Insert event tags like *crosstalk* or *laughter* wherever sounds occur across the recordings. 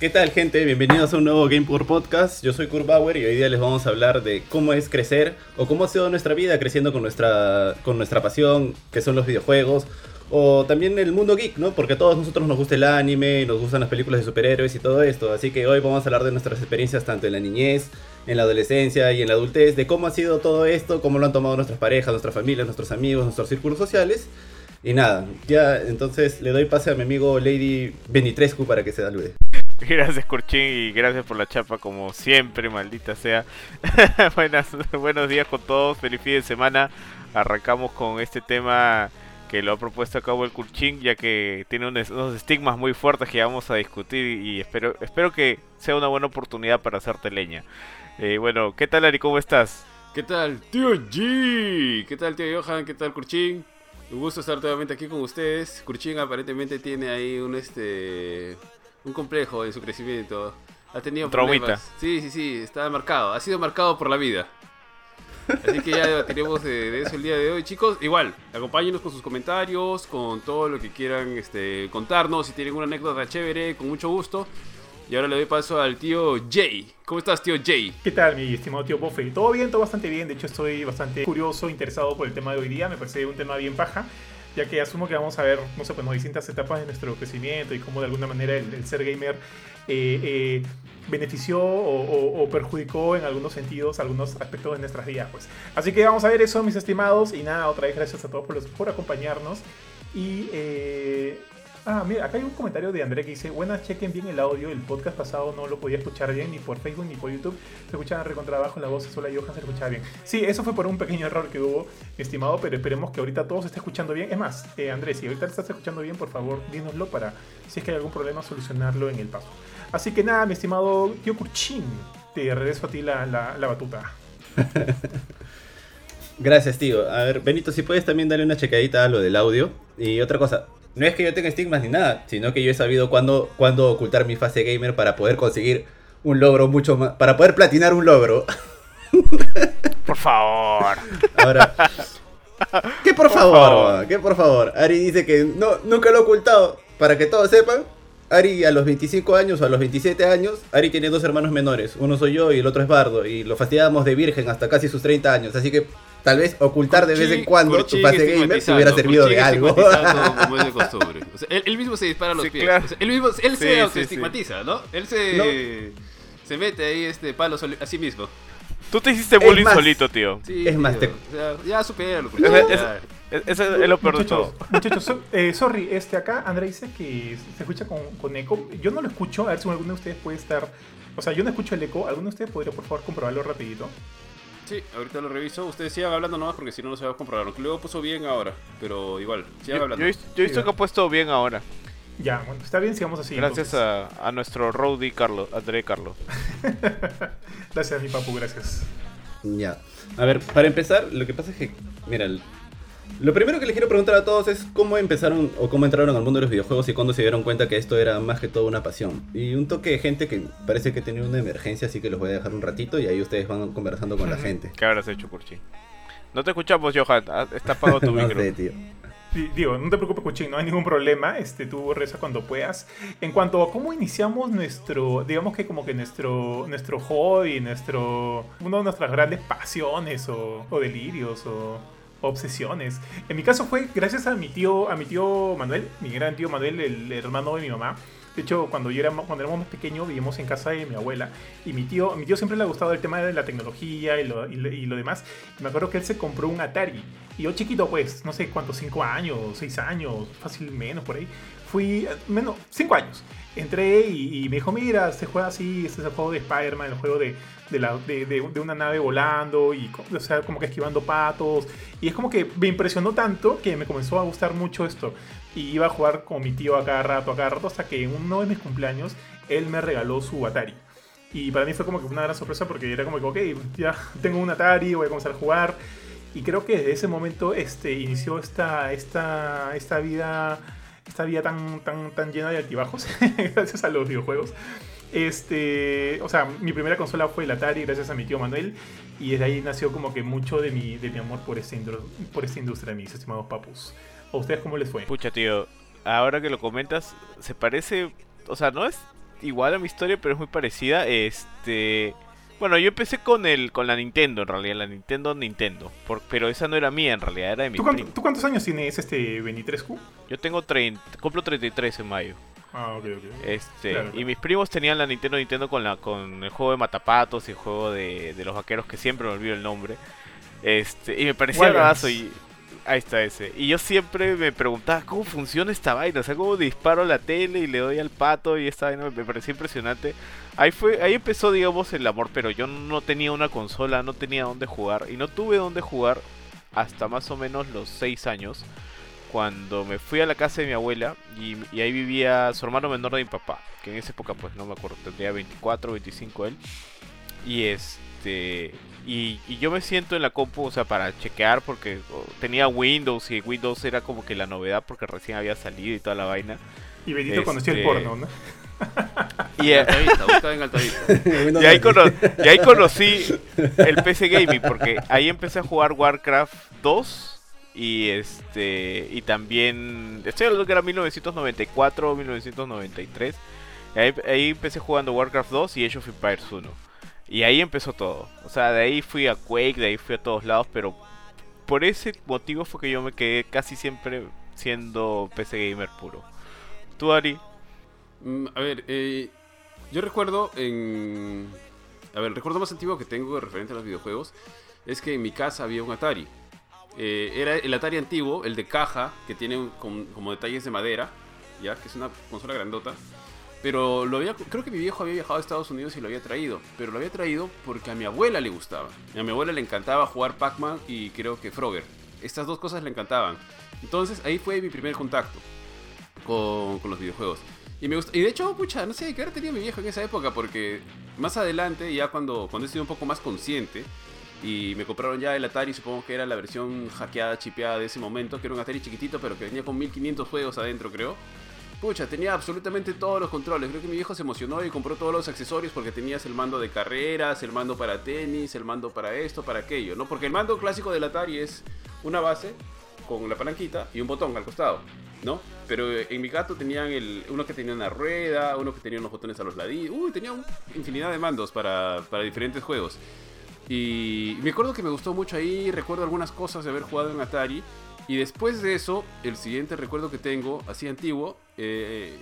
¿Qué tal gente? Bienvenidos a un nuevo Game Podcast. Yo soy Kurt Bauer y hoy día les vamos a hablar de cómo es crecer o cómo ha sido nuestra vida creciendo con nuestra, con nuestra pasión, que son los videojuegos, o también el mundo geek, ¿no? Porque a todos nosotros nos gusta el anime, nos gustan las películas de superhéroes y todo esto. Así que hoy vamos a hablar de nuestras experiencias tanto en la niñez, en la adolescencia y en la adultez, de cómo ha sido todo esto, cómo lo han tomado nuestras parejas, nuestras familias, nuestros amigos, nuestros círculos sociales. Y nada, ya entonces le doy pase a mi amigo Lady Benitrescu para que se salude. *laughs* Gracias Curchín y gracias por la chapa como siempre, maldita sea. *laughs* Buenas, buenos días con todos, feliz fin de semana. Arrancamos con este tema que lo ha propuesto a cabo el Curchín, ya que tiene unos, estigmas muy fuertes que vamos a discutir y espero, espero que sea una buena oportunidad para hacerte leña. Eh, bueno, ¿qué tal Ari? ¿Cómo estás? ¿Qué tal, tío G? ¿Qué tal, tío Johan? ¿Qué tal, Curchín? Un gusto estar nuevamente aquí con ustedes. Curchín aparentemente tiene ahí un este un complejo en su crecimiento. Ha tenido problemas. Sí, sí, sí, está marcado. Ha sido marcado por la vida. Así que ya *laughs* debatiremos de, eso el día de hoy, chicos. Igual, acompáñenos con sus comentarios, con todo lo que quieran este, contarnos. Si tienen una anécdota chévere, con mucho gusto. Y ahora le doy paso al tío Jay. ¿Cómo estás, tío Jay? ¿Qué tal, mi estimado tío Bofe? Todo bien, todo bastante bien. De hecho, estoy bastante curioso, interesado por el tema de hoy día. Me parece un tema bien paja ya que asumo que vamos a ver, no sé, pues, distintas etapas de nuestro crecimiento y cómo de alguna manera el, ser gamer eh, eh, benefició o, perjudicó en algunos sentidos algunos aspectos de nuestras vidas. Pues. Así que vamos a ver eso, mis estimados, y nada, otra vez gracias a todos por, por acompañarnos. Y eh, Ah, mira, acá hay un comentario de André que dice, buenas, chequen bien el audio, el podcast pasado no lo podía escuchar bien ni por Facebook ni por YouTube, se escuchaba recontra abajo, la voz Sola Johan se escuchaba bien. Sí, eso fue por un pequeño error que hubo, estimado, pero esperemos que ahorita todo se esté escuchando bien. Es más, eh, Andrés, si ahorita estás escuchando bien, por favor, dínoslo para, si es que hay algún problema, solucionarlo en el paso. Así que nada, mi estimado tío Curchín, te regreso a ti la, la, la batuta. *laughs* Gracias, tío. A ver, Benito, si puedes también darle una checadita a lo del audio. Y otra cosa, no es que yo tenga estigmas ni nada, sino que yo he sabido cuándo, cuándo ocultar mi fase gamer para poder conseguir un logro mucho más. Para poder platinar un logro. *laughs* Por favor. Ahora. ¿Qué por, favor? ¿Qué por favor? Ari dice que no, nunca lo he ocultado. Para que todos sepan, Ari a los 25 años o a los 27 años, Ari tiene dos hermanos menores. Uno soy yo y el otro es Bardo. Y lo fastidiamos de virgen hasta casi sus 30 años. Así que tal vez ocultar de vez en cuando tu fase gamer se hubiera servido de algo. como es de *laughs* costumbre. él, mismo se dispara los pies. él mismo él se estigmatiza, ¿no? Él se, se mete ahí este palo a sí mismo. Tú te hiciste bullying solito, tío. Sí, es más, te... ya supéralo. Eso es, lo peor de todo. Muchachos, eh, sorry, este acá André dice que se escucha con, con, eco. Yo no lo escucho, a ver si alguno de ustedes puede estar. O sea, yo no escucho el eco. ¿Alguno de ustedes podría, por favor, comprobarlo rapidito? Sí, ahorita lo reviso. Ustedes sigan hablando nomás porque si no, no se va a comprobar. Luego puso bien ahora, pero igual, sigan hablando. Yo, he visto que ha puesto bien ahora. Ya, bueno, está bien, sigamos así. Gracias a, a, nuestro roadie Carlos, André Carlos. *laughs* gracias, mi papu, gracias. Ya. A ver, para empezar, lo que pasa es que, mira, lo primero que les quiero preguntar a todos es cómo empezaron o cómo entraron al mundo de los videojuegos y cuándo se dieron cuenta que esto era más que todo una pasión. Y un toque de gente que parece que tenía una emergencia, así que los voy a dejar un ratito y ahí ustedes van conversando con la gente. ¿Qué habrás hecho, Curchi? No te escuchamos, Johan. Está apagado tu *laughs* no Sé, tío. Digo, no te preocupes, Cuchín, no hay ningún problema. Este, tú reza cuando puedas. En cuanto a cómo iniciamos nuestro, digamos que como que nuestro, nuestro hobby, nuestro, una de nuestras grandes pasiones o, o delirios o obsesiones. En mi caso fue gracias a mi tío, a mi tío Manuel, mi gran tío Manuel, el hermano de mi mamá. De hecho, cuando yo era, cuando éramos más pequeños, vivíamos en casa de mi abuela. Y mi tío, mi tío siempre le ha gustado el tema de la tecnología y lo, y, demás. me acuerdo que él se compró un Atari. Y yo chiquito, pues, no sé cuántos, cinco años, seis años, fácil menos por ahí. Fui, menos, cinco años. Entré y, me dijo, mira, se juega así, este es el juego de Spider-Man, el juego de, de, la, de, de, una nave volando y o sea, como que esquivando patos. Y es como que me impresionó tanto que me comenzó a gustar mucho esto. Y iba a jugar con mi tío a cada rato, a cada rato, hasta que en uno de mis cumpleaños él me regaló su Atari. Y para mí fue como que una gran sorpresa porque era como que, ok, ya tengo un Atari, voy a comenzar a jugar. Y creo que desde ese momento este, inició esta, esta, esta vida esta vida tan, tan, tan llena de altibajos *laughs* gracias a los videojuegos. Este, o sea, mi primera consola fue el Atari gracias a mi tío Manuel y desde ahí nació como que mucho de mi, de mi amor por, este por esta industria, mis estimados papus. ¿A ustedes cómo les fue? Pucha, tío, ahora que lo comentas, se parece, o sea, no es igual a mi historia, pero es muy parecida. Este. Bueno, yo empecé con el con la Nintendo, en realidad, la Nintendo Nintendo. Por, pero esa no era mía, en realidad, era de mi ¿Tú, cuánto- tú cuántos años tienes este Benitrescu? Yo tengo 30, compro 33 en mayo. Ah, ok, ok. Este, Claro, y mis primos tenían la Nintendo Nintendo con la con el juego de Matapatos y el juego de, de los vaqueros que siempre me olvido el nombre. Este, y me parecía bravazo y ahí está ese. Y yo siempre me preguntaba cómo funciona esta vaina, o sea, cómo disparo a la tele y le doy al pato y esta vaina me me parecía impresionante. Ahí fue ahí empezó digamos el amor, pero yo no tenía una consola, no tenía dónde jugar y no tuve dónde jugar hasta más o menos los 6 años cuando me fui a la casa de mi abuela y, y ahí vivía su hermano menor de mi papá, que en esa época pues no me acuerdo, tendría 24, 25 él. Y este y, y yo me siento en la compu, o sea, para chequear porque tenía Windows y Windows era como que la novedad porque recién había salido y toda la vaina. Y Benito conoció el Este- porno, ¿no? *laughs* Y, Altavista, buscaba *laughs* en Altavista. y ahí, y ahí conocí el PC Gaming porque ahí empecé a jugar Warcraft 2 y este y también estoy hablando que era 1994 o 1993. Y Ahí, ahí empecé jugando Warcraft 2 y Age of Empires 1. Y ahí empezó todo. O sea, de ahí fui a Quake, de ahí fui a todos lados, pero por ese motivo fue que yo me quedé casi siempre siendo PC gamer puro. ¿Tú, Ari? Mm, A ver, eh, yo recuerdo en... A ver, el recuerdo más antiguo que tengo referente a los videojuegos es que en mi casa había un Atari. Eh, era el Atari antiguo, el de caja, que tiene como detalles de madera, ya que es una consola grandota. Pero lo había, creo que mi viejo había viajado a Estados Unidos y lo había traído. Pero lo había traído porque a mi abuela le gustaba. A mi abuela le encantaba jugar Pac-Man y creo que Frogger. Estas dos cosas le encantaban. Entonces ahí fue mi primer contacto con, los videojuegos. Y me gusta, y de hecho, pucha, no sé qué haber tenido mi viejo en esa época, porque más adelante, ya cuando, cuando he sido un poco más consciente, y me compraron ya el Atari, supongo que era la versión hackeada, chipeada de ese momento, que era un Atari chiquitito, pero que venía con 1500 juegos adentro, creo. Pucha, tenía absolutamente todos los controles. Creo que mi viejo se emocionó y compró todos los accesorios porque tenías el mando de carreras, el mando para tenis, el mando para esto, para aquello, ¿no? Porque el mando clásico del Atari es una base con la palanquita y un botón al costado, ¿no? Pero eh, en mi gato tenían el, uno que tenía una rueda, uno que tenía unos botones a los ladillos. Uy, tenía un- infinidad de mandos para, para diferentes juegos. Y me acuerdo que me gustó mucho ahí, recuerdo algunas cosas de haber jugado en Atari. Y después de eso, el siguiente recuerdo que tengo, así antiguo, eh,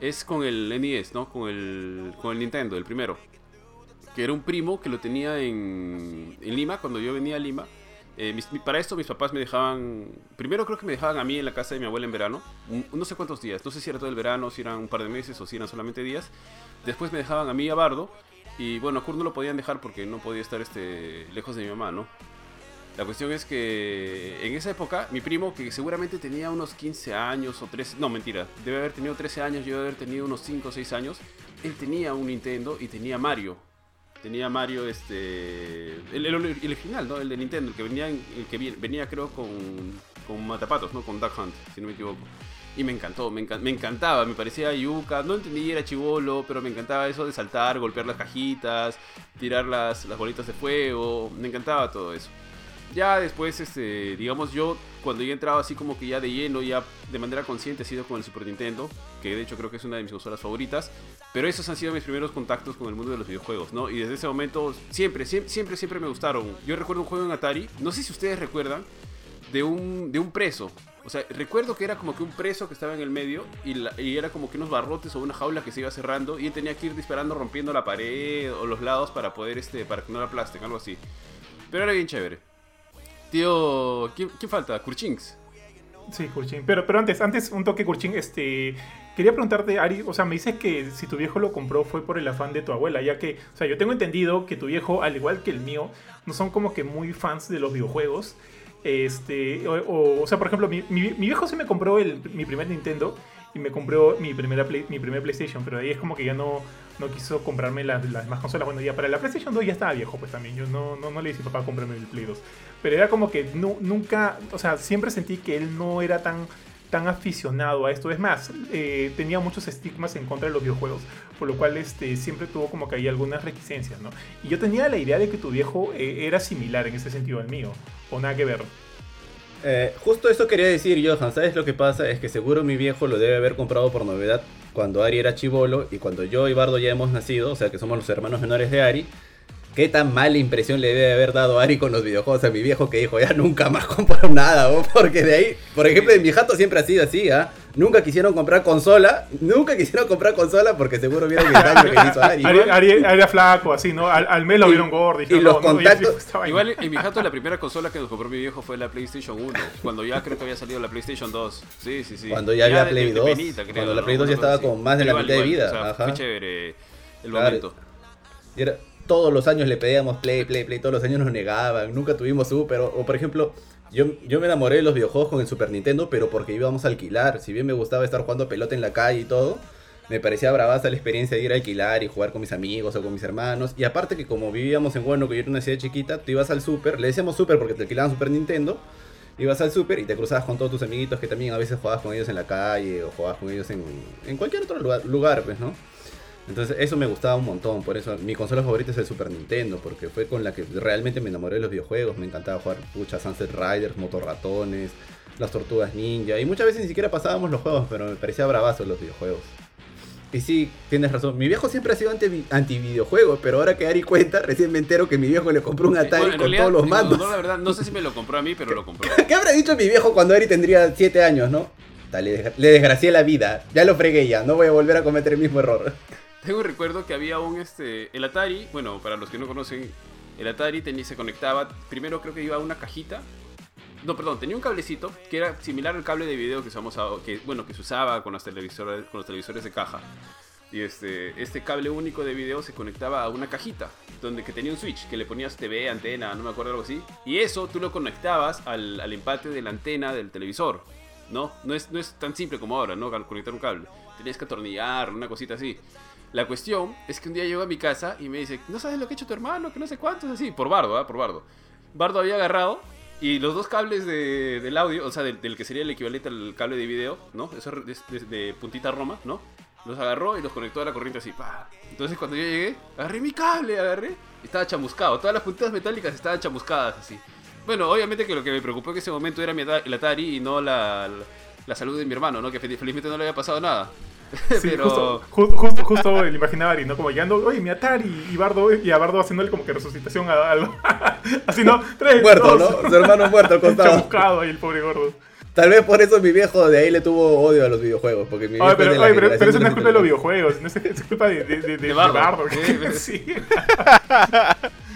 es con el NES, ¿no? Con el, con el Nintendo, el primero. Que era un primo que lo tenía en, en Lima, cuando yo venía a Lima. Eh, para esto mis papás me dejaban, primero creo que me dejaban a mí en la casa de mi abuela en verano, no sé cuántos días, no sé si era todo el verano, si eran un par de meses o si eran solamente días. Después me dejaban a mí a Bardo, y bueno, a Kurt no lo podían dejar porque no podía estar este, lejos de mi mamá, ¿no? La cuestión es que en esa época, mi primo, que seguramente tenía unos 15 años o 13, no mentira, debe haber tenido 13 años, yo debe haber tenido unos 5 o 6 años, él tenía un Nintendo y tenía Mario. Tenía Mario, este. El, el- el original, ¿no? El de Nintendo, el que venía, en- el que venía creo con, con Matapatos, ¿no? Con Duck Hunt, si no me equivoco. Y me encantó, me, me encantaba, me parecía yuca, no entendí, era chivolo, pero me encantaba eso de saltar, golpear las cajitas, tirar las, las bolitas de fuego, me encantaba todo eso. Ya después, este, digamos yo, cuando ya he entrado así como que ya de lleno, ya de manera consciente, ha sido con el Super Nintendo, que de hecho creo que es una de mis consolas favoritas. Pero esos han sido mis primeros contactos con el mundo de los videojuegos, ¿no? Y desde ese momento siempre, siempre, siempre, siempre me gustaron. Yo recuerdo un juego en Atari, no sé si ustedes recuerdan, de un, de un preso. O sea, recuerdo que era como que un preso que estaba en el medio y, la- y era como que unos barrotes o una jaula que se iba cerrando y él tenía que ir disparando rompiendo la pared o los lados para poder, este, para que no la aplasten, algo así. Pero era bien chévere. Tío, ¿quién, quién falta? Kurchinks. Sí, Kurchin. Pero, pero antes, antes un toque, Kurchin. Este, quería preguntarte, Ari, o sea, me dices que si tu viejo lo compró fue por el afán de tu abuela, ya que, o sea, yo tengo entendido que tu viejo, al igual que el mío, no son como que muy fans de los videojuegos. Este, o, o, sea, por ejemplo, mi, mi- viejo sí me compró el, mi primer Nintendo y me compró mi primera Play- mi primer PlayStation, pero ahí es como que ya no, no quiso comprarme las, las más consolas. Bueno, ya para la PlayStation 2 ya estaba viejo, pues también. Yo no, no, no le dije papá, cómprame el Play 2. Pero era como que nu- nunca, o sea, siempre sentí que él no era tan, tan aficionado a esto. Es más, eh, tenía muchos estigmas en contra de los videojuegos, por lo cual este, siempre tuvo como que ahí algunas reticencias, ¿no? Y yo tenía la idea de que tu viejo eh, era similar en ese sentido al mío, o nada que ver. Eh, justo eso quería decir, Johan. ¿Sabes lo que pasa? Es que seguro mi viejo lo debe haber comprado por novedad cuando Ari era chivolo y cuando yo y Bardo ya hemos nacido, o sea que somos los hermanos menores de Ari. ¿Qué tan mala impresión le debe haber dado Ari con los videojuegos a mi viejo que dijo, ya nunca más compro nada? ¿o? Porque de ahí, por ejemplo, en mi jato siempre ha sido así, ¿ah? Nunca quisieron comprar consola, nunca quisieron comprar consola porque seguro vieron el daño que hizo Ari. Ari, Ari- Ari era flaco, así, ¿no? Al, al mes lo Y- vieron gordo. y los contactos- estaba Igual en mi jato la primera consola que nos compró mi viejo fue la PlayStation 1, cuando ya creo que había salido la PlayStation 2. Sí, sí, sí. Cuando ya había de- Play de 2, penita, creo, cuando la ¿no? Play 2 ya estaba con más de la mitad de vida, o sea, ajá. Fue chévere el Claro. momento. Y era- todos los años le pedíamos play, play, play, todos los años nos negaban, nunca tuvimos Super. O, por ejemplo, yo, yo me enamoré de los videojuegos con el Super Nintendo, pero porque íbamos a alquilar. Si bien me gustaba estar jugando pelota en la calle y todo, me parecía bravaza la experiencia de ir a alquilar y jugar con mis amigos o con mis hermanos. Y aparte que como vivíamos en Bueno, que yo era una ciudad chiquita, tú ibas al Super, le decíamos Super porque te alquilaban Super Nintendo. Ibas al super y te cruzabas con todos tus amiguitos que también a veces jugabas con ellos en la calle o jugabas con ellos en, en cualquier otro lugar, lugar, pues, ¿no? Entonces eso me gustaba un montón, por eso mi consola favorita es el Super Nintendo, porque fue con la que realmente me enamoré de los videojuegos, me encantaba jugar pucha Sunset Riders, Motorratones, las Tortugas Ninja, y muchas veces ni siquiera pasábamos los juegos, pero me parecía bravazo los videojuegos. Y sí, tienes razón, mi viejo siempre ha sido anti, anti videojuegos, pero ahora que Ari cuenta, recién me entero que mi viejo le compró un Atari Bueno, con realidad, todos los mandos. No, la verdad, no sé si me lo compró a mí, pero lo compró. *laughs* ¿Qué habrá dicho mi viejo cuando Ari tendría 7 años, no? Le desgracié la vida, ya lo fregué ya, no voy a volver a cometer el mismo error. Tengo un recuerdo que había un este el Atari, bueno, para los que no conocen, el Atari se conectaba, primero creo que iba a una cajita. No, perdón, tenía un cablecito que era similar al cable de video que usamos a- que bueno, que se usaba con los televisores con los televisores de caja. Y este este cable único de video se conectaba a una cajita donde que tenía un switch que le ponías TV, antena, no me acuerdo algo así. Y eso tú lo conectabas al, al empate de la antena del televisor. ¿No? No es, no es tan simple como ahora, ¿no? Conectar un cable. Tenías que atornillar, una cosita así. La cuestión es que un día llego a mi casa y me dice, ¿no sabes lo que ha hecho tu hermano? Que no sé cuántos, así, por Bardo, ¿ah? Por Bardo. Bardo había agarrado y los dos cables de- del audio, o sea, del, del que sería el equivalente al cable de video, ¿no? Eso de, de- de puntita Roma, ¿no? Los agarró y los conectó a la corriente así, pa. Entonces cuando yo llegué, agarré mi cable, agarré, y estaba chamuscado. Todas las puntitas metálicas estaban chamuscadas así. Bueno, obviamente que lo que me preocupó en ese momento era mi el Atari y no la, la, la salud de mi hermano, ¿no? Que fel- felizmente no le había pasado nada. *laughs* Sí, Pero... justo, ju- justo, justo el imaginaba Ari, ¿no? Como llegando, oye, mi Atari, y Bardo, y a Bardo haciéndole como que resucitación a algo. *laughs* Así, ¿no? Tres, Muerto, dos. ¿no? Su hermano muerto al costado. Chamuscado ahí el pobre gordo. Tal vez por eso mi viejo de ahí le tuvo odio a los videojuegos. Porque mi Oye, pero, oye, pero, pero eso no es culpa de los de videojuegos, no es, es culpa de, de, de, de- de Bardo. Bardo. *laughs* Sí,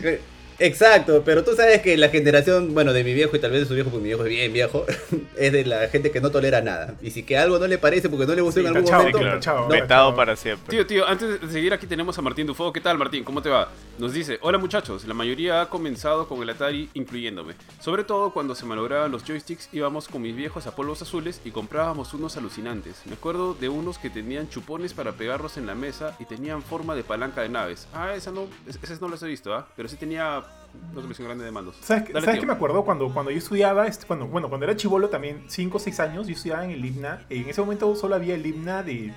Sí. Exacto, pero tú sabes que la generación, bueno, de mi viejo y tal vez de su viejo, porque mi viejo es bien viejo, *laughs* es de la gente que no tolera nada. Y si que algo no le parece porque no le gustó Sí, en algún tachado, momento, claro, tachado, no. Vetado para siempre. Tío, tío, antes de seguir aquí tenemos a Martín Dufo. ¿Qué tal, Martín? ¿Cómo te va? Nos dice, hola muchachos, la mayoría ha comenzado con el Atari, incluyéndome. Sobre todo cuando se malograban los joysticks, íbamos con mis viejos a polvos azules y comprábamos unos alucinantes. Me acuerdo de unos que tenían chupones para pegarlos en la mesa y tenían forma de palanca de naves. Ah, esa no, es- esas no las he visto, ¿ah? Pero sí tenía una colección grande de mandos. ¿Sabes, qué- Dale, ¿sabes qué me acuerdo? Cuando, cuando yo estudiaba, este, cuando, bueno, cuando era chivolo también, 5 o 6 años, yo estudiaba en el IBNA. En ese momento solo había el IBNA de...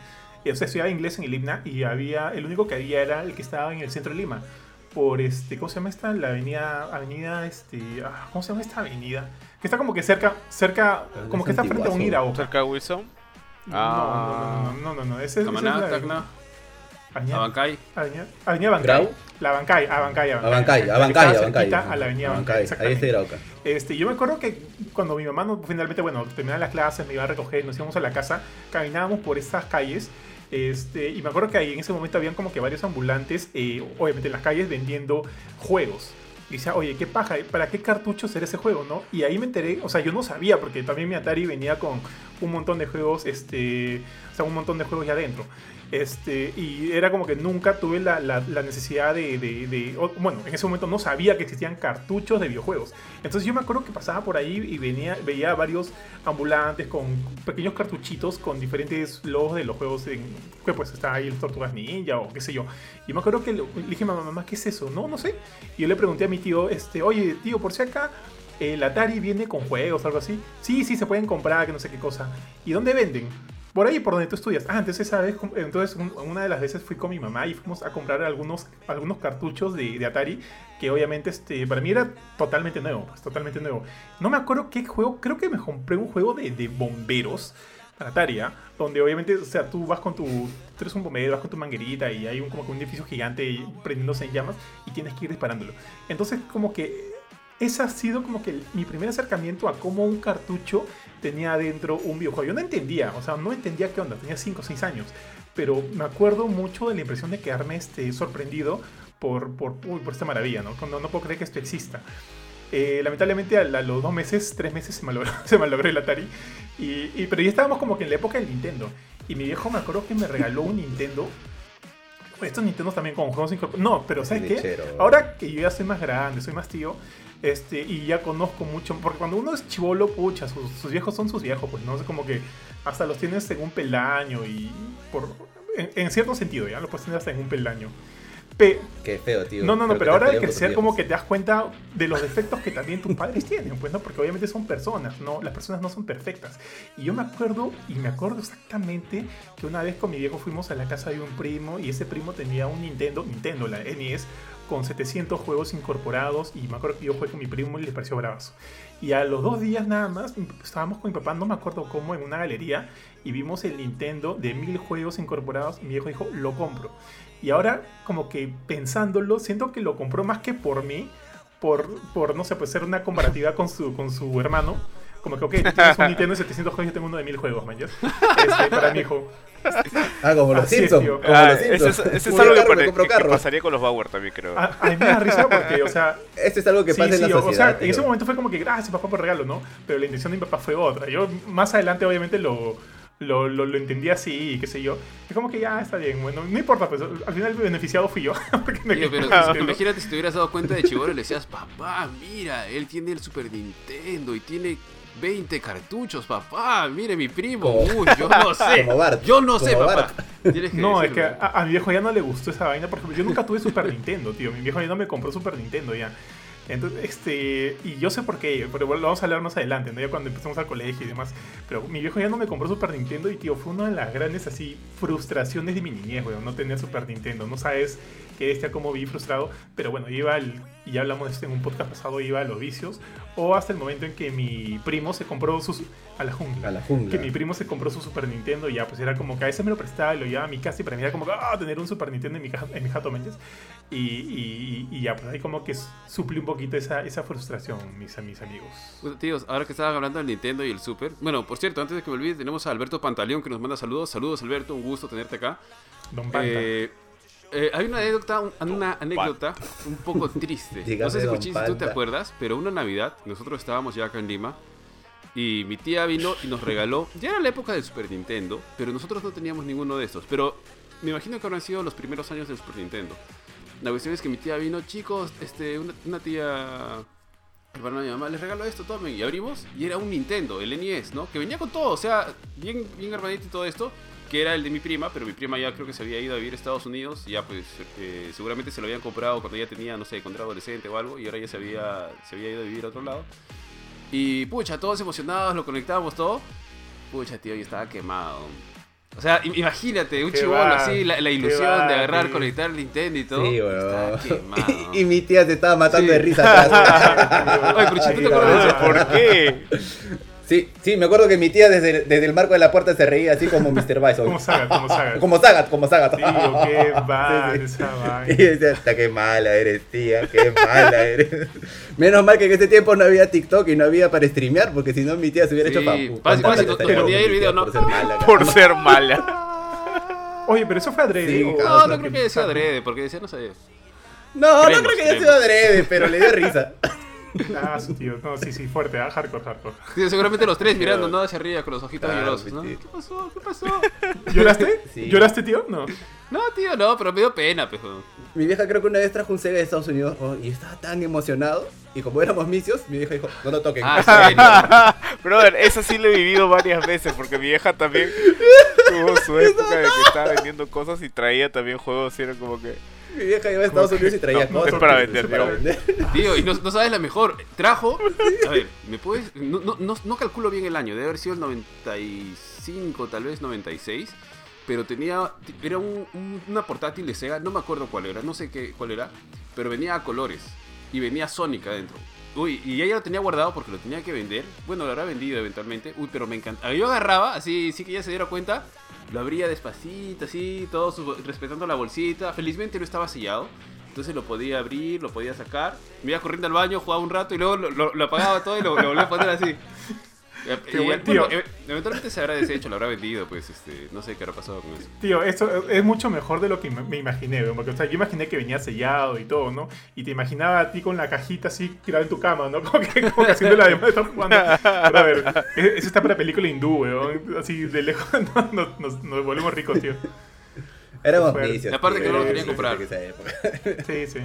eh, O sea, estudiaba inglés en el IBNA y había... El único que había era el que estaba en el centro de Lima. Por este... ¿Cómo se llama esta? La avenida... Avenida, este... ah, ¿Cómo se llama esta avenida? Que está como que cerca... Cerca... Pero no Como es que está frente a un. Iraoka. ¿Cerca de Wilson? Ah. No, no, no, no, no, no, no, ese, ese Camaná, es la- Tacna, Avenida, Abancay. Avenida, Avenida Bancay. Grau. La Bancay, Abancay, Abancay. Abancay, Abancay, Abancay. cerquita A la Avenida Abancay, Abancay, ahí está Irauca. Este, yo me acuerdo que cuando mi mamá no- finalmente, bueno, terminaba las clases, me iba a recoger, nos íbamos a la casa, caminábamos por estas calles. Este, y me acuerdo que ahí en ese momento habían como que varios ambulantes, eh, obviamente en las calles, vendiendo juegos. Y decía, oye, qué paja, ¿para qué cartuchos era ese juego, no? Y ahí me enteré, o sea, yo no sabía, porque también mi Atari venía con un montón de juegos, este, o sea, un montón de juegos ya adentro. Este, y era como que nunca tuve la, necesidad de, de- Bueno, en ese momento no sabía que existían cartuchos de videojuegos. Entonces yo me acuerdo que pasaba por ahí y venía, veía varios ambulantes con pequeños cartuchitos con diferentes logos de los juegos en, que pues está ahí el Tortugas Ninja o qué sé yo. Y me acuerdo que le, le dije mamá, mamá, ¿qué es eso? No, no sé. Y yo le pregunté a mi tío, este, oye, tío, por si acá el Atari viene con juegos algo así. Sí, sí, se pueden comprar, que no sé qué cosa. ¿Y dónde venden? Por ahí, por donde tú estudias. Ah, entonces esa vez, entonces un- una de las veces fui con mi mamá y fuimos a comprar algunos, algunos cartuchos de, Atari que obviamente este, para mí era totalmente nuevo, pues totalmente nuevo. No me acuerdo qué juego, creo que me compré un juego de, de bomberos para Atari, ¿ah? donde obviamente, o sea, tú vas con tu, tú eres un bombero, vas con tu manguerita y hay un, como que un edificio gigante prendiéndose en llamas y tienes que ir disparándolo. Entonces como que ese ha sido como que mi primer acercamiento a cómo un cartucho tenía adentro un videojuego. Yo no entendía, o sea, no entendía qué onda, tenía 5 o 6 años, pero me acuerdo mucho de la impresión de quedarme este, sorprendido por, por, uy, por esta maravilla, ¿no? No, no puedo creer que esto exista. Eh, lamentablemente a, los dos meses, tres meses se malogró, *laughs* se malogró el Atari. Y, y- pero ya estábamos como que en la época del Nintendo. Y mi viejo me acuerdo que me regaló un Nintendo. Estos Nintendos también con juegos incorporados. No, pero ¿sabes qué? Ahora que yo ya soy más grande, soy más tío, este, y ya conozco mucho. Porque cuando uno es chivolo, pucha, sus, sus viejos son sus viejos, pues, ¿no? Es como que hasta los tienes en un peldaño y. por en, en cierto sentido, ya los puedes tener hasta en un peldaño. Pe- Qué feo, tío. no, no, no, Creo pero ahora tus crecer como que te das cuenta de los defectos que también tus padres tienen, pues no, porque obviamente son personas, no, las personas no son perfectas. Y yo me acuerdo, y me acuerdo exactamente que una vez con mi viejo fuimos a la casa de un primo y ese primo tenía un Nintendo, Nintendo, la NES, con 700 juegos incorporados y me acuerdo que yo jugué con mi primo y le pareció bravazo. Y a los dos días nada más estábamos con mi papá, no me acuerdo cómo, en una galería y vimos el Nintendo de mil juegos incorporados mi viejo dijo, lo compro. Y ahora, como que pensándolo, siento que lo compró más que por mí, por, por no sé, pues ser una comparativa con su, con su hermano. Como que, ok, tú tienes un Nintendo de 700 juegos, yo tengo uno de 1000 juegos, man. Este, para mi hijo. Ah, como los es, Simpsons. Ah, ese es, ese es algo que, carro, que- que carro. pasaría con los Bauer también, creo. A, a mí me da risa porque, o sea, Esto es algo que sí, pasa en la sociedad. o sea, en ese momento fue como que gracias papá por el regalo, ¿no? Pero la intención de mi papá fue otra. Yo más adelante obviamente lo, lo, lo, lo entendí así y qué sé yo. Es como que ya está bien, bueno, no importa, pues al final el beneficiado fui yo. *laughs* me Oye, pero *laughs* imagínate si te hubieras dado cuenta de Chibolo y le decías, papá, mira, él tiene el Super Nintendo y tiene 20 cartuchos, papá, mire mi primo. Uy, yo no *laughs* sé. Como Bart, Yo no sé, como papá. Bart. Tienes que No, es que a, a mi viejo ya no le gustó esa vaina. Por ejemplo, yo nunca tuve Super Nintendo, tío. Mi viejo ya no me compró Super Nintendo ya. Entonces, este, y yo sé por qué, pero bueno, lo vamos a hablar más adelante, ¿no? Ya cuando empezamos al colegio y demás. Pero mi viejo ya no me compró Super Nintendo y, tío, fue una de las grandes, así, frustraciones de mi niñez, weón, no tener Super Nintendo. No sabes qué bestia cómo vi frustrado, pero bueno, iba al, y ya hablamos de esto en un podcast pasado, iba a los vicios, o hasta el momento en que mi primo se compró sus, a la jungla A la jungla. que mi primo se compró su Super Nintendo y ya, pues era como que a veces me lo prestaba y lo llevaba a mi casa y para mí era como que, ah, tener un Super Nintendo en mi, caja, en mi jato, ¿me entiendes? Y, y, y ya, pues ahí como que suple un poquito esa, esa frustración, mis, mis amigos. Pues, tíos, ahora que estaban hablando del Nintendo y el Super. Bueno, por cierto, antes de que me olvide, tenemos a Alberto Pantaleón que nos manda saludos. Saludos, Alberto, un gusto tenerte acá. Don Panta. Eh, eh, hay una anécdota, un- una anécdota un poco triste. *laughs* No sé si, si tú te acuerdas, pero una Navidad, nosotros estábamos ya acá en Lima. Y mi tía vino y nos regaló. Ya era la época del Super Nintendo, pero nosotros no teníamos ninguno de estos. Pero me imagino que habrán sido los primeros años del Super Nintendo. La cuestión es que mi tía vino, chicos, este, una, una tía. Hermana de mi mamá, les regaló esto, tomen. Y abrimos, y era un Nintendo, el NES, ¿no? Que venía con todo, o sea, bien, bien armadito y todo esto. Que era el de mi prima, pero mi prima ya creo que se había ido a vivir a Estados Unidos. Y ya, pues, eh, seguramente se lo habían comprado cuando ya tenía, no sé, cuando era adolescente o algo. Y ahora ya se había, se había ido a vivir a otro lado. Y pucha, todos emocionados, lo conectábamos todo. Pucha, tío, yo estaba quemado. O sea, im- imagínate, un chivolo así, la, la ilusión va, de agarrar, tío. conectar el Nintendo y todo. Sí, Estaba weón. quemado. *laughs* Y, y mi tía se estaba matando Sí. de risa atrás. *laughs* Oye, Cruchito, ¿te Ay, acuerdas de eso? ¿Por qué? *laughs* Sí, sí, me acuerdo que mi tía desde, el- desde el marco de la puerta se reía así como Mr. Bison. Como Saga, como Saga. Como Sagat, como Sagat. Tío, qué va *laughs* Sí, sí. esa Y vaina. yo decía, hasta qué mala eres, tía, qué mala eres. *laughs* Menos mal que en ese tiempo no había TikTok y no había para streamear, porque si no mi tía se hubiera Sí, hecho papu. fácil, fácil, mi tía video, ¿no? Por ser mala. Por ser *laughs* mala. Oye, pero eso fue adrede. Sí, o- cabrón. No, no creo que decía adrede, porque decía, no sé. No, Creemos, no creo que haya sido adrede, pero le dio risa. Ah, su tío. No, sí, sí, fuerte, ah, hardcore, hardcore. Sí, seguramente los tres mirando, ¿no? Hacia arriba con los ojitos Claro, llorosos, ¿no? sí. ¿Qué pasó? ¿Qué pasó? *laughs* ¿Lloraste? Sí. ¿Lloraste, tío? No. No, tío, no, pero me dio pena, pejo. Mi vieja creo que una vez trajo un Sega de Estados Unidos oh, y estaba tan emocionado. Y como éramos misios, mi vieja dijo, no lo toquen. Ah, *laughs* serio. Brother, eso sí lo he vivido varias veces porque mi vieja también tuvo su época de que estaba vendiendo cosas y traía también juegos y era como que Mi vieja iba a Estados Unidos y traía No, cosas. es para vender, tío. vender. *laughs* Tío, y no, no sabes la mejor. Trajo. A ver, ¿me puedes.? No, no, no, no calculo bien el año, debe haber sido el 95, tal vez 96. Pero tenía. Era un- un- una portátil de Sega, no me acuerdo cuál era, no sé qué, cuál era. Pero venía a colores. Y venía Sonic adentro. Uy, y ya lo tenía guardado porque lo tenía que vender. Bueno, lo habrá vendido eventualmente. Uy, pero me encanta. Yo agarraba, así, sí que ya se diera cuenta. Lo abría despacito, así, todo su- respetando la bolsita. Felizmente no estaba sellado. Entonces lo podía abrir, lo podía sacar. Me iba corriendo al baño, jugaba un rato y luego lo, lo- lo apagaba todo y lo, lo volvía a poner así. Qué Y, buen bueno, tío. e- eventualmente se habrá deshecho, lo habrá vendido, pues este, no sé qué habrá pasado con eso. Tío, esto es mucho mejor de lo que me imaginé, porque o sea, yo imaginé que venía sellado y todo, ¿no? Y te imaginaba a ti con la cajita así tirada en tu cama, ¿no? *laughs* Como que, como que haciendo la demás de estar jugando. Pero a ver, es- eso está para película hindú, weón. Así de lejos *laughs* no, nos, nos- nos volvemos ricos, tío. Éramos vicios. Aparte que no lo querían comprar. vicios en esa época. Sí, sí.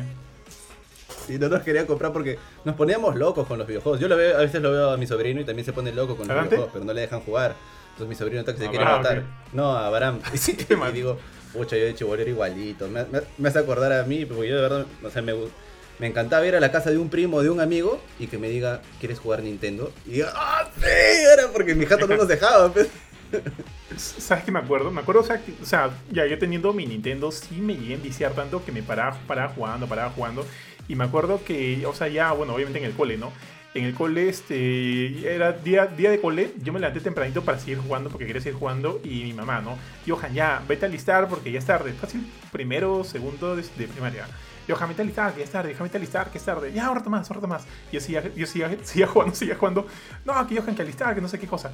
Y no nos querían comprar porque nos poníamos locos con los videojuegos. Yo lo veo, a veces lo veo a mi sobrino y también se pone loco con los ¿Adelante? videojuegos, pero no le dejan jugar. Entonces mi sobrino está que se Ah, quiere ah, matar. No, a Baram. *laughs* *laughs* Y digo, pucha, yo de chibolo era igualito. Me, me- me hace acordar a mí, porque yo de verdad, o sea, me, me encantaba ir a la casa de un primo o de un amigo y que me diga, ¿quieres jugar Nintendo? Y diga, ¡ah, sí! Era porque mi jato no nos dejaba. pues. *laughs* ¿Sabes qué me acuerdo? Me acuerdo, o sea, que- o sea, ya yo teniendo mi Nintendo sí me llegué a enviciar tanto que me paraba, paraba jugando, paraba jugando. Y me acuerdo que, o sea, ya, bueno, obviamente en el cole, ¿no? En el cole, este, era día, día de cole, yo me levanté tempranito para seguir jugando porque quería seguir jugando y mi mamá, ¿no? Johan, ya, vete a alistar porque ya es tarde. Fácil, primero, segundo de, de primaria. Johan, vete a alistar, que ya es tarde. Johan, vete a que es tarde. Ya, un rato más, un más. Y yo seguía, yo seguía, *laughs* seguía jugando, seguía jugando. No, que Johan, que alistar, que no sé qué cosa.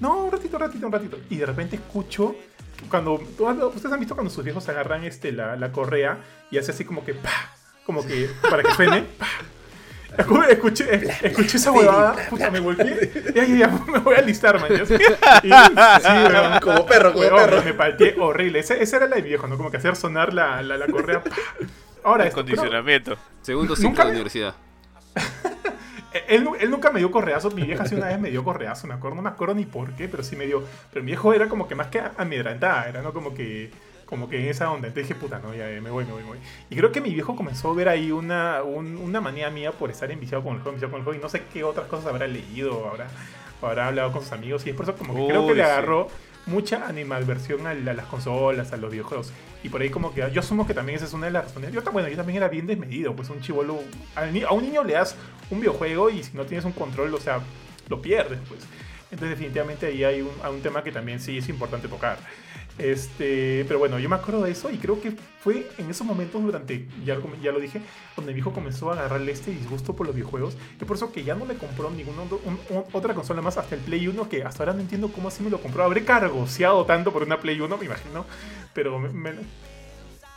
No, un ratito, un ratito, un ratito. Y de repente escucho cuando ustedes han visto cuando sus viejos agarran este la, la correa y hace así como que pa, como que para que suene. Escuché, escuché esa huevada, puta, me volteé. Ya, ya, *laughs* ya, me voy a alistar, man. Y, sí, weón. Como perro, como Weón, perro. Me palteé horrible. Esa, esa era la de viejo, ¿no? Como que hacer sonar la, la, la correa. Ahora, pero- Condicionamiento. Segundo ciclo Nunca de universidad. *laughs* Él, nu- él nunca me dio correazo, mi vieja sí una vez me dio correazo, me acuerdo, no me acuerdo ni por qué, pero sí me dio. Pero mi viejo era como que más que amedrentada, era no como que como que en esa onda. Entonces dije, puta, no, ya, me voy, me voy, me voy. Y creo que mi viejo comenzó a ver ahí una, un- una manía mía por estar enviciado con el juego, enviciado con el juego, y no sé qué otras cosas habrá leído, habrá, habrá hablado con sus amigos, y es por eso como que creo que le sí. agarró mucha animadversión a, la- a las consolas, a los videojuegos. Y por ahí como que yo asumo que también esa es una de las razones. Yo, bueno, yo también era bien desmedido, pues un chivolo... A un niño le das un videojuego y si no tienes un control, o sea, lo pierdes, pues. Entonces definitivamente ahí hay un, hay un tema que también sí es importante tocar. Este, pero bueno, yo me acuerdo de eso y creo que fue en esos momentos durante, ya, ya lo dije, donde mi hijo comenzó a agarrarle este disgusto por los videojuegos. Y por eso que ya no le compró ninguna otro- un- un- otra consola más hasta el Play 1, que hasta ahora no entiendo cómo así me lo compró. Habré cargoseado tanto por una Play 1, me imagino. Pero me- me-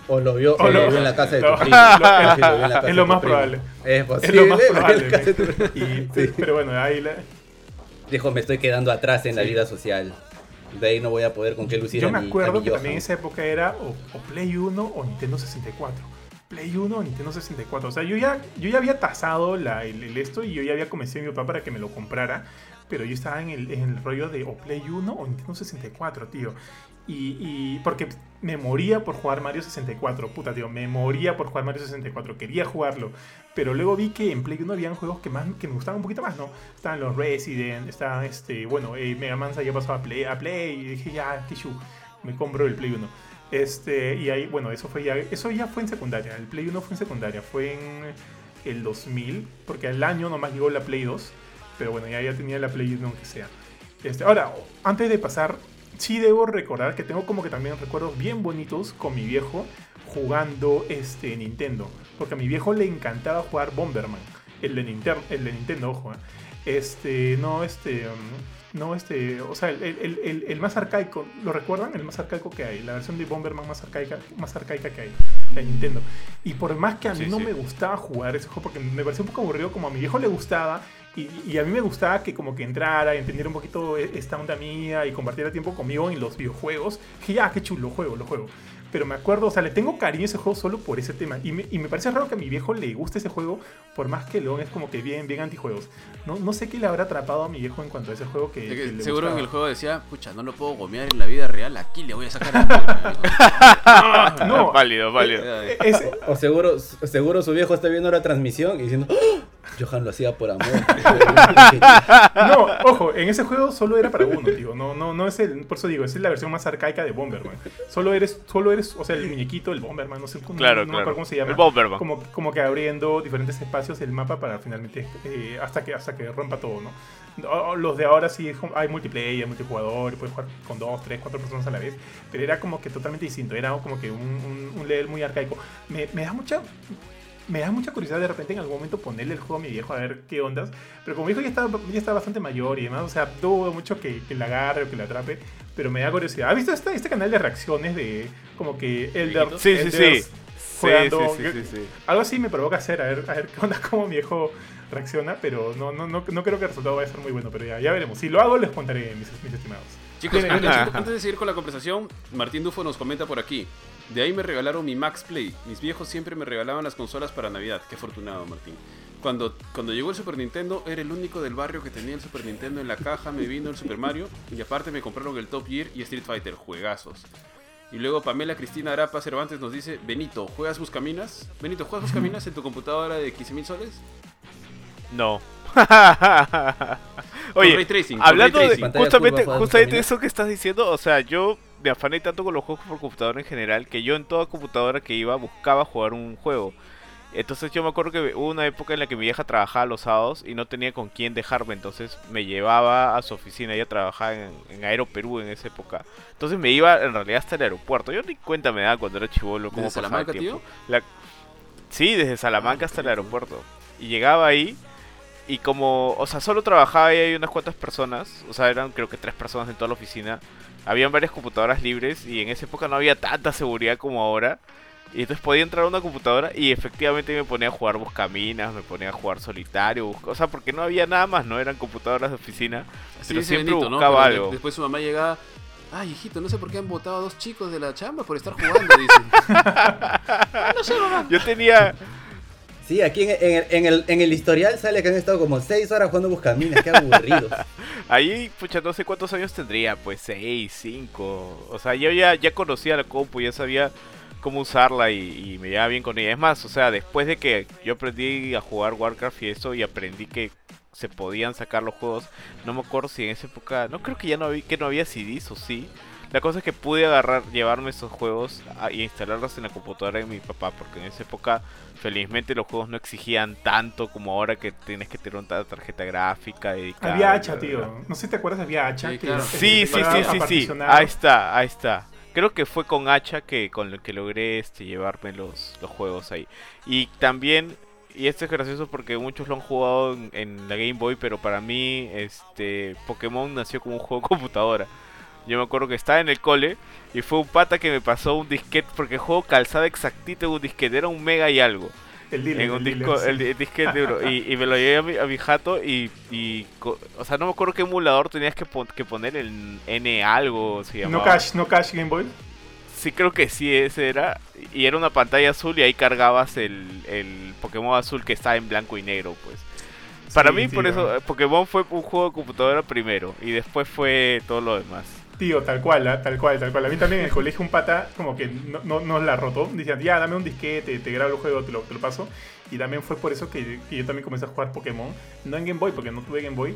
O lo vio, O lo vio en la casa de tu primo. lo- Fácil, lo vio en la *laughs* casa es de lo tu más primo. probable. Es lo más *laughs* probable. y- Sí. Pero bueno, ahí la- Dijo, me estoy quedando atrás en la vida social. De ahí no voy a poder con qué lucir Yo a me acuerdo mi que también en esa época era o, o Play 1 o Nintendo 64. Play 1 o Nintendo 64. O sea, yo ya, yo ya había tasado la, el, el esto y yo ya había convencido a mi papá para que me lo comprara. Pero yo estaba en el, en el rollo de o Play 1 o Nintendo 64, tío. Y, y porque me moría por jugar Mario 64, puta, tío, me moría por jugar Mario 64, quería jugarlo. Pero luego vi que en Play 1 habían juegos que, más, que me gustaban un poquito más, ¿no? Estaban los Resident, estaban, este, bueno, eh, Mega Man ya pasó a Play, a Play y dije, ya, qué me compro el Play 1. Este, y ahí, bueno, eso fue ya, eso ya fue en secundaria, el Play 1 fue en secundaria, fue en el 2000, porque al año nomás llegó la Play 2, pero bueno, ya, ya tenía la Play 1 aunque sea. Este, ahora, antes de pasar, sí debo recordar que tengo como que también recuerdos bien bonitos con mi viejo jugando este Nintendo, porque a mi viejo le encantaba jugar Bomberman, el de, Ninter- el de Nintendo, ojo, ¿eh? este, no este, um, no este, o sea, el, el- el- el más arcaico, ¿lo recuerdan? El más arcaico que hay, la versión de Bomberman más arcaica, más arcaica que hay, la de Nintendo. Y por más que a mí Sí, no sí. me gustaba jugar ese juego, porque me parecía un poco aburrido, como a mi viejo le gustaba, Y, y a mí me gustaba que como que entrara, entendiera un poquito e- esta onda mía y compartiera tiempo conmigo en los videojuegos. Que ya, qué chulo, lo juego, lo juego. Pero me acuerdo, o sea, le tengo cariño a ese juego solo por ese tema. Y me, y me parece raro que a mi viejo le guste ese juego, por más que León es como que bien, bien antijuegos. No, no sé qué le habrá atrapado a mi viejo en cuanto a ese juego que, Es que que le seguro en gustaba. el juego decía, pucha, no lo puedo gomear en la vida real, aquí le voy a sacar el mierda". *laughs* No, *laughs* válido, válido. Ese- *laughs* O seguro, seguro su viejo está viendo la transmisión y diciendo, "¡Ah! Johan lo hacía por amor. No, ojo, en ese juego solo era para uno, tío. No, no, no es el. Por eso digo, esa es la versión más arcaica de Bomberman. Solo eres, solo eres, o sea, el muñequito, el Bomberman, no sé cómo, Claro, no, me claro. cómo se llama. El Bomberman. Como, como que abriendo diferentes espacios del mapa para finalmente eh, hasta que hasta que rompa todo, ¿no? Los de ahora sí hay multiplayer, multijugador, y puedes jugar con dos, tres, cuatro personas a la vez, pero era como que totalmente distinto, era como que un, un, un level muy arcaico. Me, me da mucha me da mucha curiosidad de repente en algún momento ponerle el juego a mi viejo a ver qué ondas. Pero como mi hijo ya está, ya está bastante mayor y demás, o sea, dudo mucho que, que la agarre o que la atrape. Pero me da curiosidad. ¿Has visto este, este canal de reacciones de como que Elder, Sí, sí, sí. Jugando? sí, sí, sí, sí. Algo así me provoca hacer, a ver, a ver qué onda, *laughs* cómo mi viejo reacciona. Pero no, no, no, no creo que el resultado vaya a ser muy bueno. Pero ya, ya veremos. Si lo hago, les contaré, mis, mis estimados. Chicos, *laughs* antes de seguir con la conversación, Martín Dufo nos comenta por aquí. De ahí me regalaron mi Max Play. Mis viejos siempre me regalaban las consolas para Navidad. Qué afortunado, Martín. Cuando, cuando llegó el Super Nintendo, era el único del barrio que tenía el Super Nintendo en la caja. Me vino el Super Mario. Y aparte me compraron el Top Gear y Street Fighter. Juegazos. Y luego Pamela Cristina Arapa Cervantes nos dice: Benito, ¿juegas Buscaminas? Benito, ¿juegas Buscaminas en tu computadora de 15 mil soles? No. Con *laughs* Oye, ray tracing, con hablando ray de tracing. Justamente, justamente eso que estás diciendo, o sea, yo me afané tanto con los juegos por computadora en general que yo en toda computadora que iba buscaba jugar un juego. Entonces yo me acuerdo que hubo una época en la que mi vieja trabajaba los sábados y no tenía con quién dejarme, entonces me llevaba a su oficina, ella trabajaba en, en Aero Perú en esa época. Entonces me iba en realidad hasta el aeropuerto. Yo ni cuenta me daba cuando era chivolo cómo ¿Desde pasaba el Salamanca, tiempo. tío? La- Sí, desde Salamanca Ah, hasta el aeropuerto. Y llegaba ahí y como, o sea, solo trabajaba ahí hay unas cuantas personas, o sea, eran creo que tres personas en toda la oficina. Habían varias computadoras libres y en esa época no había tanta seguridad como ahora. Y entonces podía entrar a una computadora y efectivamente me ponía a jugar Buscaminas, me ponía a jugar Solitario, o sea, porque no había nada más, no eran computadoras de oficina. Así Pero siempre Benito, ¿no? buscaba algo. Después su mamá llegaba. Ay, hijito, no sé por qué han votado a dos chicos de la chamba por estar jugando, dice. *laughs* Yo tenía, Sí, aquí en, en el, en, el, en el historial sale que han estado como 6 horas jugando Buscaminas, qué aburridos. *laughs* Ahí, pucha, no sé cuántos años tendría, pues 6, 5. O sea, yo ya, ya conocía la compu, ya sabía cómo usarla y, y me llevaba bien con ella. Es más, o sea, después de que yo aprendí a jugar Warcraft y eso y aprendí que se podían sacar los juegos, no me acuerdo si en esa época, no creo que ya no había, que no había CDs o sí. La cosa es que pude agarrar, llevarme esos juegos y instalarlos en la computadora de mi papá, porque en esa época felizmente los juegos no exigían tanto como ahora que tienes que tener una tarjeta gráfica dedicada. Había hacha, tío. No sé si te acuerdas, había hacha. Sí, que- claro. Sí, sí, sí, sí, sí. Ahí está, ahí está. Creo que fue con Hacha que con lo que logré este llevarme los, los juegos ahí. Y también, y esto es gracioso porque muchos lo han jugado en, en la Game Boy, pero para mí este Pokémon nació como un juego de computadora. Yo me acuerdo que estaba en el cole y fue un pata que me pasó un disquete porque el juego calzaba exactito en un disquete, era un mega y algo El dealer, en un el disco, dealer, el, sí. el disquete duro. Y, y me lo llevé a mi, a mi jato y, y o sea, no me acuerdo qué emulador tenías que, pon- que poner el N algo, se No cash, no cash Game Boy. Sí, creo que sí, ese era. Y era una pantalla azul y ahí cargabas el, el Pokémon azul que está en blanco y negro, pues. Para Sí, mí, por eso, eh, Pokémon fue un juego de computadora primero y después fue todo lo demás. Tío, tal cual, ¿ah? tal cual, tal cual. A mí también en el colegio un pata como que no, no, no la rotó. Decían, ya, dame un disquete, te grabo el juego, te lo, te lo paso. Y también fue por eso que, que yo también comencé a jugar Pokémon. No en Game Boy, porque no tuve Game Boy,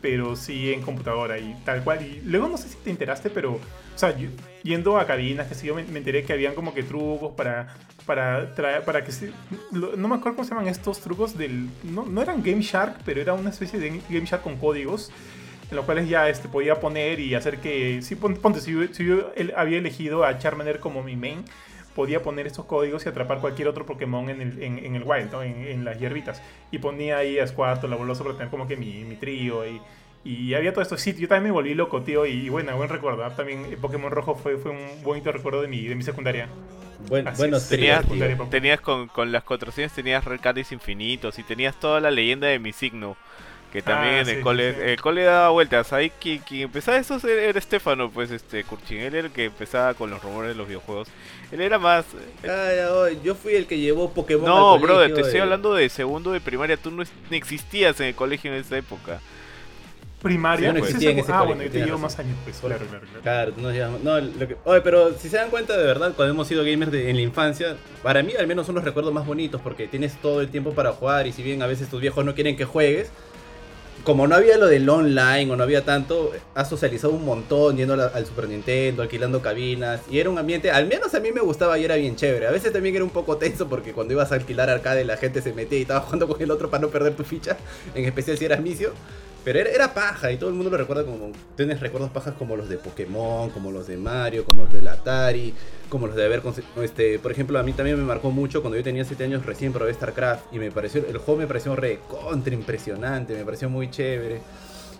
pero sí en computadora y tal cual. Y luego no sé si te enteraste, pero, o sea, yo- yendo a cabinas, que sí, yo me, me enteré que habían como que trucos para, para traer, para que se, lo- no me acuerdo cómo se llaman estos trucos del, no, no eran Game Shark, pero era una especie de Game Shark con códigos en los cuales ya este, podía poner y hacer que, si pon- ponte, si, yo- si yo el- había elegido a Charmander como mi main, podía poner estos códigos y atrapar cualquier otro Pokémon en el, en, en el wild, ¿no? en, en las hierbitas. Y ponía ahí a Squirtle, la Boloso para tener como que mi, mi trío y, y había todo esto. Sí, yo también me volví loco, tío, y, bueno, buen recuerdo. También eh, Pokémon Rojo fue, fue un bonito recuerdo de mi, de mi secundaria. Buen, Así buenos. Tenías, tenías con, con las contraseñas tenías Red Candies infinitos y tenías toda la leyenda de mi signo. Que también Ah, en el sí, cole, sí, el cole daba vueltas. Ahí quien, quien empezaba eso era Estefano, pues este Kurchin. Él era el que empezaba con los rumores de los videojuegos. Él era más. Ay, ay, yo fui el que llevó Pokémon No, al brother, colegio, te estoy eh. hablando de segundo de primaria. Tú no existías en el colegio en esa época. Primaria. No pues, existía en ese- ah, colegio, bueno, yo te llevo más años, pues, claro, claro, claro. Claro, no, ya- no, lo que- oye, pero si se dan cuenta de verdad, cuando hemos sido gamers de- en la infancia, para mí al menos son los recuerdos más bonitos porque tienes todo el tiempo para jugar y si bien a veces tus viejos no quieren que juegues, como no había lo del online o no había tanto, has socializado un montón yendo al Super Nintendo, alquilando cabinas y era un ambiente, al menos a mí me gustaba y era bien chévere. A veces también era un poco tenso porque cuando ibas a alquilar arcade la gente se metía y estaba *laughs* jugando con el otro para no perder tu ficha, en especial si eras misio. Pero era, era paja y todo el mundo lo recuerda como. Tienes recuerdos pajas como los de Pokémon, como los de Mario, como los del Atari, como los de haber. Este, por ejemplo, a mí también me marcó mucho cuando yo tenía 7 años recién probé StarCraft y me pareció. El juego me pareció re contra impresionante, me pareció muy chévere.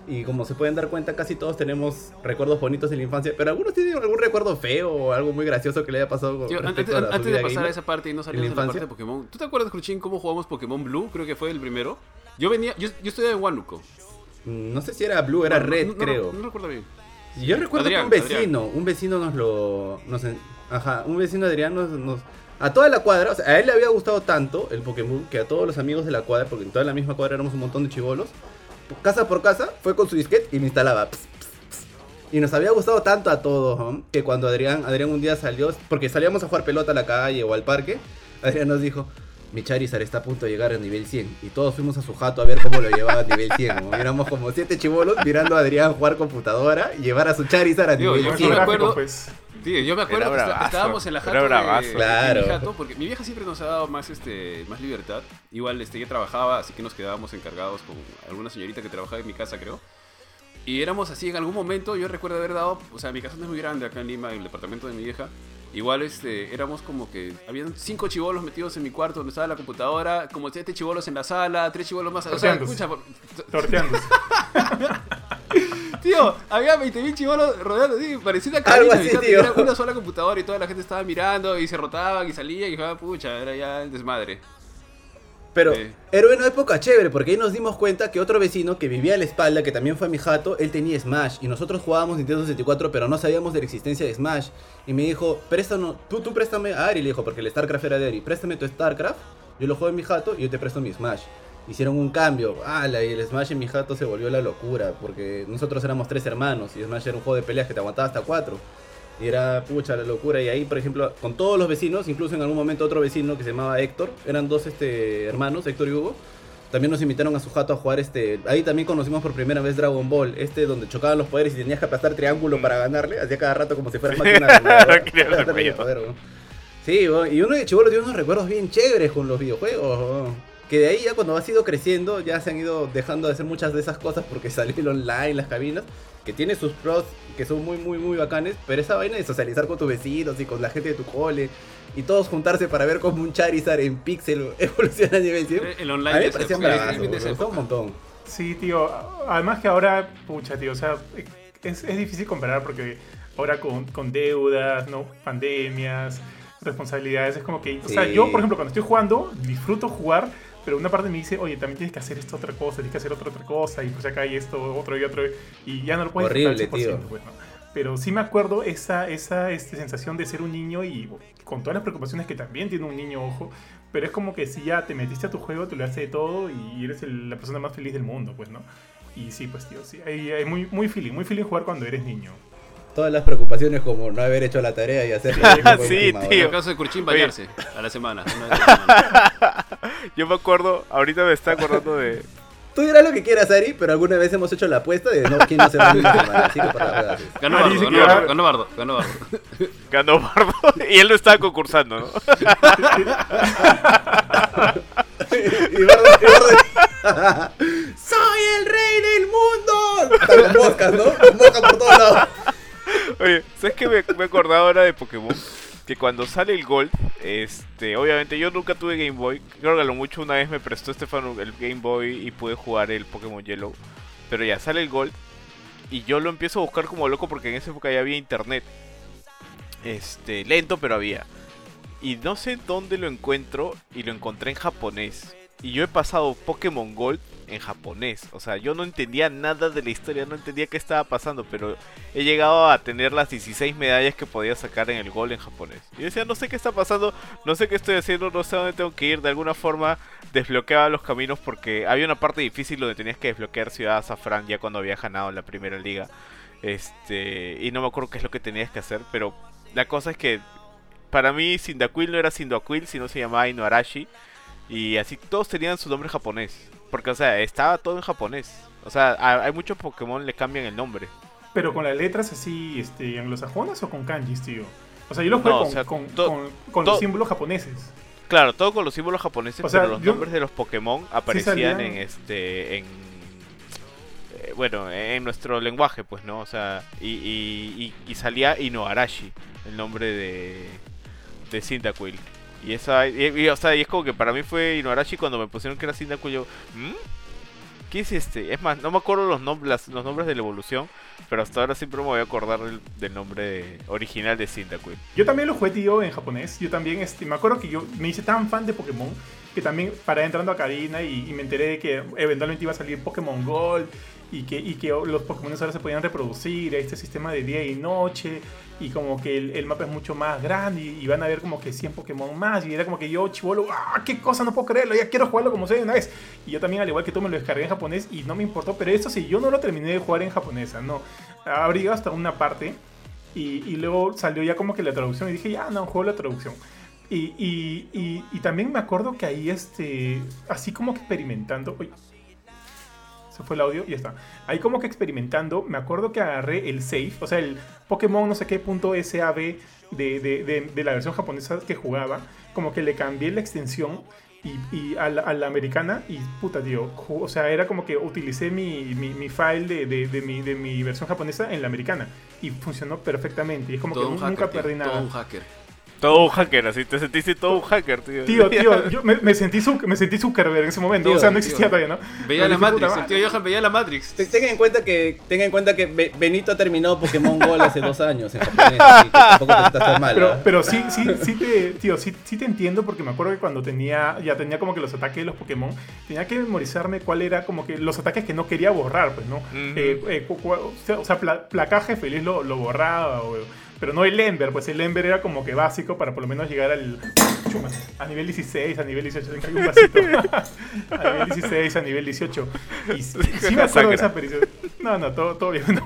Y como se pueden dar cuenta, casi todos tenemos recuerdos bonitos de la infancia, pero algunos tienen algún recuerdo feo o algo muy gracioso que le haya pasado con antes, a la- antes de pasar a esa parte y no ¿En salir de la parte de Pokémon, ¿tú te acuerdas, Cruchín, cómo jugamos Pokémon Blue? Creo que fue el primero. Yo venía, yo, yo estudiaba en Huánuco. Mm, No sé si era Blue, era No, no, Red, no, creo. No, recuerdo bien. Yo recuerdo Adrián, que un vecino, un vecino nos lo. Nos, ajá, un vecino Adrián nos, A toda la cuadra, o sea, a él le había gustado tanto el Pokémon que a todos los amigos de la cuadra, porque en toda la misma cuadra éramos un montón de chivolos, casa por casa, fue con su disquete y me instalaba. ps, ps, ps. Y nos había gustado tanto a todos, ¿no? que cuando Adrián, Adrián un día salió, porque salíamos a jugar pelota a la calle o al parque, Adrián nos dijo, mi Charizard está a punto de llegar a nivel 100. Y todos fuimos a su jato a ver cómo lo llevaba a nivel 100. ¿no? Éramos como siete chivolos mirando a Adrián jugar computadora y llevar a su Charizard a Digo, nivel yo Con 100. me acuerdo- pues. Tío, yo me acuerdo que bravazo, estábamos en la jato de, Claro. mi jato, porque mi vieja siempre nos ha dado más, este, más libertad. Igual este, ella trabajaba, así que nos quedábamos encargados con alguna señorita que trabajaba en mi casa, creo. Y éramos así, en algún momento yo recuerdo haber dado, o sea, mi casa no es muy grande acá en Lima, el departamento de mi vieja. Igual este, éramos como que, habían cinco chivolos metidos en mi cuarto donde estaba la computadora, como siete chivolos en la sala, tres chivolos más. O sea, escucha, por- Torteándose. *laughs* Tío, había 20.000 chivolos rodeando, sí, parecía una cabina, así, tío. Era una sola computadora y toda la gente estaba mirando y se rotaban y salían y jugaban, pucha, era ya el desmadre. Pero Sí. era una época chévere porque ahí nos dimos cuenta que otro vecino que vivía a la espalda, que también fue a mi jato, él tenía Smash y nosotros jugábamos Nintendo 64 pero no sabíamos de la existencia de Smash. Y me dijo, préstanos, tú, tú préstame a Ari, le dijo, porque el StarCraft era de Ari, préstame tu StarCraft, yo lo juego en mi jato y yo te presto mi Smash. Hicieron un cambio, ah, y el Smash en mi jato se volvió la locura, porque nosotros éramos tres hermanos y Smash era un juego de peleas que te aguantaba hasta cuatro. Y era pucha la locura. Y ahí, por ejemplo, con todos los vecinos, incluso en algún momento otro vecino que se llamaba Héctor, eran dos este, hermanos, Héctor y Hugo. También nos invitaron a su jato a jugar este. Ahí también conocimos por primera vez Dragon Ball, este donde chocaban los poderes y tenías que aplastar triángulo para ganarle. Hacía cada rato como si fueras máquina *laughs* de. Sí, ¿no? y uno de chivolo tiene unos recuerdos bien chéveres con los videojuegos. ¿no? Que de ahí ya cuando has ido creciendo ya se han ido dejando de hacer muchas de esas cosas porque *laughs* salió el online, las cabinas, que tiene sus pros que son muy, muy, muy bacanes, pero esa vaina de socializar con tus vecinos y con la gente de tu cole y todos juntarse para ver cómo un Charizard en Pixel *laughs* evoluciona a nivel 100. El A online mí de me gustó un montón. Sí, tío. Además que ahora, pucha, tío, o sea, es, es difícil comparar porque ahora con, con deudas, ¿no? Pandemias, responsabilidades, es como que, o sea, yo, por ejemplo, cuando estoy jugando, disfruto jugar, pero una parte me dice, oye, también tienes que hacer esto otra cosa, tienes que hacer otra otra cosa, y pues acá hay esto, otro y otro, y ya no lo puedes Horrible, disfrutar al 100%, tío. pues, ¿no? Pero sí me acuerdo esa, esa este, sensación de ser un niño y con todas las preocupaciones que también tiene un niño, ojo, pero es como que si ya te metiste a tu juego, te lo hace de todo y eres el- la persona más feliz del mundo, pues, ¿no? Y sí, pues, tío, sí, hay, hay muy, muy feeling, muy feeling jugar cuando eres niño. Todas las preocupaciones como no haber hecho la tarea y como *laughs* Sí, última hora. En tío. el caso de Curchín, Oye. bañarse a la semana. una vez a la *laughs* semana. *laughs* Yo me acuerdo, ahorita me está acordando de. Tú dirás lo que quieras, Ari, pero alguna vez hemos hecho la apuesta de no, quién no se va a *laughs* semana, así que huevas. Ganó Bardo, ganó Bardo, ganó Bardo, *laughs* ganó Bardo. Ganó Bardo y él no estaba concursando, ¿no? y Bardo, y Bardo- ¡Soy el rey del mundo! Está con moscas, ¿no? Con moscas por todos lados. Oye, ¿sabes qué me, me acordaba ahora de Pokémon? Que cuando sale el Gold, este, obviamente yo nunca tuve Game Boy. Creo que a lo mucho una vez me prestó Estefano el Game Boy y pude jugar el Pokémon Yellow. Pero ya sale el Gold y yo lo empiezo a buscar como loco porque en esa época ya había internet. Este, lento pero había. Y no sé dónde lo encuentro y lo encontré en japonés. y yo he pasado Pokémon Gold en japonés. O sea, yo no entendía nada de la historia, no entendía qué estaba pasando, pero he llegado a tener las 16 medallas que podía sacar en el gol en japonés. Y decía, no sé qué está pasando, no sé qué estoy haciendo, no sé dónde tengo que ir. De alguna forma desbloqueaba los caminos porque había una parte difícil donde tenías que desbloquear Ciudad Azafrán ya cuando había ganado la primera liga. Este, y no me acuerdo qué es lo que tenías que hacer, pero la cosa es que para mí Sindacuil no era Sindacuil, sino se llamaba Inuarashi. Y así todos tenían su nombre japonés. Porque, o sea, estaba todo en japonés. O sea, hay muchos Pokémon le cambian el nombre. Pero con las letras así, este, anglosajonas o con kanjis, tío. O sea, yo lo juego con, con, los símbolos japoneses. Claro, todo con los símbolos japoneses, pero los nombres de los Pokémon aparecían en este, en eh, bueno, en nuestro lenguaje, pues, ¿no? O sea, y, y, y, salía Inoarashi, el nombre de, de Cyndaquil. Y esa, y, o sea, y es como que para mí fue Inuarashi cuando me pusieron que era Cyndaquil, yo, ¿Mm? ¿qué es este? Es más, no me acuerdo los, nombres los nombres de la evolución, pero hasta ahora siempre me voy a acordar del, nombre original de Cyndaquil. Yo también lo jugué, tío, en japonés. Yo también, este, me acuerdo que yo me hice tan fan de Pokémon que también para entrando a Karina y, y me enteré de que eventualmente iba a salir Pokémon Gold y que, y que los Pokémon ahora se podían reproducir, este sistema de día y noche, y como que el, mapa es mucho más grande y, van a ver como que 100 Pokémon más, y era como que yo, chivolo, ¡ah, qué cosa, no puedo creerlo, ya quiero jugarlo como sea una vez. Y yo también, al igual que tú, me lo descargué en japonés y no me importó, pero esto sí, yo no lo terminé de jugar en japonesa, no. Abrí hasta una parte y, y, luego salió ya como que la traducción y dije, ya, no, juego la traducción. Y, y, y, también me acuerdo que ahí, este, así como que experimentando, se fue el audio y ya está. Ahí como que experimentando, me acuerdo que agarré el save, o sea, el Pokémon no sé qué punto SAB de, de, de, la versión japonesa que jugaba, como que le cambié la extensión y, a, la, americana y puta, tío, o sea, era como que utilicé mi, mi, mi file de, de, mi, de mi versión japonesa en la americana y funcionó perfectamente. Y es como que nunca perdí nada. Todo un hacker. Todo un hacker, así te sentiste todo un hacker, tío. Tío, tío, *laughs* yo me, sentí, su, me sentí Zuckerberg en ese momento. o sea, no existía todavía, ¿no? Veía la Matrix, el tío Johan veía la Matrix. Tengan en cuenta que, tengan en cuenta que Benito ha terminado Pokémon Go hace dos años en japonés, así que tampoco te estás mal. Pero, pero sí, sí, sí te, tío, sí, sí te entiendo porque me acuerdo que cuando tenía, ya tenía como que los ataques de los Pokémon, tenía que memorizarme cuál era como que los ataques que no quería borrar, pues, ¿no? eh, eh, o sea, placaje feliz lo, lo borraba, o pero no el Ember, pues el Ember era como que básico para por lo menos llegar al. a nivel 16, a nivel 18, se un vasito. *laughs* a nivel 16, a nivel 18. Y *laughs* sí, me acuerdo de esa pericia. No, no, todo, todo bien, *laughs*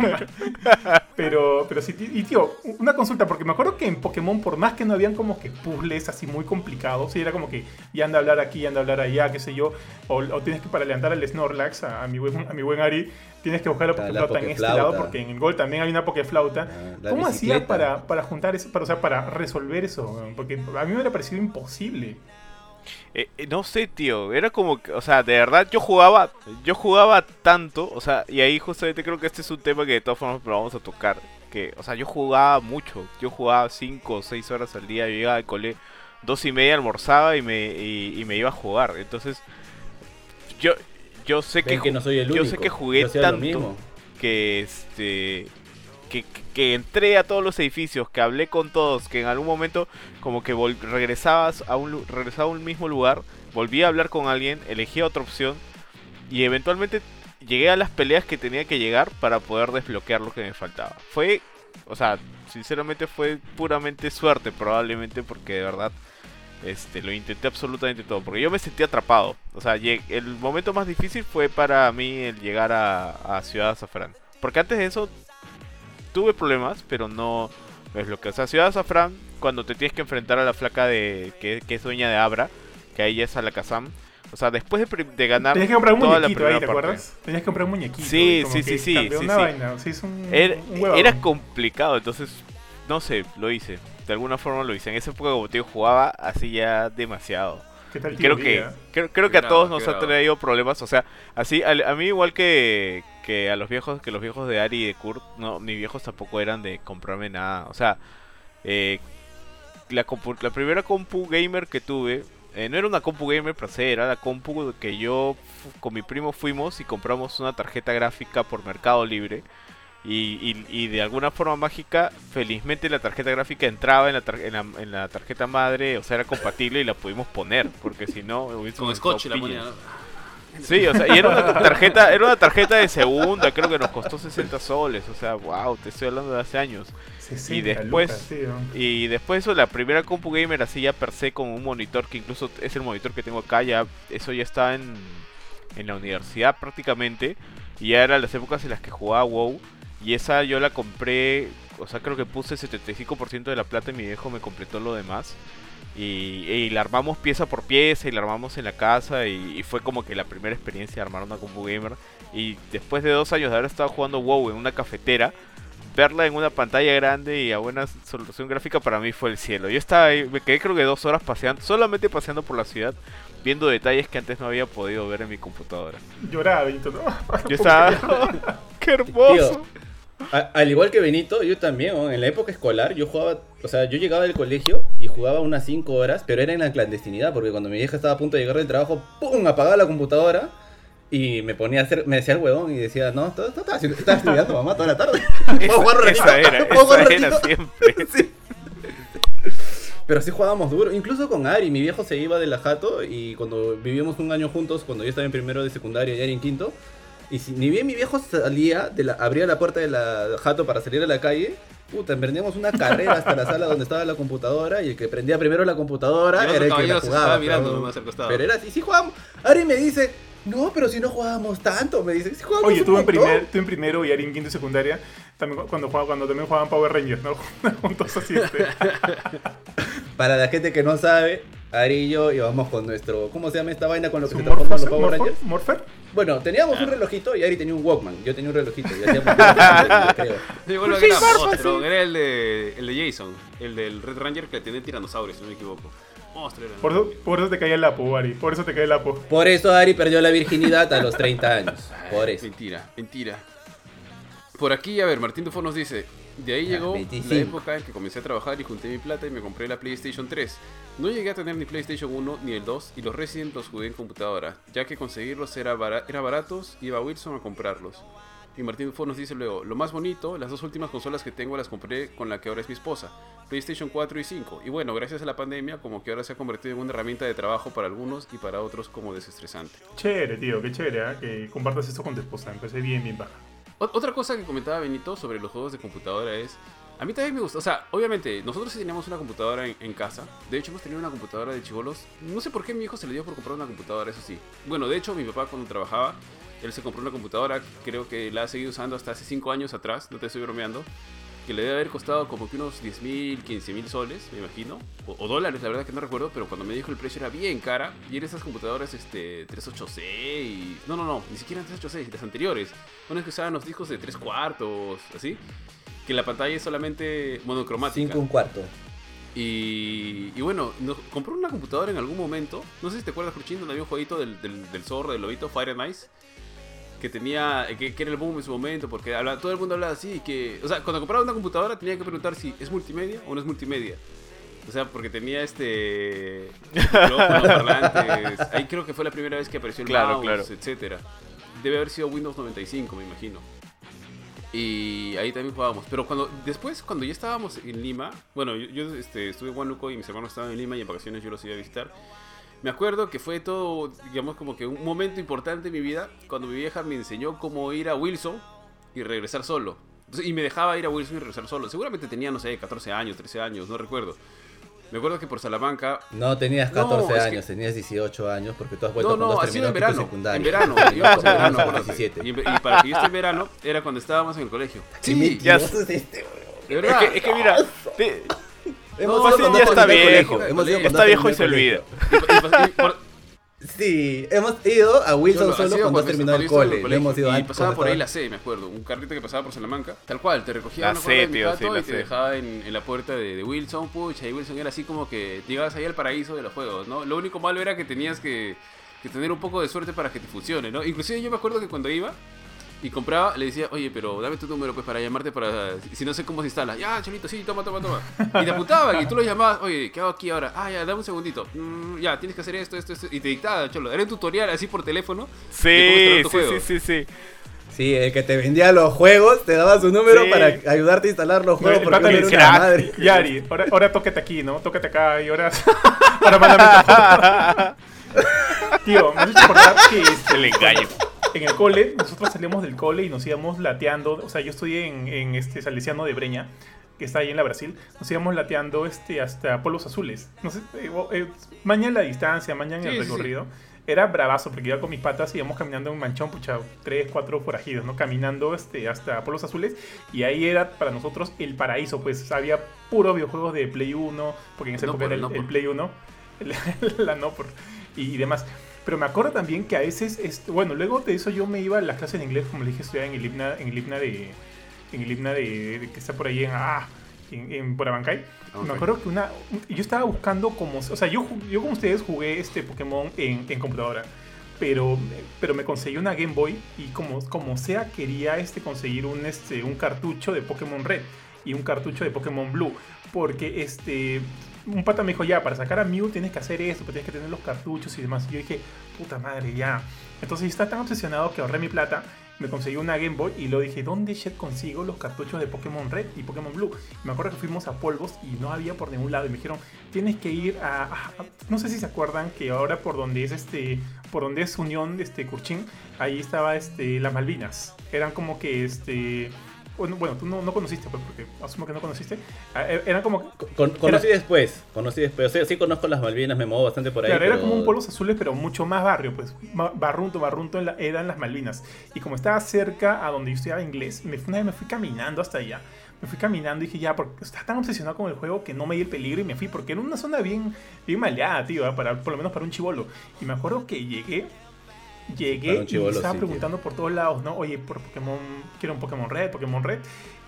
Pero, pero sí, y tío, una consulta, porque me acuerdo que en Pokémon, por más que no habían como que puzzles así muy complicados, sí, era como que ya anda a hablar aquí, ya anda a hablar allá, qué sé yo, o, tienes que para levantar al Snorlax, a, mi buen, a mi buen Ari, tienes que buscar la Pokeflauta en este lado, porque en el Gol también hay una Pokeflauta. Ah, ¿Cómo hacía para, para juntar eso, para, o sea, para resolver eso? Porque a mí me hubiera parecido imposible. Eh, eh, no sé, tío, era como, o sea, de verdad yo jugaba, yo jugaba tanto, o sea, y ahí justamente creo que este es un tema que de todas formas vamos a tocar, que, o sea, yo jugaba mucho, yo jugaba 5 o 6 horas al día, yo llegaba al cole, dos y media almorzaba y me, y, me iba a jugar, entonces, yo, yo sé que, no soy el yo sé que jugué tanto que este que, entré a todos los edificios, que hablé con todos, que en algún momento como que regresabas a un, regresaba a un mismo lugar, volví a hablar con alguien, elegí otra opción y eventualmente llegué a las peleas que tenía que llegar para poder desbloquear lo que me faltaba. Fue, o sea, sinceramente fue puramente suerte probablemente porque de verdad este, lo intenté absolutamente todo, porque yo me sentí atrapado. O sea, el momento más difícil fue para mí el llegar a, a Ciudad Azafrán. Porque antes de eso tuve problemas, pero no es lo que... O sea, Ciudad Azafrán, cuando te tienes que enfrentar a la flaca de que, es dueña de Abra, que ahí es a la Kazam. O sea, después de, ganar Tenías que comprar un muñequito ahí, ¿te acuerdas? Tenías que comprar un muñequito. Sí, sí, sí, sí. sí, Vaina. sí es un, era, era, complicado, entonces, no sé, lo hice. De alguna forma lo hice. En esa época, como te digo, jugaba así ya demasiado. ¿Qué tal creo que creo, creo que a todos nos ha traído problemas. O sea, así, a, a mí igual que, que a los viejos, que los viejos de Ari y de Kurt, no, mis viejos tampoco eran de comprarme nada. O sea, eh, la, la primera compu gamer que tuve, eh, no era una compu gamer per se, era la compu que yo con mi primo fuimos y compramos una tarjeta gráfica por Mercado Libre. Y, y, y de alguna forma mágica, felizmente la tarjeta gráfica entraba en la, en, la, en la tarjeta madre, o sea, era compatible y la pudimos poner, porque si no, hubiésemos Con scotch la ponía. pillos. Sí, o sea, y era una tarjeta, era una tarjeta de segunda, creo que nos costó 60 soles, o sea, wow, te estoy hablando de hace años. 60 después- lucas, tío. Y después eso, la primera compu gamer así ya per se con un monitor que incluso es el monitor que tengo acá, ya eso ya estaba en, en la universidad prácticamente. Y ya eran las épocas en las que jugaba WoW. Y esa yo la compré, o sea, creo que puse 75% de la plata y mi viejo me completó lo demás. Y, y la armamos pieza por pieza y la armamos en la casa y, y fue como que la primera experiencia de armar una compu gamer. Y después de dos años de haber estado jugando WoW en una cafetera, verla en una pantalla grande y a buena solución gráfica para mí fue el cielo. Yo estaba ahí, me quedé creo que dos horas paseando, solamente paseando por la ciudad, viendo detalles que antes no había podido ver en mi computadora. Lloraba, ¿no? *laughs* Yo estaba, *laughs* ¡qué hermoso! A- al igual que Benito, yo también, ¿no? en la época escolar, yo jugaba, o sea, yo llegaba del colegio y jugaba unas 5 horas, pero era en la clandestinidad, porque cuando mi vieja estaba a punto de llegar del trabajo, ¡pum! apagaba la computadora y me ponía a hacer, me decía el huevón y decía, no, estaba, *laughs* estudiando mamá toda la tarde. *laughs* ¿Puedo jugar un ratito? Esa era, ¿Puedo jugar esa era siempre. *laughs* Sí. Pero sí jugábamos duro, incluso con Ari, mi viejo se iba de la jato y cuando vivíamos un año juntos, cuando yo estaba en primero de secundaria y Ari en quinto, y si ni bien mi viejo salía, de la, abría la puerta de la jato para salir a la calle, puta, emprendíamos una carrera hasta la sala donde estaba la computadora y el que prendía primero la computadora era el que la jugaba. pero- era así, sí jugábamos. Ari me dice, no, pero si no jugábamos tanto, me dice, sí jugábamos Oye, tú en, montón". primer, tú en primero y Ari en quinto y secundaria, también, cu- cuando, jugaba, cuando también jugaban Power Rangers, ¿no? *laughs* Juntos así, este. *laughs* Para la gente que no sabe, Ari y yo íbamos con nuestro, ¿cómo se llama esta vaina con lo que ¿Su se transforman los Power Rangers? Morpher? Bueno, teníamos un relojito y Ari tenía un Walkman. Yo tenía un relojito y hacíamos *laughs* creo. Sí, bueno, que era monstruo, era el de, el de Jason, el del Red Ranger que tiene tiranosaurios, si no me equivoco. Monstruo era. Por eso, por eso te caía el lapo, Ari. Por eso te caía el lapo. Por eso Ari perdió la virginidad a los 30 años. Por eso. Mentira, mentira. Por aquí, a ver, Martín Dufo nos dice, de ahí llegó 25. la época en que comencé a trabajar y junté mi plata y me compré la PlayStation 3. No llegué a tener ni PlayStation 1 ni el 2 y los Resident los jugué en computadora, ya que conseguirlos era, bara- era baratos, iba a Wilson a comprarlos. Y Martín Dufo nos dice luego, lo más bonito, las dos últimas consolas que tengo las compré con la que ahora es mi esposa, PlayStation 4 y 5. Y bueno, gracias a la pandemia, como que ahora se ha convertido en una herramienta de trabajo para algunos y para otros como desestresante. Chévere, tío, qué chévere, ¿ah? Que compartas esto con tu esposa. Parece bien, bien baja. Ot- Otra cosa que comentaba Benito sobre los juegos de computadora es. A mí también me gusta. O sea, obviamente, nosotros sí teníamos una computadora en, en casa. De hecho, hemos tenido una computadora de chivolos. No sé por qué mi hijo se le dio por comprar una computadora, eso sí. Bueno, de hecho, mi papá cuando trabajaba, él se compró una computadora. Creo que la ha seguido usando hasta hace 5 años atrás. No te estoy bromeando. Que le debe haber costado como que unos 10 mil, 15 mil soles, me imagino. O, o dólares, la verdad que no recuerdo. Pero cuando me dijo el precio era bien cara. Y eran esas computadoras este, 38C y... No, no, no. Ni siquiera 38C, las anteriores. Unas que usaban los discos de 3 cuartos, así. Que la pantalla es solamente monocromática. 5 un cuarto. Y, y bueno, nos compró una computadora en algún momento. No sé si te acuerdas, Cruchín, donde había un jueguito del, del, del zorro, del lobito, Fire and Ice. Que tenía, que, que era el boom en su momento, porque habla- todo el mundo hablaba así. Que, o sea, cuando compraba una computadora tenía que preguntar si es multimedia o no es multimedia. O sea, porque tenía este. *laughs* parlantes. Ahí creo que fue la primera vez que apareció el Claro, mouse, claro. etcétera. Debe haber sido Windows 95, me imagino. Y ahí también jugábamos. Pero cuando después, cuando ya estábamos en Lima, bueno, yo, yo, este, estuve en Huánuco y mis hermanos estaban en Lima y en vacaciones yo los iba a visitar. Me acuerdo que fue todo, digamos, como que un momento importante en mi vida cuando mi vieja me enseñó cómo ir a Wilson y regresar solo. Entonces, y me dejaba ir a Wilson y regresar solo. Seguramente tenía, no sé, 14 años, 13 años, no recuerdo. Me acuerdo que por Salamanca No tenías No, 14 es que- años, tenías 18 años porque tú has vuelto No, no, cuando has ha sido en verano. secundaria. En verano, íbamos en *laughs* verano, acuérdate. 17. Y, y para que yo esté en verano era cuando estábamos en el colegio. Sí, ya- mentiroso es este, Es verdad. que, es que mira, te- Hemos No, cuando ya está viejo. está viejo y se olvida. *laughs* Sí, hemos ido a Wilson solo cuando has terminado el cole. Hemos ido y pasaba por ahí la C, me acuerdo. Un carrito que pasaba por Salamanca. Tal cual, te recogía La C, tío, sí, la y te dejaba en, la puerta de, de Wilson. Pucha, y Wilson era así como que llegabas ahí al paraíso de los juegos, ¿no? Lo único malo era que tenías que, que tener un poco de suerte para que te funcione, ¿no? Inclusive yo me acuerdo que cuando iba y compraba, le decía, oye, pero dame tu número pues para llamarte para... Si no sé cómo se instala. Ya, cholito, sí, toma, toma, toma. Y te apuntaban y tú lo llamabas, oye, ¿qué hago aquí ahora? Ah, ya, dame un segundito. Mm, ya, tienes que hacer esto, esto, esto. Y te dictaba, cholo. Era un tutorial así por teléfono. Sí, ¿De cómo instalar tu sí, juego? sí, sí, sí. Sí, el que te vendía los juegos, te daba su número Sí. para ayudarte a instalar los juegos. porque le era decía, una "Ah, madre. *laughs* Yari, ahora, ahora tóquete aquí, ¿no? Tóquete acá y ahora. *laughs* mándame *laughs* tu- Tío, me has hecho acordar que este, El engaño. En el cole, nosotros salíamos del cole y nos íbamos lateando. O sea, yo estudié en, en este Salesiano de Breña, que está ahí en la Brasil. Nos íbamos lateando este, hasta Polos Azules. No sé, eh, eh, mañana la distancia, mañana Sí, el sí, sí. recorrido. Era bravazo porque iba con mis patas y íbamos caminando en un manchón, pucha, tres, cuatro forajidos, ¿no? Caminando este, hasta Polos Azules. Y ahí era para nosotros el paraíso, pues había puro videojuegos de Play 1, porque en esa No época por, era el, no el. Play 1, el- *laughs* la no por, y, y demás. Pero me acuerdo también que a veces, bueno, luego de eso yo me iba a las clases de inglés, como le dije, estudiaba en el himna, en el himna de, en el himna de, de que está por ahí en, ah, en, en Burabancay. Ok. Me acuerdo que una, yo estaba buscando como, o sea, yo, yo como ustedes jugué este Pokémon en, en computadora. Pero, pero me conseguí una Game Boy y como, como sea quería este, conseguir un, este, un cartucho de Pokémon Red y un cartucho de Pokémon Blue. Porque este, un pata me dijo, ya, para sacar a Mew tienes que hacer esto, pues tienes que tener los cartuchos y demás. Y yo dije, puta madre, ya. Entonces estaba tan obsesionado que ahorré mi plata, me conseguí una Game Boy y lo dije, ¿dónde shit consigo los cartuchos de Pokémon Red y Pokémon Blue? Me acuerdo que fuimos a Polvos y no había por ningún lado. Y me dijeron, tienes que ir a- no sé si se acuerdan que ahora por donde es este, por donde es Unión, este Curchín, ahí estaba este, las Malvinas. Eran como que este... Bueno, tú no, no conociste, pues, porque asumo que no conociste. Ah, eh, Eran como Con- conocí después, conocí después. O sea, sí conozco las Malvinas, me muevo bastante por ahí. Claro, era pero- como un polos azules, pero mucho más barrio, pues. Barrunto, Barrunto en la- eran las Malvinas. Y como estaba cerca a donde yo estudiaba inglés, me, una vez me fui caminando hasta allá. Me fui caminando y dije, ya, porque estaba tan obsesionado con el juego que no me di el peligro y me fui, porque era una zona bien, bien maleada, tío, ¿eh? para, por lo menos para un chivolo. Y me acuerdo que llegué, llegué y estaba sí, preguntando por todos lados, ¿no? Oye, por Pokémon, quiero un Pokémon Red, Pokémon Red.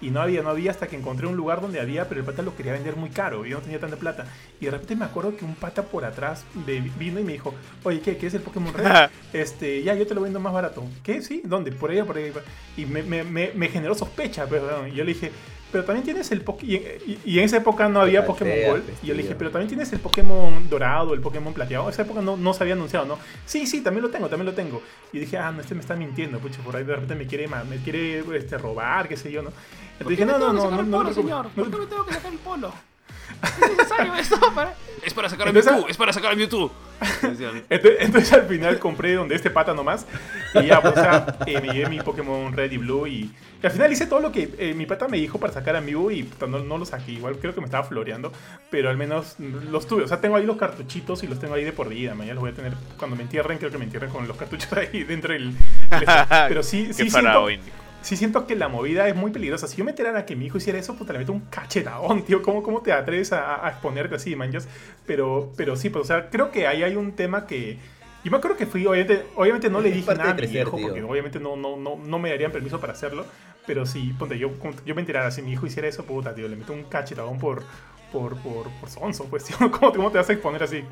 Y no había, no había hasta que encontré un lugar donde había, pero el pata lo quería vender muy caro y yo no tenía tanta plata. Y de repente me acuerdo que un pata por atrás de- vino y me dijo, oye, ¿qué? ¿Quieres el Pokémon Red? este, ya, yo te lo vendo más barato. ¿Qué? ¿Sí? ¿Dónde? Por ahí, por ahí. Y me, me, me, me generó sospecha, perdón. Y yo le dije, pero también tienes el Pokémon... Y, y- y en esa época no había Pokémon Gold. Y yo le dije, pero también tienes el Pokémon dorado, el Pokémon plateado. En esa época no, no se había anunciado, ¿no? Sí, sí, también lo tengo, también lo tengo. Y dije, ah, no, este me está mintiendo, pucha, por ahí de repente me quiere, me quiere este, robar, qué sé yo, ¿no? Entonces dije, no, no, no, no, no, preocupes, señor? no ¿Por te qué me tengo que sacar el polo? ¿Es necesario esto para...? Es para sacar a Entonces- Mewtwo, es para sacar a *laughs* Mewtwo. Entonces, entonces al final compré donde este pata nomás. Y ya, pues, o sea, eh, me llevé mi Pokémon Red y Blue. Y, y al final hice todo lo que eh, mi pata me dijo para sacar a Mew. Y puta, no, no lo saqué. Igual creo que me estaba floreando. Pero al menos los tuve. O sea, tengo ahí los cartuchitos y los tengo ahí de por vida. Mañana los voy a tener. Cuando me entierren, creo que me entierren con los cartuchos *laughs* ahí dentro del. del- *laughs* Pero sí, Qué sí siento, faraón. Sí siento que la movida es muy peligrosa. Si yo me enterara que mi hijo hiciera eso, puta, le meto un cachetadón, tío. ¿Cómo, cómo te atreves a, a exponerte así, manjas? Pero, pero sí, pues, o sea, creo que ahí hay un tema que... Yo me acuerdo que fui, obviamente, obviamente no le dije nada a mi hijo, tío. porque obviamente no, no, no, no me darían permiso para hacerlo. Pero sí, ponte, yo, yo me enterara, si mi hijo hiciera eso, puta, tío, le meto un cachetadón por... Por, por, por sonso, pues, tío. ¿Cómo, ¿Cómo te vas a exponer así?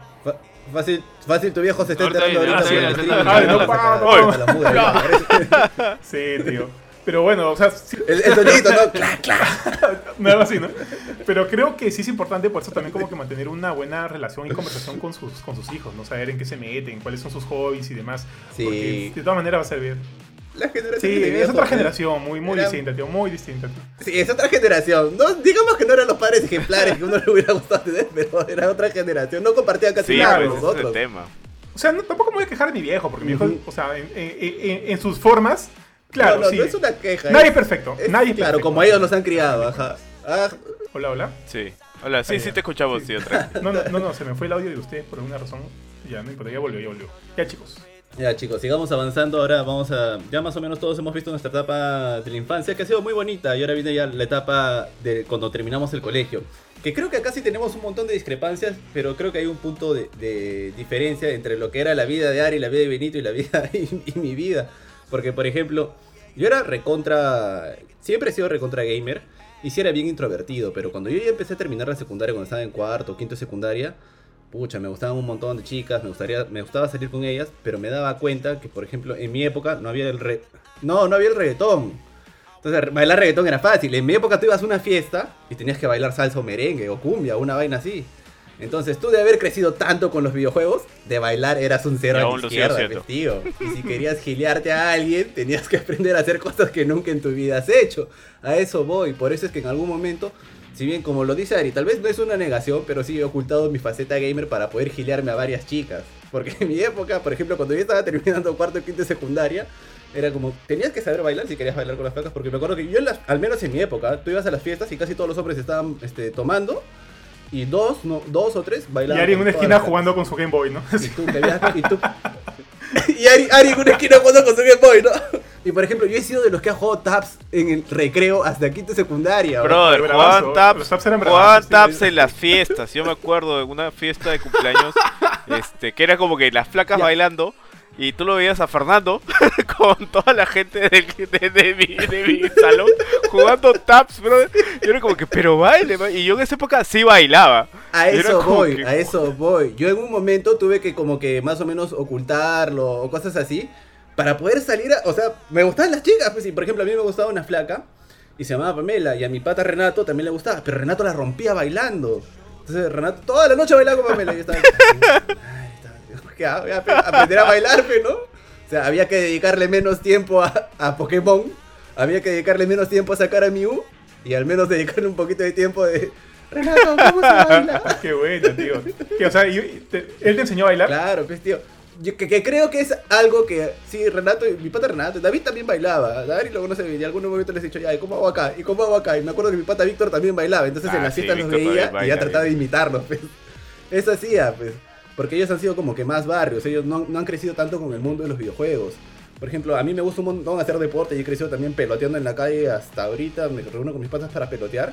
Fácil, fácil, tu viejo se está enterando ahorita. Sí, tío. Pero bueno, o sea, sí- El, el ¿no? Clac, clac. *laughs* Nada así, ¿no? Pero creo que sí es importante por eso también como que mantener una buena relación y conversación con sus, con sus hijos, ¿no? Saber en qué se meten, cuáles son sus hobbies y demás. Sí. Porque de todas maneras va a servir. La generación Sí, es otra generación, muy, muy Era- distinta, tío, muy distinta. tío. Sí, es otra generación. No, digamos que no eran los padres ejemplares que a uno le hubiera gustado tener, pero era otra generación. No compartían casi Sí, nada pues, con ese es el nosotros. tema. O sea, no- tampoco me voy a quejar de mi viejo, porque mi viejo, o sea, en, en- en- en sus formas, claro, no, no, sí. no es una queja. Nadie es- es perfecto, es- nadie es Claro, perfecto. como ellos los han criado, ajá. Ah, Hola, hola. Sí. Hola, sí, sí ya. te escuchamos, Sí. tío. tranquilo. No, no, no, no, se me fue el audio de usted por alguna razón. Ya, no importa, ya volvió, ya volvió. Ya, chicos. Ya chicos, sigamos avanzando. Ahora vamos a. Ya más o menos todos hemos visto nuestra etapa de la infancia, que ha sido muy bonita. Y ahora viene ya la etapa de cuando terminamos el colegio. Que creo que acá sí tenemos un montón de discrepancias, pero creo que hay un punto de, de diferencia entre lo que era la vida de Ari, la vida de Benito y la vida *laughs* y, y mi vida. Porque, por ejemplo, yo era recontra. Siempre he sido recontra gamer. Y sí era bien introvertido, pero cuando yo ya empecé a terminar la secundaria, cuando estaba en cuarto o quinto de secundaria, pucha, me gustaban un montón de chicas, me gustaría, me gustaba salir con ellas, pero me daba cuenta que, por ejemplo, en mi época no había el re... no, no había el reggaetón. Entonces, bailar reggaetón era fácil. En mi época tú ibas a una fiesta y tenías que bailar salsa o merengue o cumbia, una vaina así. Entonces, tú de haber crecido tanto con los videojuegos, de bailar eras un cero Y a la izquierda, tío. *laughs* Y si querías gilearte a alguien, tenías que aprender a hacer cosas que nunca en tu vida has hecho. A eso voy. Por eso es que en algún momento, si bien como lo dice Ari, tal vez no es una negación, pero sí he ocultado mi faceta gamer para poder gilearme a varias chicas. Porque en mi época, por ejemplo, cuando yo estaba terminando cuarto y quinto de secundaria, era como, tenías que saber bailar si querías bailar con las flacas, porque me acuerdo que yo, en las- al menos en mi época, tú ibas a las fiestas y casi todos los hombres estaban este, tomando, y dos, no, dos o tres Y bailaban. Ari en una esquina jugando con su Game Boy, ¿no? Y tú, te veías- y tú- *laughs* y Ari, Ari en una esquina jugando con su Game Boy, ¿no? Y por ejemplo, yo he sido de los que ha jugado taps en el recreo hasta quinto de secundaria. bro. Brother, jugaban taps, los taps eran jugaban bravazos, sí, taps sí. en las fiestas. Yo me acuerdo de una fiesta de cumpleaños, *laughs* este, que era como que las flacas Ya. bailando. Y tú lo veías a Fernando *laughs* con toda la gente de, de mi, de mi salón jugando taps, brother. Y era como que, pero baile, ba-". y yo en esa época sí bailaba. A eso voy, que- a eso voy. Yo en un momento tuve que como que más o menos ocultarlo o cosas así para poder salir a, o sea, me gustaban las chicas, pues y por ejemplo a mí me gustaba una flaca y se llamaba Pamela y a mi pata Renato también le gustaba, pero Renato la rompía bailando. Entonces Renato toda la noche bailaba con Pamela y yo estaba, "Ay, *laughs* está- ¿qué hago? Voy a ap- aprender a bailar, ¿no? O sea, había que dedicarle menos tiempo a, a Pokémon, había que dedicarle menos tiempo a sacar a Mew y al menos dedicarle un poquito de tiempo de Renato, ¿cómo se baila? Qué bueno, tío. Que, o sea, él te enseñó a bailar. Claro, pues tío. Yo que, que creo que es algo que, sí, Renato, mi pata Renato, David también bailaba. David lo conoce bien y en algún momento les he dicho, ya, ¿y cómo hago acá? ¿Y cómo hago acá? Y me acuerdo que mi pata Víctor también bailaba. Entonces Ah, en las sí, Víctor veía y ya trataba de bien. imitarlos, pues. Eso hacía, pues. Porque ellos han sido como que más barrios. Ellos no, no han crecido tanto con el mundo de los videojuegos. Por ejemplo, a mí me gusta un montón hacer deporte y he crecido también peloteando en la calle hasta ahorita. Me reúno con mis patas para pelotear.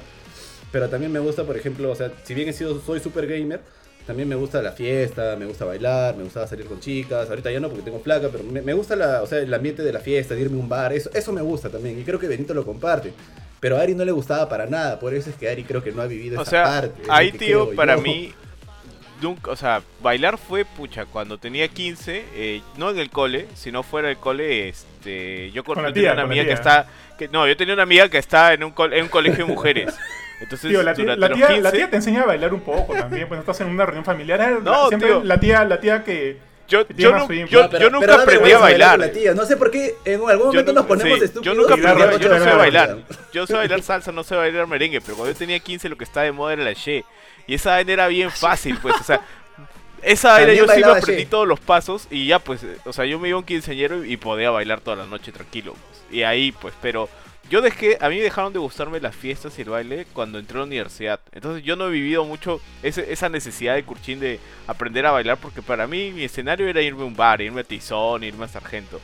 Pero también me gusta, por ejemplo, o sea, si bien he sido, soy super gamer, también me gusta la fiesta, me gusta bailar, me gusta salir con chicas. Ahorita ya no porque tengo flaca, pero me, me gusta la, o sea, el ambiente de la fiesta, de irme a un bar, eso, eso me gusta también. Y creo que Benito lo comparte. Pero a Ari no le gustaba para nada, por eso es que Ari creo que no ha vivido O esa sea, parte. ahí tío, para yo. mí, nunca, o sea, bailar fue, pucha, cuando tenía 15, eh, no en el cole, sino fuera del cole, este, yo con, Con yo tenía tía, una con amiga que tía. está, que, no, yo tenía una amiga que está en un, col- en un colegio de mujeres. *laughs* Entonces, Tío, la tía, la, tía, 15, la tía te enseña a bailar un poco también, pues no estás en una reunión familiar. No, la- siempre tío. la tía, la tía que yo, yo, yo, No, pero- yo nunca aprendí a bailar. No sé por qué en algún Yo momento nos ponemos sí, estúpidos. Yo nunca aprendí, noche yo no sé la bailar. Yo sé bailar salsa, no sé bailar merengue, pero cuando yo tenía 15 lo que estaba de moda era la she. Y esa vaina era bien *laughs* fácil, pues, o sea, esa vaina yo sí me aprendí she. todos los pasos y ya pues, o sea, yo me iba a un quinceañero y podía bailar toda la noche tranquilo. pues. Y ahí pues, pero yo dejé, a mí dejaron de gustarme las fiestas y el baile cuando entré a la universidad. Entonces yo no he vivido mucho ese- esa necesidad de Curchín de aprender a bailar porque para mí mi escenario era irme a un bar, irme a Tizón, irme a Sargento.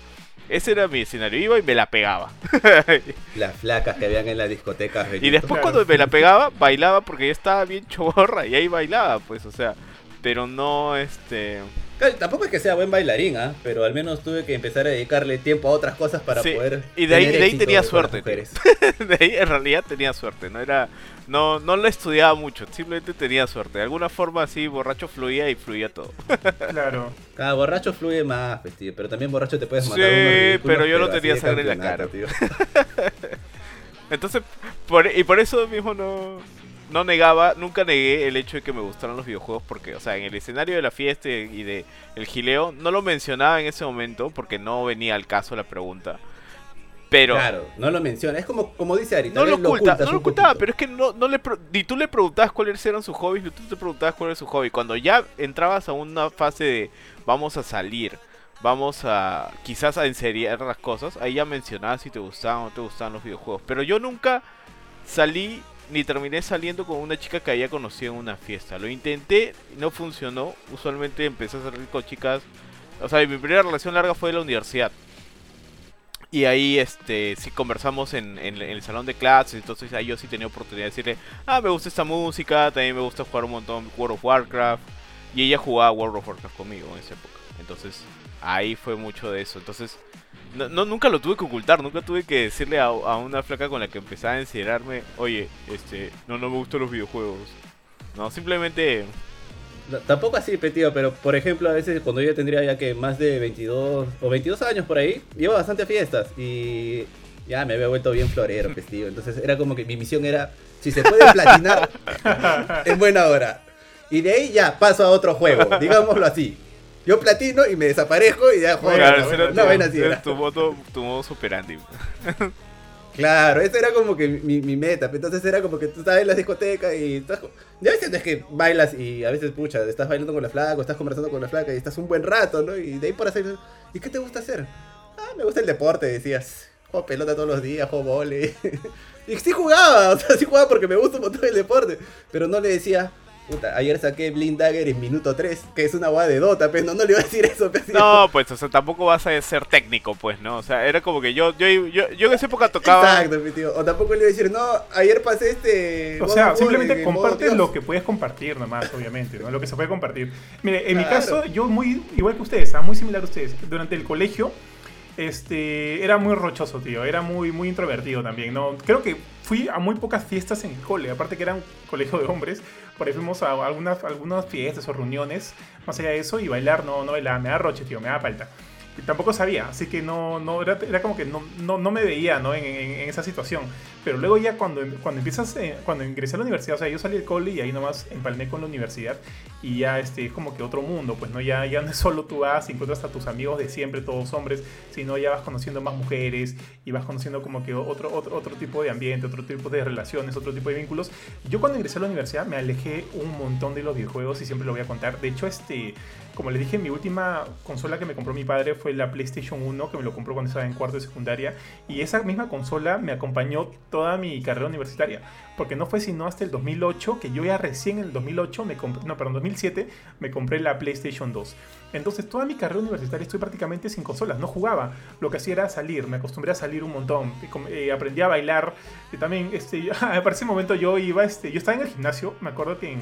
Ese era mi escenario, iba y me la pegaba. *laughs* Las flacas que habían en la discoteca. Y después cuando me la pegaba, bailaba porque ya estaba bien *laughs* choborra y ahí bailaba, pues, o sea, pero no, este... Claro, Tampoco es que sea buen bailarín, ¿ah? pero al menos tuve que empezar a dedicarle tiempo a otras cosas para Sí, poder. y de ahí- tener de ahí éxito tenía suerte, *laughs* de ahí en realidad tenía suerte, no era... No, no la estudiaba mucho, simplemente tenía suerte. De alguna forma así, borracho fluía y fluía todo. *laughs* Claro. Cada borracho fluye más, pues, tío, pero también borracho te puedes Sí, unos ridículos, pero yo no tenía sangre en la cara. tío. *laughs* Entonces, por, y por eso mismo no, no negaba, nunca negué el hecho de que me gustaran los videojuegos porque, o sea, en el escenario de la fiesta y de el gileo, no lo mencionaba en ese momento porque no venía al caso la pregunta. Pero Claro, no lo menciona. Es como, como dice Ari. no lo oculta, no lo ocultaba, pero es que no, no le ni tú le preguntabas cuáles eran sus hobbies, ni tú te preguntabas cuál era su hobby. Cuando ya entrabas a una fase de vamos a salir, vamos a quizás a enseriar las cosas, ahí ya mencionabas si te gustaban o no te gustaban los videojuegos. Pero yo nunca salí ni terminé saliendo con una chica que había conocido en una fiesta. Lo intenté, no funcionó. Usualmente empecé a salir con chicas. O sea, mi primera relación larga fue de la universidad. Y ahí, este, sí conversamos en, en- el salón de clases, entonces ahí yo sí tenía oportunidad de decirle, ah, me gusta esta música, también me gusta jugar un montón World of Warcraft. Y ella jugaba World of Warcraft conmigo en esa época. Entonces, ahí fue mucho de eso. Entonces, no, no- nunca lo tuve que ocultar, nunca tuve que decirle a, a una flaca con la que empezaba a encerrarme, oye, este, no, no me gustan los videojuegos. No, simplemente, No, tampoco así, tío, pero por ejemplo, a veces cuando yo tendría ya que más de 22 o 22 años por ahí, iba bastante a fiestas y ya me había vuelto bien florero, tío. Entonces era como que mi misión era, si se puede platinar, *laughs* en buena hora. Y de ahí ya paso a otro juego, digámoslo así. Yo platino y me desaparezco y ya juego. Claro, tu- vaina así era. tu modo, tu modo superandi. *laughs* Claro, esa era como que mi, mi meta. Entonces era como que tú estás en la discoteca y estás. Ya a veces es que bailas y a veces, pucha, estás bailando con la flaca o estás conversando con la flaca y estás un buen rato, ¿no? Y de ahí por hacer. ¿Y qué te gusta hacer? Ah, me gusta el deporte, decías. Juego pelota todos los días, juego vole. *laughs* y sí jugaba, *laughs* o sea, sí jugaba porque me gusta un montón el deporte. Pero no le decía. Puta, ayer saqué Blind Dagger en minuto 3, que es una guada de Dota, pero no, no le iba a decir eso. pues, No, pues, o sea, tampoco vas a ser técnico, pues, ¿no? O sea, era como que yo, yo, yo, yo en esa época tocaba. Exacto, mi tío. O tampoco le iba a decir, no, ayer pasé este. O sea, simplemente compartes Dios". lo que puedes compartir nomás, obviamente, ¿no? Lo que se puede compartir. Mire, en mi Claro. caso, yo muy igual que ustedes, ah, muy similar a ustedes. Durante el colegio, este, era muy rochoso, tío. Era muy, muy introvertido también, ¿no? Creo que fui a muy pocas fiestas en el cole. Aparte que era un colegio de hombres. Por ahí fuimos a algunas, algunas fiestas o reuniones. Más allá de eso, y bailar no, no bailaba. Me da roche, tío. Me da falta. Tampoco sabía, así que no, no era, era como que no, no, no me veía ¿no? En, en- en esa situación. Pero luego ya cuando, cuando empiezas, eh, cuando ingresé a la universidad, o sea, yo salí del cole y ahí nomás empalmé con la universidad y ya este, es como que otro mundo, pues no ya, ya no es solo tú vas y encuentras a tus amigos de siempre, todos hombres, sino ya vas conociendo más mujeres y vas conociendo como que otro, otro, otro tipo de ambiente, otro tipo de relaciones, otro tipo de vínculos. Yo cuando ingresé a la universidad me alejé un montón de los videojuegos y siempre lo voy a contar. De hecho, este, como les dije, mi última consola que me compró mi padre fue la PlayStation 1, que me lo compró cuando estaba en cuarto de secundaria. Y esa misma consola me acompañó toda mi carrera universitaria. Porque no fue sino hasta el 2008, que yo ya recién en el 2008, me compré, no, perdón, 2007, me compré la PlayStation 2. Entonces toda mi carrera universitaria estoy prácticamente sin consolas, no jugaba. Lo que hacía era salir, me acostumbré a salir un montón. eh, aprendí a bailar. Y también, este, *laughs* para ese momento yo iba, este, yo estaba en el gimnasio, me acuerdo que en,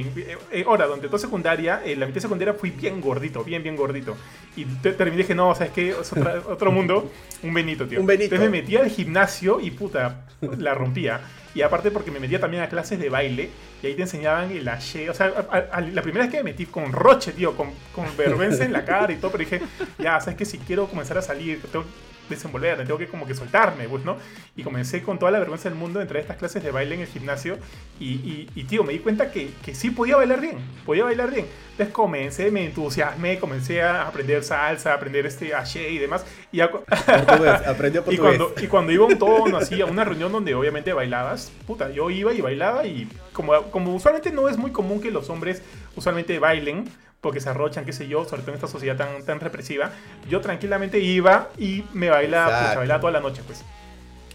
eh, eh, ahora, donde toda secundaria, en la mitad secundaria fui bien gordito, bien, bien gordito. Y te- terminé dije, no, ¿sabes qué? Es otra- *laughs* otro mundo, un Benito, tío. Un Benito. Entonces me metí al gimnasio y puta, la rompía. Y aparte porque me metía también a clases de baile y ahí te enseñaban el haché. O sea, a- a- a- la primera vez que me metí con roche, tío, con, con vergüenza en la cara y todo, pero dije, ya, ¿sabes qué? Si quiero comenzar a salir, tengo que desenvolverme, tengo que como que soltarme, pues, ¿no? Y comencé con toda la vergüenza del mundo, entré a estas clases de baile en el gimnasio y, y, y, tío, me di cuenta que, que sí podía bailar bien, podía bailar bien. Entonces comencé, me entusiasmé, comencé a aprender salsa, a aprender este haché y demás. Y Portugués, aprendió *laughs* y cuando, y cuando iba a un tono, así, a una reunión donde obviamente bailabas, puta, yo iba y bailaba y como, como usualmente no es muy común que los hombres usualmente bailen, porque se arrochan, qué sé yo, sobre todo en esta sociedad tan, tan represiva, yo tranquilamente iba y me bailaba, Exacto. bailaba toda la noche, pues.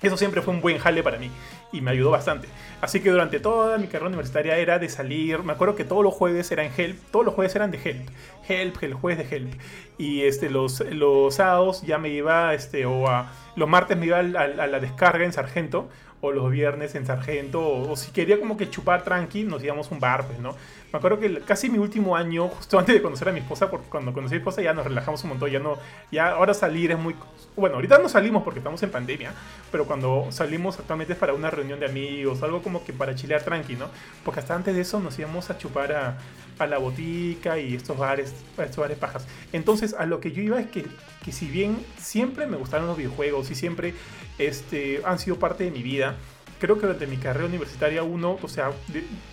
Eso siempre fue un buen jale para mí y me ayudó bastante. Así que durante toda mi carrera universitaria era de salir. Me acuerdo que todos los jueves eran Help, todos los jueves eran de Help. Help, el jueves de Help. Y este, los, los sábados ya me iba, este, o a, los martes me iba a, la descarga en Sargento, o los viernes en Sargento, o, o si quería como que chupar tranqui, nos íbamos a un bar, pues, ¿no? Me acuerdo que casi mi último año, justo antes de conocer a mi esposa, porque cuando conocí a mi esposa ya nos relajamos un montón, ya no, ya ahora salir es muy... Bueno, ahorita no salimos porque estamos en pandemia, pero cuando salimos actualmente es para una reunión de amigos, algo como que para chilear tranqui, ¿no? Porque hasta antes de eso nos íbamos a chupar a, a la botica y estos bares, estos bares pajas. Entonces, a lo que yo iba es que, que si bien siempre me gustaron los videojuegos y siempre este, han sido parte de mi vida, creo que durante mi carrera universitaria uno, o sea,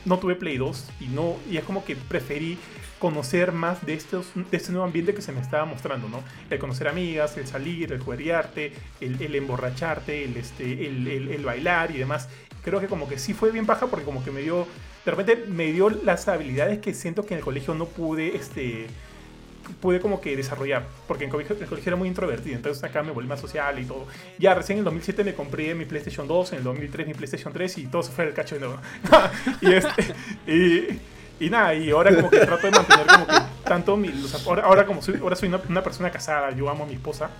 no tuve Play 2 y no y es como que preferí conocer más de estos de este nuevo ambiente que se me estaba mostrando, ¿no? El conocer amigas, el salir, el jueguearte, el, el emborracharte, el este el, el- el bailar y demás. Creo que como que sí fue bien paja porque como que me dio de repente me dio las habilidades que siento que en el colegio no pude este pude como que desarrollar, porque en colegio, el colegio era muy introvertido, entonces acá me volví más social y todo. Ya recién en el 2007 me compré mi PlayStation 2, en el 2003 mi PlayStation 3 y todo se fue al cacho de nuevo. *laughs* y, este, y, y nada, y ahora como que trato de mantener como que tanto mi, ahora, ahora como soy, ahora soy una, una persona casada, yo amo a mi esposa,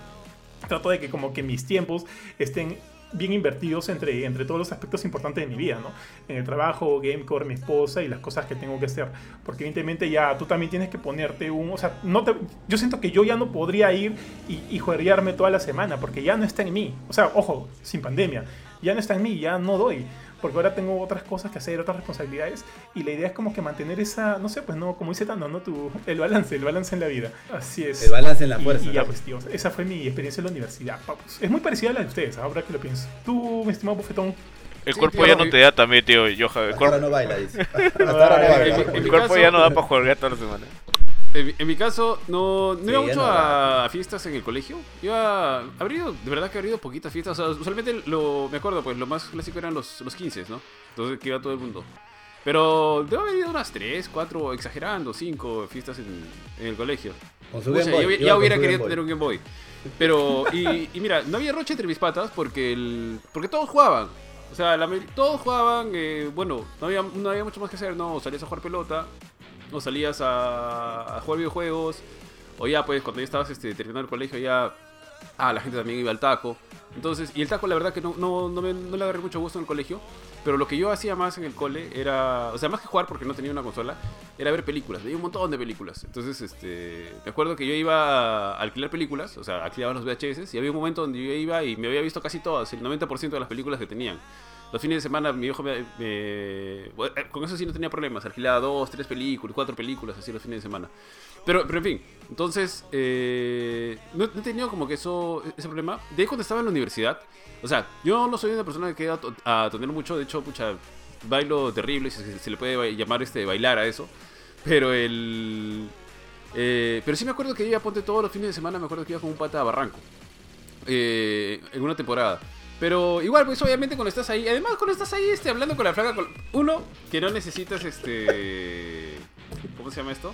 trato de que como que mis tiempos estén bien invertidos entre, entre todos los aspectos importantes de mi vida, ¿no? En el trabajo, Gamecore, mi esposa y las cosas que tengo que hacer. Porque evidentemente ya tú también tienes que ponerte un... O sea, no te, yo siento que yo ya no podría ir y, y toda la semana porque ya no está en mí. O sea, ojo, sin pandemia. Ya no está en mí, ya no doy. Porque ahora tengo otras cosas que hacer, otras responsabilidades. Y la idea es como que mantener esa, no sé, pues no, como dice Tando, ¿no? Tu, el balance, el balance en la vida. Así es. El balance en la Y- fuerza. Y, ya, ¿no? pues, tío, esa fue mi experiencia en la universidad, papus. Es muy parecida a la de ustedes, ahora que lo pienso. Tú, mi estimado bufetón. El Sí, cuerpo tío, ya no y- te da también, tío. Johan. El Hasta ahora cuerpo, no baila, dice. *laughs* Hasta ahora no baila. En el mi cuerpo caso- ya no da para jugar toda la semana. En, mi- en mi caso, no, no Sí, iba mucho no a, a fiestas en el colegio. Iba. Habría ido, de verdad que habría ido poquitas fiestas. O sea, usualmente lo. Me acuerdo, pues lo más clásico eran los, los 15, ¿no? Entonces que iba todo el mundo. Pero debo haber ido unas 3, 4, exagerando, 5 fiestas en, en el colegio. Pucha, Game Boy. yo, ya hubiera querido tener un Game Boy. Pero, y, y mira, no había roche entre mis patas porque el, porque todos jugaban. O sea, la todos jugaban, eh, bueno, no había, no había mucho más que hacer, ¿no? O salías a jugar pelota, o salías a, jugar videojuegos, o ya, pues, cuando ya estabas este, terminando el colegio, ya, ah, la gente también iba al taco. Entonces, y el taco, la verdad que no, no, no, me, no le agarré mucho gusto en el colegio. Pero lo que yo hacía más en el cole era, o sea, más que jugar porque no tenía una consola, era ver películas. Veía un montón de películas. Entonces, este, me acuerdo que yo iba a alquilar películas, o sea, alquilaba los VHS y había un momento donde yo iba y me había visto casi todas, el 90% de las películas que tenían. Los fines de semana mi hijo me, eh, con eso sí no tenía problemas, alquilaba dos, tres películas, cuatro películas así los fines de semana. Pero, pero en fin, entonces eh, no, he tenido como que eso, ese problema. De ahí cuando estaba en la universidad, o sea, yo no soy una persona que queda a toner mucho, de hecho, pucha, bailo terrible, si se, le puede llamar este bailar a eso. Pero el... eh, pero sí me acuerdo que iba, ponte todos los fines de semana, me acuerdo que iba con un pata a Barranco. en una temporada. Pero igual, pues obviamente cuando estás ahí, además cuando estás ahí este, hablando con la flaca, uno, que no necesitas este... ¿Cómo se llama esto?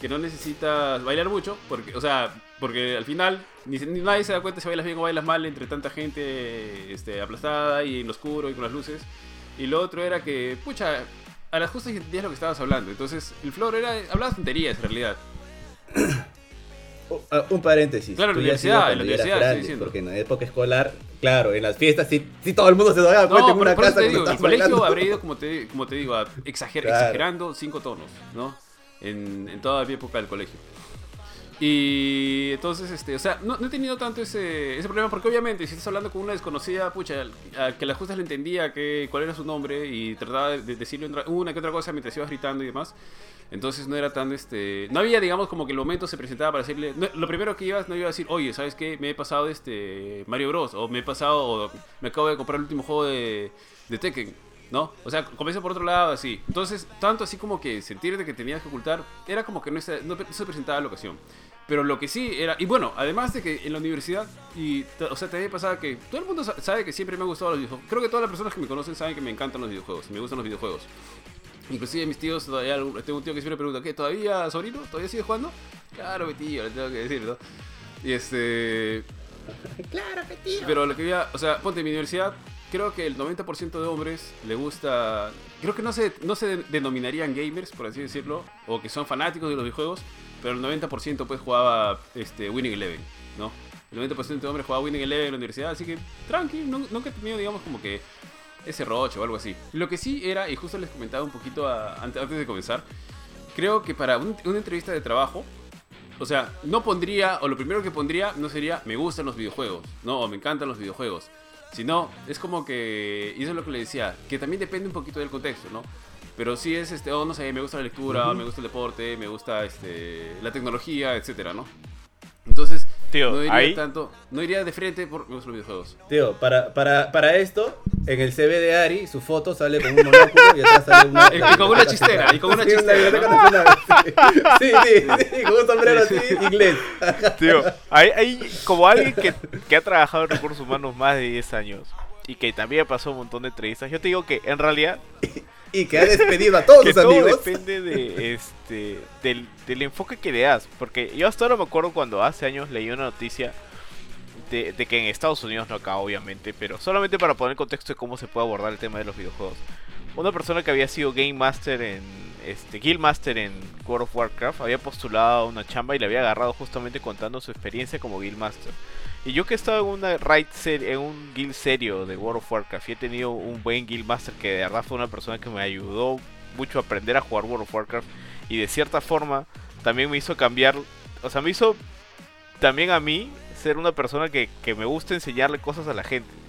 Que no necesitas bailar mucho, porque, o sea, porque al final ni, ni nadie se da cuenta si bailas bien o bailas mal entre tanta gente este, aplastada y en lo oscuro y con las luces. Y lo otro era que, pucha, a las justas entendías lo que estabas hablando. Entonces, el flor era, hablabas tonterías en realidad. Uh, uh, Un paréntesis. Claro, la universidad, en la universidad, grande, diciendo. Porque en la época escolar, claro, en las fiestas sí, sí todo el mundo se daba cuenta No, en una casa te digo, el colegio habré ido, *laughs* como te, como te digo, a exager- Claro. exagerando cinco tonos, ¿no? En, en toda mi época del colegio. Y entonces, este, o sea, no, he tenido tanto ese, ese problema porque obviamente si estás hablando con una desconocida, pucha, a que la justa le entendía que, cuál era su nombre y trataba de, de decirle una que otra cosa mientras ibas gritando y demás. Entonces no era tan, este, no había, digamos, como que el momento se presentaba para decirle, lo primero que ibas no iba a decir, oye, ¿sabes qué? Me he pasado este Mario Bros. O me he pasado, o me acabo de comprar el último juego de, de Tekken. ¿No? O sea, comienza por otro lado, así. Entonces, tanto así como que sentir de que tenías que ocultar, era como que no se, no se presentaba la ocasión. Pero lo que sí era, y bueno, además de que en la universidad, y, o sea, también pasaba que todo el mundo sa- sabe que siempre me han gustado los videojuegos. Creo que todas las personas que me conocen saben que me encantan los videojuegos, me gustan los videojuegos. Inclusive mis tíos, todavía, tengo un tío que siempre pregunta, ¿qué? ¿Todavía, sobrino? ¿Todavía sigue jugando? Claro, mi tío, le tengo que decir, ¿no? Y este... *laughs* Claro, tío. Pero lo que había, o sea, ponte en mi universidad, creo que el 90% de hombres le gusta, creo que no se, no se denominarían gamers, por así decirlo, o que son fanáticos de los videojuegos, pero el 90% pues jugaba este, Winning Eleven, ¿no? El 90% de hombres jugaba Winning Eleven en la universidad, así que tranqui, nu- nunca he tenido, digamos, como que ese roche o algo así. Lo que sí era, y justo les comentaba un poquito a- antes de comenzar, creo que para un- una entrevista de trabajo, o sea, no pondría, o lo primero que pondría no sería me gustan los videojuegos, no, o me encantan los videojuegos. Sino, es como que, y eso es lo que le decía, que también depende un poquito del contexto, ¿no? Pero sí es, este, oh, no sé, me gusta la lectura, me gusta el deporte, me gusta este, la tecnología, etcétera, ¿no? Entonces, Tío, no iría ahí- tanto, no iría de frente por los videojuegos. Tío, para, para, para esto, en el CV de Ari, su foto sale con un monóculo y atrás sale una... *laughs* Y- y con una chistera, y con una Sí, chistera, ¿no? *laughs* sí, sí, sí, con un sombrero así, inglés. *laughs* Tío, hay, hay como alguien que, que ha trabajado en recursos humanos más de 10 años y que también pasó un montón de entrevistas, yo te digo que en realidad Y que ha despedido a todos que sus todo amigos. depende de este del, del enfoque que le das, porque yo hasta ahora me acuerdo cuando hace años leí una noticia de, de que en Estados Unidos no acá obviamente, pero solamente para poner contexto de cómo se puede abordar el tema de los videojuegos. Una persona que había sido Game en este Guild en World of Warcraft había postulado a una chamba y le había agarrado justamente contando su experiencia como Guild Master. Y yo que he estado en una raid en un guild serio de World of Warcraft y he tenido un buen Guild Master que de verdad fue una persona que me ayudó mucho a aprender a jugar World of Warcraft y de cierta forma también me hizo cambiar, o sea, me hizo también a mí ser una persona que, que me gusta enseñarle cosas a la gente.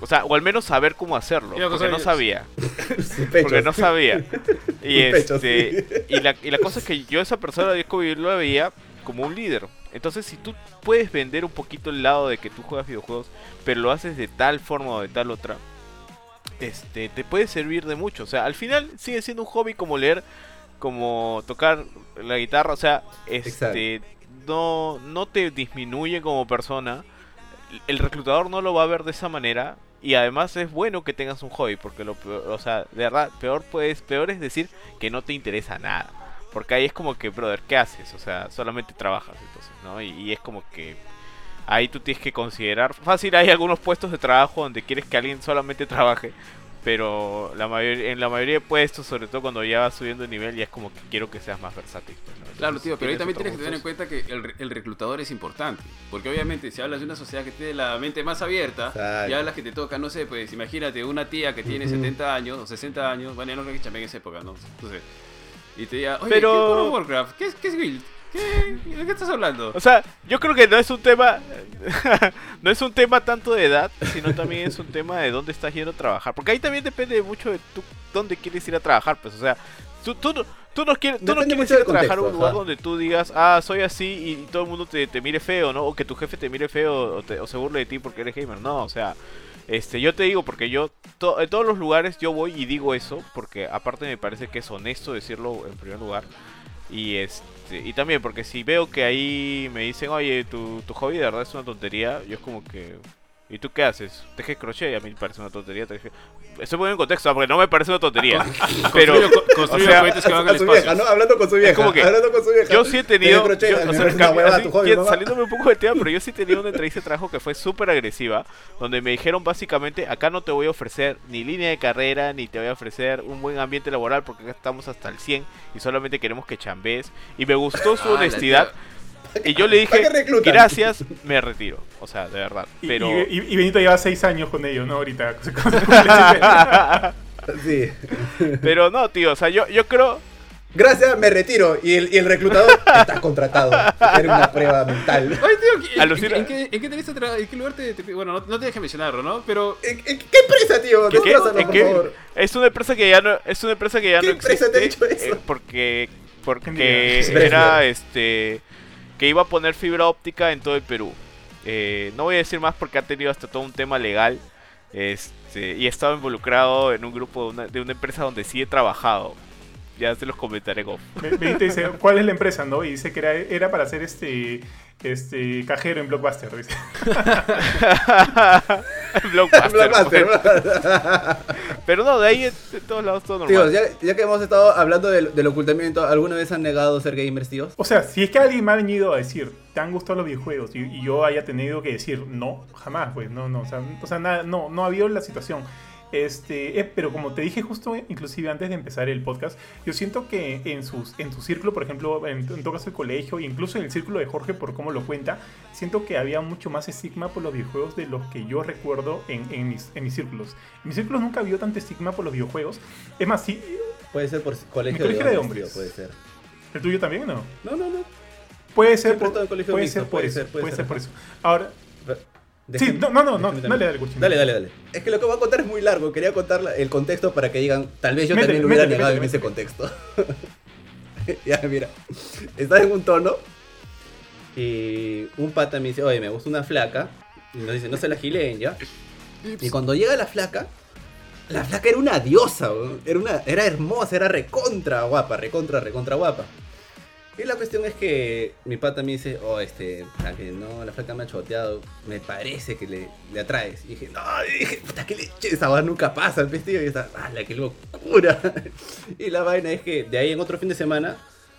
O sea, o al menos saber cómo hacerlo, porque no sabía. *laughs* Porque no sabía. *laughs* Y, este, y, la, y la cosa es que yo esa persona yo lo veía como un líder. Entonces si tú puedes vender un poquito el lado de que tú juegas videojuegos, pero lo haces de tal forma o de tal otra, este, te puede servir de mucho. O sea, al final sigue siendo un hobby como leer, como tocar la guitarra. O sea, este, no, no te disminuye como persona. El reclutador no lo va a ver de esa manera. Y además es bueno que tengas un hobby, porque lo peor, o sea, de verdad, peor, pues, peor es decir que no te interesa nada. Porque ahí es como que, brother, ¿qué haces? O sea, solamente trabajas, entonces, ¿no? Y, y es como que ahí tú tienes que considerar. Fácil, hay algunos puestos de trabajo donde quieres que alguien solamente *laughs* trabaje. Pero la mayoría, en la mayoría de puestos, sobre todo cuando ya vas subiendo de nivel, ya es como que quiero que seas más versátil. pues, ¿no? Claro, Entonces, tío, pero ahí también tienes que tener en cuenta que el, re- el reclutador es importante. Porque obviamente si hablas de una sociedad que tiene la mente más abierta, Exacto. y hablas que te toca, no sé, pues imagínate una tía que tiene 70 años o 60 años, bueno, ya no creo que en esa época, ¿no? Entonces, y te diga, oye, Pero- ¿qué es World of Warcraft? ¿Qué es, qué es Guild? ¿Qué, ¿De qué estás hablando? O sea, yo creo que no es un tema, *laughs* no es un tema tanto de edad, sino también es un tema de dónde estás yendo a trabajar. Porque ahí también depende mucho de tú, dónde quieres ir a trabajar, pues, o sea, tú, tú, no- tú no quieres, tú no quieres ir a trabajar a un lugar ajá. donde tú digas, ah, soy así y todo el mundo te, te mire feo, ¿no? O que tu jefe te mire feo o, te- o se burle de ti porque eres gamer. No, o sea, este, yo te digo porque yo, to- en todos los lugares yo voy y digo eso, porque aparte me parece que es honesto decirlo en primer lugar. Y este y también porque si veo que ahí me dicen, oye, tu, tu hobby de verdad es una tontería, yo es como que... ¿Y tú qué haces? Tejes crochet y a mí me parece una tontería. Teje... Estoy poniendo en contexto, ¿ah? porque no me parece una tontería. pero, Construye co- construye o sea, cohetes que van al espacio. vieja, ¿no? Hablando con su vieja. como que hablando con su vieja. yo sí he tenido. Crochet, yo- o sea, una así, hobby, saliéndome un poco del tema, pero yo sí he tenido una entrevista de trabajo que fue súper agresiva. Donde me dijeron básicamente: acá no te voy a ofrecer ni línea de carrera, ni te voy a ofrecer un buen ambiente laboral, porque acá estamos hasta el 100 y solamente queremos que chambees. Y me gustó su Ah, honestidad. Y yo le ¿Para dije: gracias, me retiro. O sea, de verdad. Y, Pero. y- y Benito lleva seis años con ellos, ¿no? Ahorita. *laughs* Sí. Pero no, tío, o sea, yo, yo creo. Gracias, me retiro. Y el, y el reclutador está contratado. Era una prueba mental. Oye, tío, ¿en, Alucina. en, qué, en qué tenés tra- ¿En qué lugar te, te- Bueno, no, no te dejes mencionarlo, ¿no? Pero... ¿En, en qué empresa, tío? ¿Qué, qué? Destrózanos, ¿En por qué? favor. Es una empresa que ya no, es una empresa que ya ¿Qué no empresa existe. te ha dicho eso? eh, porque porque era este que iba a poner fibra óptica en todo el Perú. Eh, no voy a decir más porque ha tenido hasta todo un tema legal. Este, y he estado involucrado en un grupo de una, de una empresa donde sí he trabajado. Ya se los comentaré. Benito dice, ¿cuál es la empresa, no? Y dice que era, era para hacer este, este cajero en Blockbuster, dice. *laughs* Blockbuster, Blockbuster. Pero no, de ahí en, en todos lados todo normal. Tíos, ya, ya que hemos estado hablando del, del ocultamiento, ¿alguna vez han negado ser gamers, tíos? O sea, si es que alguien me ha venido a decir, ¿te han gustado los videojuegos? Y, y yo haya tenido que decir, no, jamás, pues, no, no, o sea, o sea, nada, no, no ha habido la situación. Este, eh, pero como te dije justo, eh, inclusive antes de empezar el podcast, yo siento que en, sus, en tu círculo, por ejemplo, en, en todo caso el colegio, incluso en el círculo de Jorge, por cómo lo cuenta, siento que había mucho más estigma por los videojuegos de los que yo recuerdo en, en mis, en mis círculos. En mis círculos nunca había tanto estigma por los videojuegos. Es más, sí, Puede ser por colegio, Mi colegio de de hombres. hombres, tío, puede ser. el tuyo también, ¿no? No, no, no. Puede ser Siempre por, puede mixto, ser por puede eso, ser, puede puede ser. ser por eso. Ahora, Sí, no, no, no, no, dale, dale. Dale, dale, dale. Es que lo que voy a contar es muy largo. Quería contar el contexto para que digan, tal vez yo también lo hubiera métele, negado en ese contexto. *laughs* ya, mira. Estás en un tono y un pata me dice, oye, me gusta una flaca. Y nos dice, no se la gileen, ¿ya? Y cuando llega la flaca, la flaca era una diosa, era, una, era hermosa, era recontra guapa, recontra, recontra guapa. Y la cuestión es que mi pata me dice, oh, este, puta, que no, la flaca me ha choteado, me parece que le, le atraes. Y dije, no, y dije, puta, que leche, esa vaina nunca pasa, el vestido. Y está, ah, la que locura. *laughs* y la vaina es que de ahí en otro fin de semana,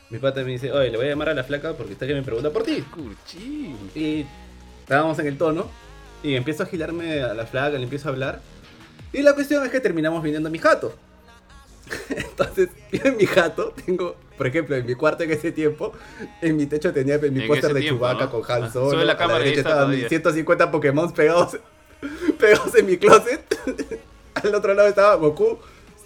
mi pata me dice, oye, le voy a llamar a la flaca porque está que me pregunta por ti. Curchín. Y estábamos en el tono. Y empiezo a gilarme a la flaca, le empiezo a hablar. Y la cuestión es que terminamos viniendo a mi jato. *laughs* Entonces, yo en mi jato tengo, por ejemplo, en mi cuarto en ese tiempo, en mi techo tenía mi póster de tiempo, Chewbacca ¿no? con Han Ah, Solo. sube la a cámara y derecha está estaban mis todavía. 150 Pokémon pegados, *laughs* pegados en mi closet. *laughs* Al otro lado estaba Goku,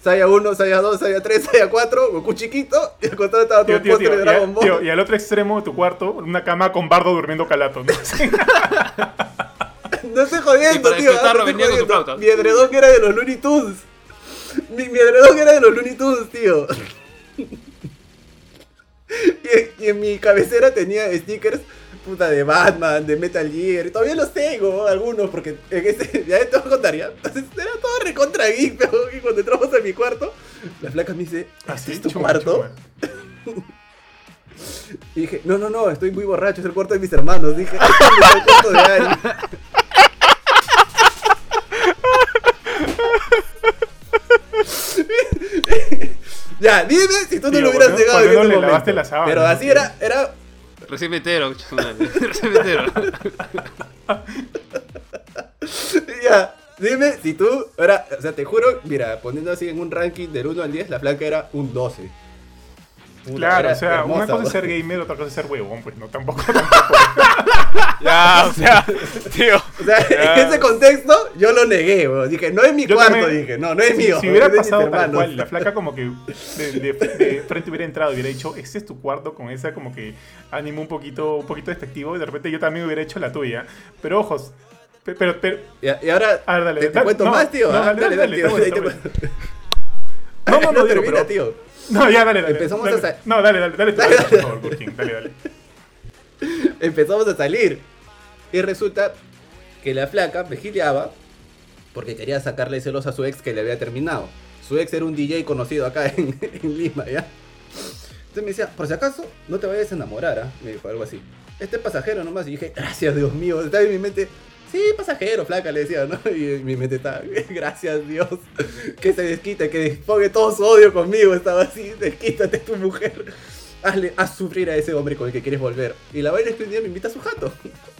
Saya 1, Saya 2, Saya 3, Saya 4, Goku chiquito. Y al costado estaba todo Tío, tío, de Dragon a- Ball. tío, y al otro extremo de tu cuarto, una cama con bardo durmiendo calato. ¿no? No estoy jodiendo, Y para tío. despertarlo no estoy venía con su jodiendo. flauta. Mi edredón era de los Looney Tunes. Mi, mi edredón era de los Looney Tunes, tío. Y, y en mi cabecera tenía stickers puta de Batman, de Metal Gear, y todavía los tengo, algunos, porque en este, *laughs* ya te voy a contar ya. Entonces era todo recontra geek, pero y cuando entramos en mi cuarto, la flaca me dice, ¿este Así, es tu chuma, cuarto? chuma. *laughs* Y dije, no, no, no, estoy muy borracho, es el cuarto de mis hermanos. Dije, "Ay, es el cuarto de Ari". *laughs* *laughs* ya, dime si tú no Tío, lo hubieras ¿por qué- llegado en no ese le momento. la sábana, Pero así era, era Recién metero, *laughs* recién metero. *laughs* Ya, dime si tú, ahora, o sea, te juro, mira, poniendo así en un ranking del 1 al 10, la flaca era un 12. Puta, Claro, o sea, una cosa es ¿no? ser gamer, otra cosa es ser huevón, pues no, tampoco, tampoco. Ya, o sea, tío. O sea, Ya. en ese contexto, yo lo negué, weón. Dije, no es mi Yo cuarto, también- dije, no, no es si, mío. Si hubiera mis pasado tal hermanos. cual, la flaca como que de, de- de frente hubiera entrado y hubiera dicho, este es tu cuarto con esa como que ánimo un poquito, un poquito despectivo, y de repente yo también hubiera hecho la tuya. Pero ojos, pe- pero, pero, Y, ahora, A ver, dale, ¿te, cuento no, más, tío? no, Ah, dale, dale, tío. No, no, no, digo, termina, pero- tío. *laughs* no, ya, dale, dale. Empezamos dale. a sa- No, dale, dale, dale, Dale, por favor, Kurkin, dale, dale. Empezamos a salir. Y resulta que la flaca me gileaba porque quería sacarle celos a su ex que le había terminado. Su ex era un DJ conocido acá en, *laughs* en Lima, ¿ya? Entonces me decía, por si acaso, no te vayas a enamorar, ¿ah? Me dijo algo así. Este es pasajero nomás. Y dije, gracias, Dios mío. Estaba en mi mente, sí, pasajero, flaca, le decía, ¿no? *laughs* Y mi mente estaba, *laughs* gracias, Dios. *laughs* Que se desquite, que desfogue todo su odio conmigo. Estaba así, desquítate tu mujer. Hazle, haz sufrir a ese hombre con el que quieres volver. Y la vaina es que un día me invita a su jato.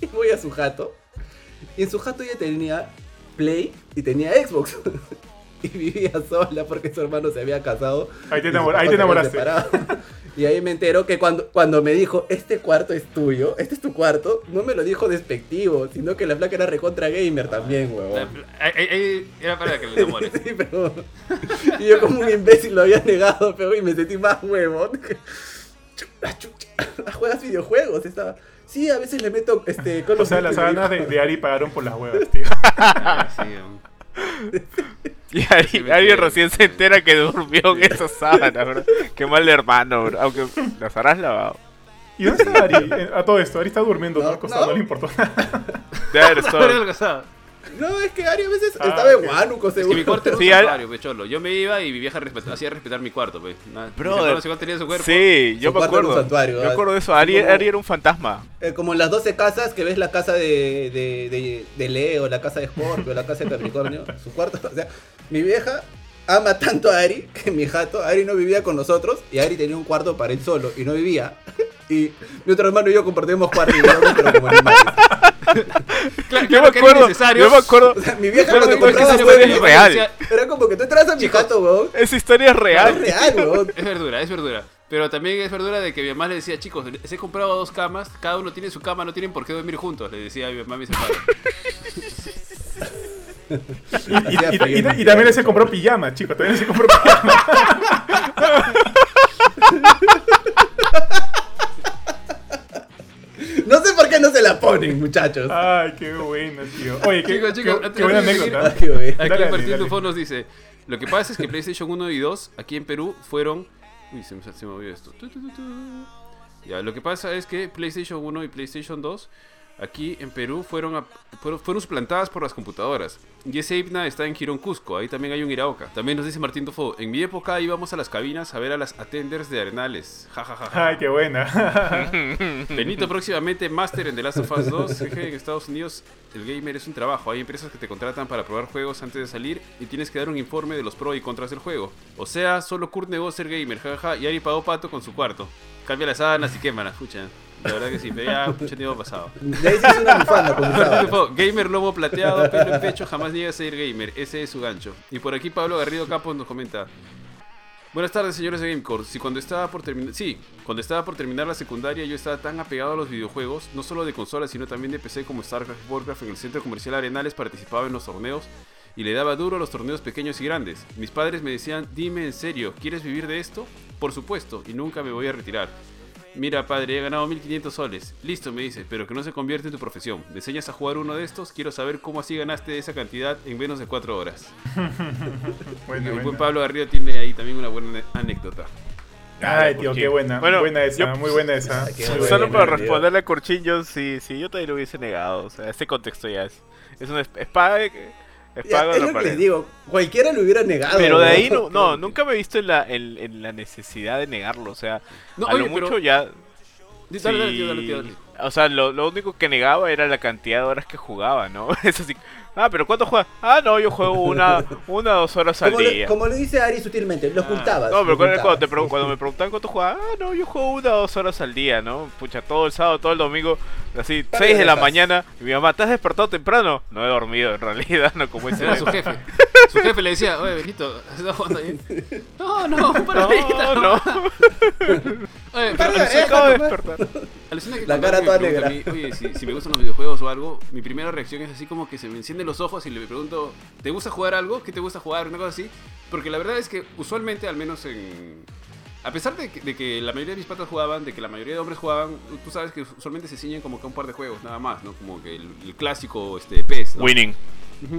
Y voy a su jato. Y en su jato ella tenía Play y tenía Xbox. Y vivía sola porque su hermano se había casado. Ahí te enamor- ahí te enamoraste. Y ahí me entero que cuando, cuando me dijo, este cuarto es tuyo, este es tu cuarto, no me lo dijo despectivo, sino que la flaca era recontra gamer también, huevón. Era para que le enamores. *laughs* Sí, pero... Y yo como un imbécil lo había negado, pero y me sentí más huevón. Chucha, chucha, Juegas videojuegos, estaba... Sí, a veces le meto este... Call O of sea, las sábanas de, de Ari pagaron por las huevas, tío. *laughs* Ah, sí. *laughs* *laughs* Y Ari, Ari recién se entera que durmió en esa sábana, bro. Qué mal hermano, bro. Aunque las habrás lavado. ¿Y dónde está Ari? Eh, A todo esto, Ari está durmiendo, no, No, acostado, no no. le importó nada. Debe haber *laughs* estado-. No, es que Ari a veces Ah, estaba en Huánuco, Es que seguro. mi cuarto era un Sí, santuario, pe, cholo. Yo me iba y mi vieja respet- hacía respetar mi cuarto, mis hermanos igual tenían su cuerpo. Sí, yo Su me acuerdo. santuario, me ¿verdad? acuerdo de eso. Ari, Como- Ari era un fantasma. Eh, como en las 12 casas que ves la casa de, de, de, de Leo, la casa de Scorpio, la casa de Capricornio, *laughs* su cuarto. O sea, mi vieja ama tanto a Ari que mi jato, Ari no vivía con nosotros y Ari tenía un cuarto para él solo y no vivía. *laughs* Y mi otro hermano y yo compartíamos cuarto y como animales. Claro, Yo claro me acuerdo. Yo me acuerdo. O sea, mi vieja cuando compraba es real. era como que tú entras a mi jato, weón. Esa historia es Es real. real, weón. Es verdura, es verdura. Pero también es verdura de que mi mamá le decía, chicos, les he comprado dos camas, cada uno tiene su cama, no tienen por qué dormir juntos. Le decía a mi mamá y mis hermanos. Y, y- y- y- y también se compró pijama, chicos, también se compró pijama. *laughs* No sé por qué no se la ponen, muchachos. Ay, qué bueno, tío. Oye, qué, Chicos, chicos, qué- qué buena anécdota. Ah. Aquí Martín. Tufo nos dice, lo que pasa es que PlayStation 1 y 2 aquí en Perú fueron... Uy, se me, se me movió esto. Ya, lo que pasa es que PlayStation 1 y PlayStation 2 aquí en Perú fueron, a- fueron, suplantadas por las computadoras. Y ese himna está en Girón Cusco, ahí también hay un Iraoka. También nos dice Martín Tufo, en mi época íbamos a las cabinas a ver a las attenders de Arenales. Ja, ja, ja, ja. Ay, qué buena. *laughs* Benito próximamente Master en The Last of Us 2. Jeje, en Estados Unidos el gamer es un trabajo. Hay empresas que te contratan para probar juegos antes de salir y tienes que dar un informe de los pros y contras del juego. O sea, solo Kurt negó ser gamer, jaja, y Ari pagó pato con su cuarto. Cambia las sábanas y quémalas, escucha. La verdad que sí, pero ya mucho tiempo pasado. *laughs* Se hizo una bufanda gamer lobo plateado, pelo en pecho, jamás niega a ser gamer. Ese es su gancho. Y por aquí Pablo Garrido Campos nos comenta. Buenas tardes, señores de Gamecore. Si cuando estaba por terminar, sí, cuando estaba por terminar la secundaria, yo estaba tan apegado a los videojuegos, no solo de consolas, sino también de PC como StarCraft y Warcraft en el centro comercial Arenales, participaba en los torneos y le daba duro a los torneos pequeños y grandes. Mis padres me decían, "Dime en serio, ¿quieres vivir de esto?" Por supuesto, y nunca me voy a retirar. Mira, padre, he ganado 1500 soles. Listo, me dice, pero que no se convierte en tu profesión. ¿Me enseñas a jugar uno de estos? Quiero saber cómo así ganaste esa cantidad en menos de 4 horas. *laughs* Bueno, y el buen bueno. Pablo Garrido tiene ahí también una buena anécdota. Ay, tío, qué buena. Bueno, buena esa, yo- muy buena esa. *laughs* Solo buena. para responderle a Curchín, yo sí, sí, yo también lo hubiese negado. O sea, este contexto ya es. Es una esp- espada, Ya, espada es lo que les digo, cualquiera lo hubiera negado. Pero de ahí no, no, *laughs* nunca me he visto en la, en, en la necesidad de negarlo. O sea, No, a oye, lo pero- mucho ya. Dale, sí, tío, dale, dale. O sea, lo, lo único que negaba era la cantidad de horas que jugaba, ¿no? *laughs* Es así. Ah, pero ¿cuánto juegas? Ah, no, yo juego una, una o dos horas al Como lo, día. como lo dice Ari sutilmente, lo ocultabas. No, pero cuando, te pregun- cuando me preguntaban cuánto jugaba, ah, no, yo juego una o dos horas al día, ¿no? Pucha, todo el sábado, todo el domingo, así, Par de 6 de la mañana. Y mi mamá, ¿te has despertado temprano? No he dormido, en realidad, no como ese Era su jefe. *laughs* Su jefe le decía, oye, Benito, ¿estás jugando ahí? No, no, un par de horitas No, nomás. no, Oye, pero alucina, acabo de despertar. alucina que La cara toda negra. a mí, Oye, si, si me gustan los videojuegos o algo, mi primera reacción es así como que se me encienden los ojos y le pregunto, ¿te gusta jugar algo? ¿Qué te gusta jugar? Una cosa así. Porque la verdad es que usualmente, al menos en... A pesar de que, de que la mayoría de mis patas jugaban, de que la mayoría de hombres jugaban, tú sabes que usualmente se ciñen como que a un par de juegos, nada más, ¿no? Como que el, el clásico este, PES, ¿no? Winning.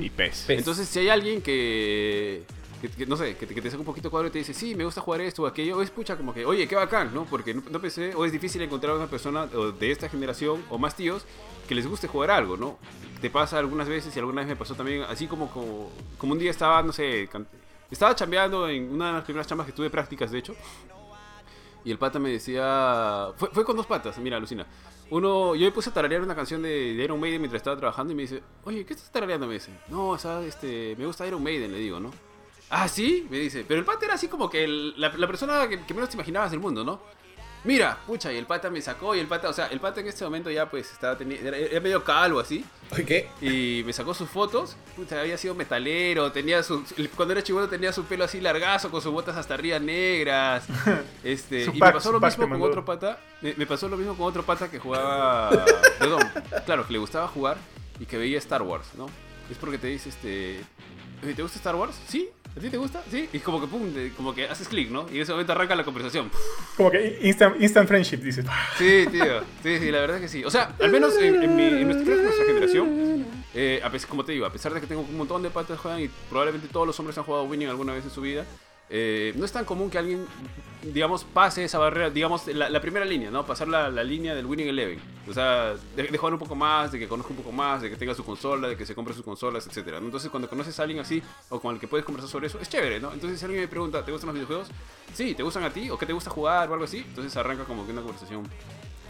Y pez. Pez. Entonces, si hay alguien que, que- que, no sé, que te, que te saca un poquito de cuadro y te dice, sí, me gusta jugar esto o aquello, es pucha, como que, oye, qué bacán, ¿no? Porque no, no pensé, o es difícil encontrar a una persona de esta generación o más tíos que les guste jugar algo, ¿no? Te pasa algunas veces y alguna vez me pasó también, así como, como, un día estaba, no sé, estaba chambeando en una de las primeras chambas que tuve prácticas, de hecho. Y el pata me decía. Fue, fue con dos patas, mira, alucina. Uno, yo me puse a tararear una canción de, de Iron Maiden mientras estaba trabajando y me dice, oye, ¿qué estás tarareando? Me dice, no, o sea, este, me gusta Iron Maiden, le digo, ¿no? Ah, sí, me dice. Pero el pata era así como que la persona que, que menos te imaginabas del mundo, ¿no? Mira, pucha, y el pata me sacó y el pata, o sea, el pata en este momento ya pues estaba teni- era, era medio calvo así. ¿qué? Y me sacó sus fotos. Puta, había sido metalero. Tenía su, cuando era chivolo tenía su pelo así largazo, con sus botas hasta arriba negras. *laughs* Este, Su y pack, me pasó lo mismo con mandó. otro pata. Me, me pasó lo mismo con otro pata que jugaba. *laughs* Perdón, claro, que le gustaba jugar y que veía Star Wars, ¿no? Es porque te dice, este. "Oye, ¿Te gusta Star Wars? ¿Sí? ¿A ti te gusta? Sí. Y como que pum, de- como que haces clic, ¿no? Y en ese momento arranca la conversación. Como que instant, instant friendship, dices. Sí, tío. Sí, sí, la verdad es que sí. O sea, al menos en, en mi, en nuestra, en nuestra generación, eh, a pesar, como te digo, a pesar de que tengo un montón de patas que juegan y probablemente todos los hombres han jugado Winning alguna vez en su vida, eh, no es tan común que alguien, digamos, pase esa barrera, digamos, la, la primera línea, ¿no? Pasar la, la línea del Winning Eleven. O sea, de, de jugar un poco más, de que conozca un poco más, de que tenga su consola, de que se compre sus consolas, etc. Entonces, cuando conoces a alguien así, o con el que puedes conversar sobre eso, es chévere, ¿no? Entonces, si alguien me pregunta, ¿te gustan los videojuegos? Sí, ¿te gustan a ti? ¿O qué te gusta jugar? O algo así. Entonces arranca como que una conversación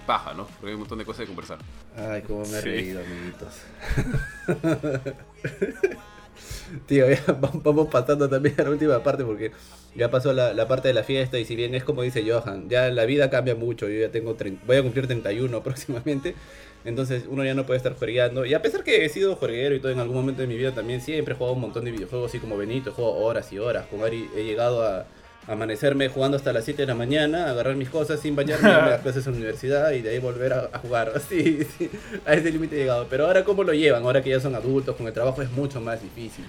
paja, ¿no? Porque hay un montón de cosas de conversar. Ay, cómo me he Sí. reído, amiguitos. *laughs* Tío, *laughs* ya va- vamos pasando también a la última parte porque ya pasó la, la parte de la fiesta y si bien es como dice Johan, ya la vida cambia mucho, yo ya tengo, voy a cumplir 31 *laughs* próximamente, entonces uno ya no puede estar juegueando. Y a pesar que he sido jueguero y todo en algún momento de mi vida también, siempre he jugado un montón de videojuegos, así como Benito, juego horas y horas. Con Ari he llegado a amanecerme jugando hasta las 7 de la mañana, agarrar mis cosas sin bañarme, irme a las *laughs* clases a la universidad y de ahí volver a, a jugar. *laughs* Sí, sí, a ese límite he llegado. Pero ahora, ¿cómo lo llevan? Ahora que ya son adultos, con el trabajo es mucho más difícil.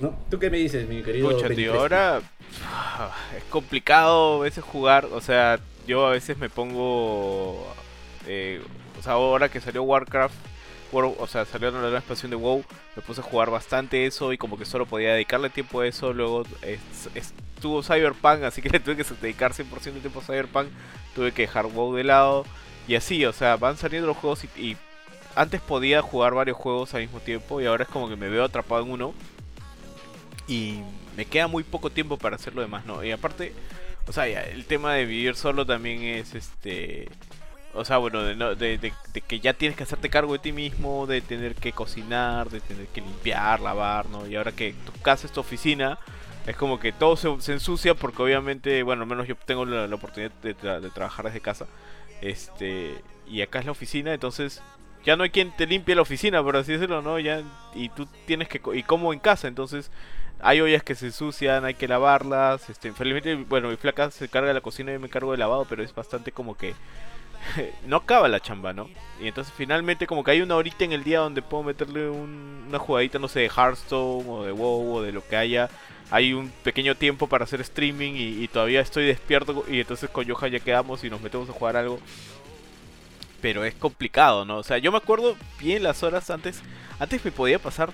¿No? ¿Tú qué me dices, mi querido? Pucha, 23? tío, ahora ah, *sighs* es complicado a veces jugar. O sea, yo a veces me pongo. eh, o sea, ahora que salió Warcraft, O sea, salió la nueva expansión de WoW, me puse a jugar bastante eso y como que solo podía dedicarle tiempo a eso. Luego es- estuvo Cyberpunk, así que le tuve que dedicar 100% de tiempo a Cyberpunk. Tuve que dejar WoW de lado. Y así, o sea, van saliendo los juegos y, antes podía jugar varios juegos al mismo tiempo y ahora es como que me veo atrapado en uno y me queda muy poco tiempo para hacer lo demás, ¿no? Y aparte, o sea, el tema de vivir solo también es este... O sea, bueno, de, de- de- de que ya tienes que hacerte cargo de ti mismo, de tener que cocinar, de tener que limpiar, lavar, ¿no? Y ahora que tu casa es tu oficina, es como que todo se, ensucia porque obviamente, bueno, al menos yo tengo la, oportunidad de, tra- de trabajar desde casa. Este, y acá es la oficina, entonces ya no hay quien te limpie la oficina, por así decirlo, ¿no? Ya, y tú tienes que, y como en casa, entonces hay ollas que se ensucian, hay que lavarlas, este, felizmente, bueno, mi flaca se carga de la cocina y yo me cargo del lavado, pero es bastante como que *laughs* no acaba la chamba, ¿no? Y entonces finalmente como que hay una horita en el día donde puedo meterle un- una jugadita, no sé, de Hearthstone o de WoW o de lo que haya. Hay un pequeño tiempo para hacer streaming y, y todavía estoy despierto y entonces con Johan ya quedamos y nos metemos a jugar algo. Pero es complicado, ¿no? O sea, yo me acuerdo bien las horas antes. Antes me podía pasar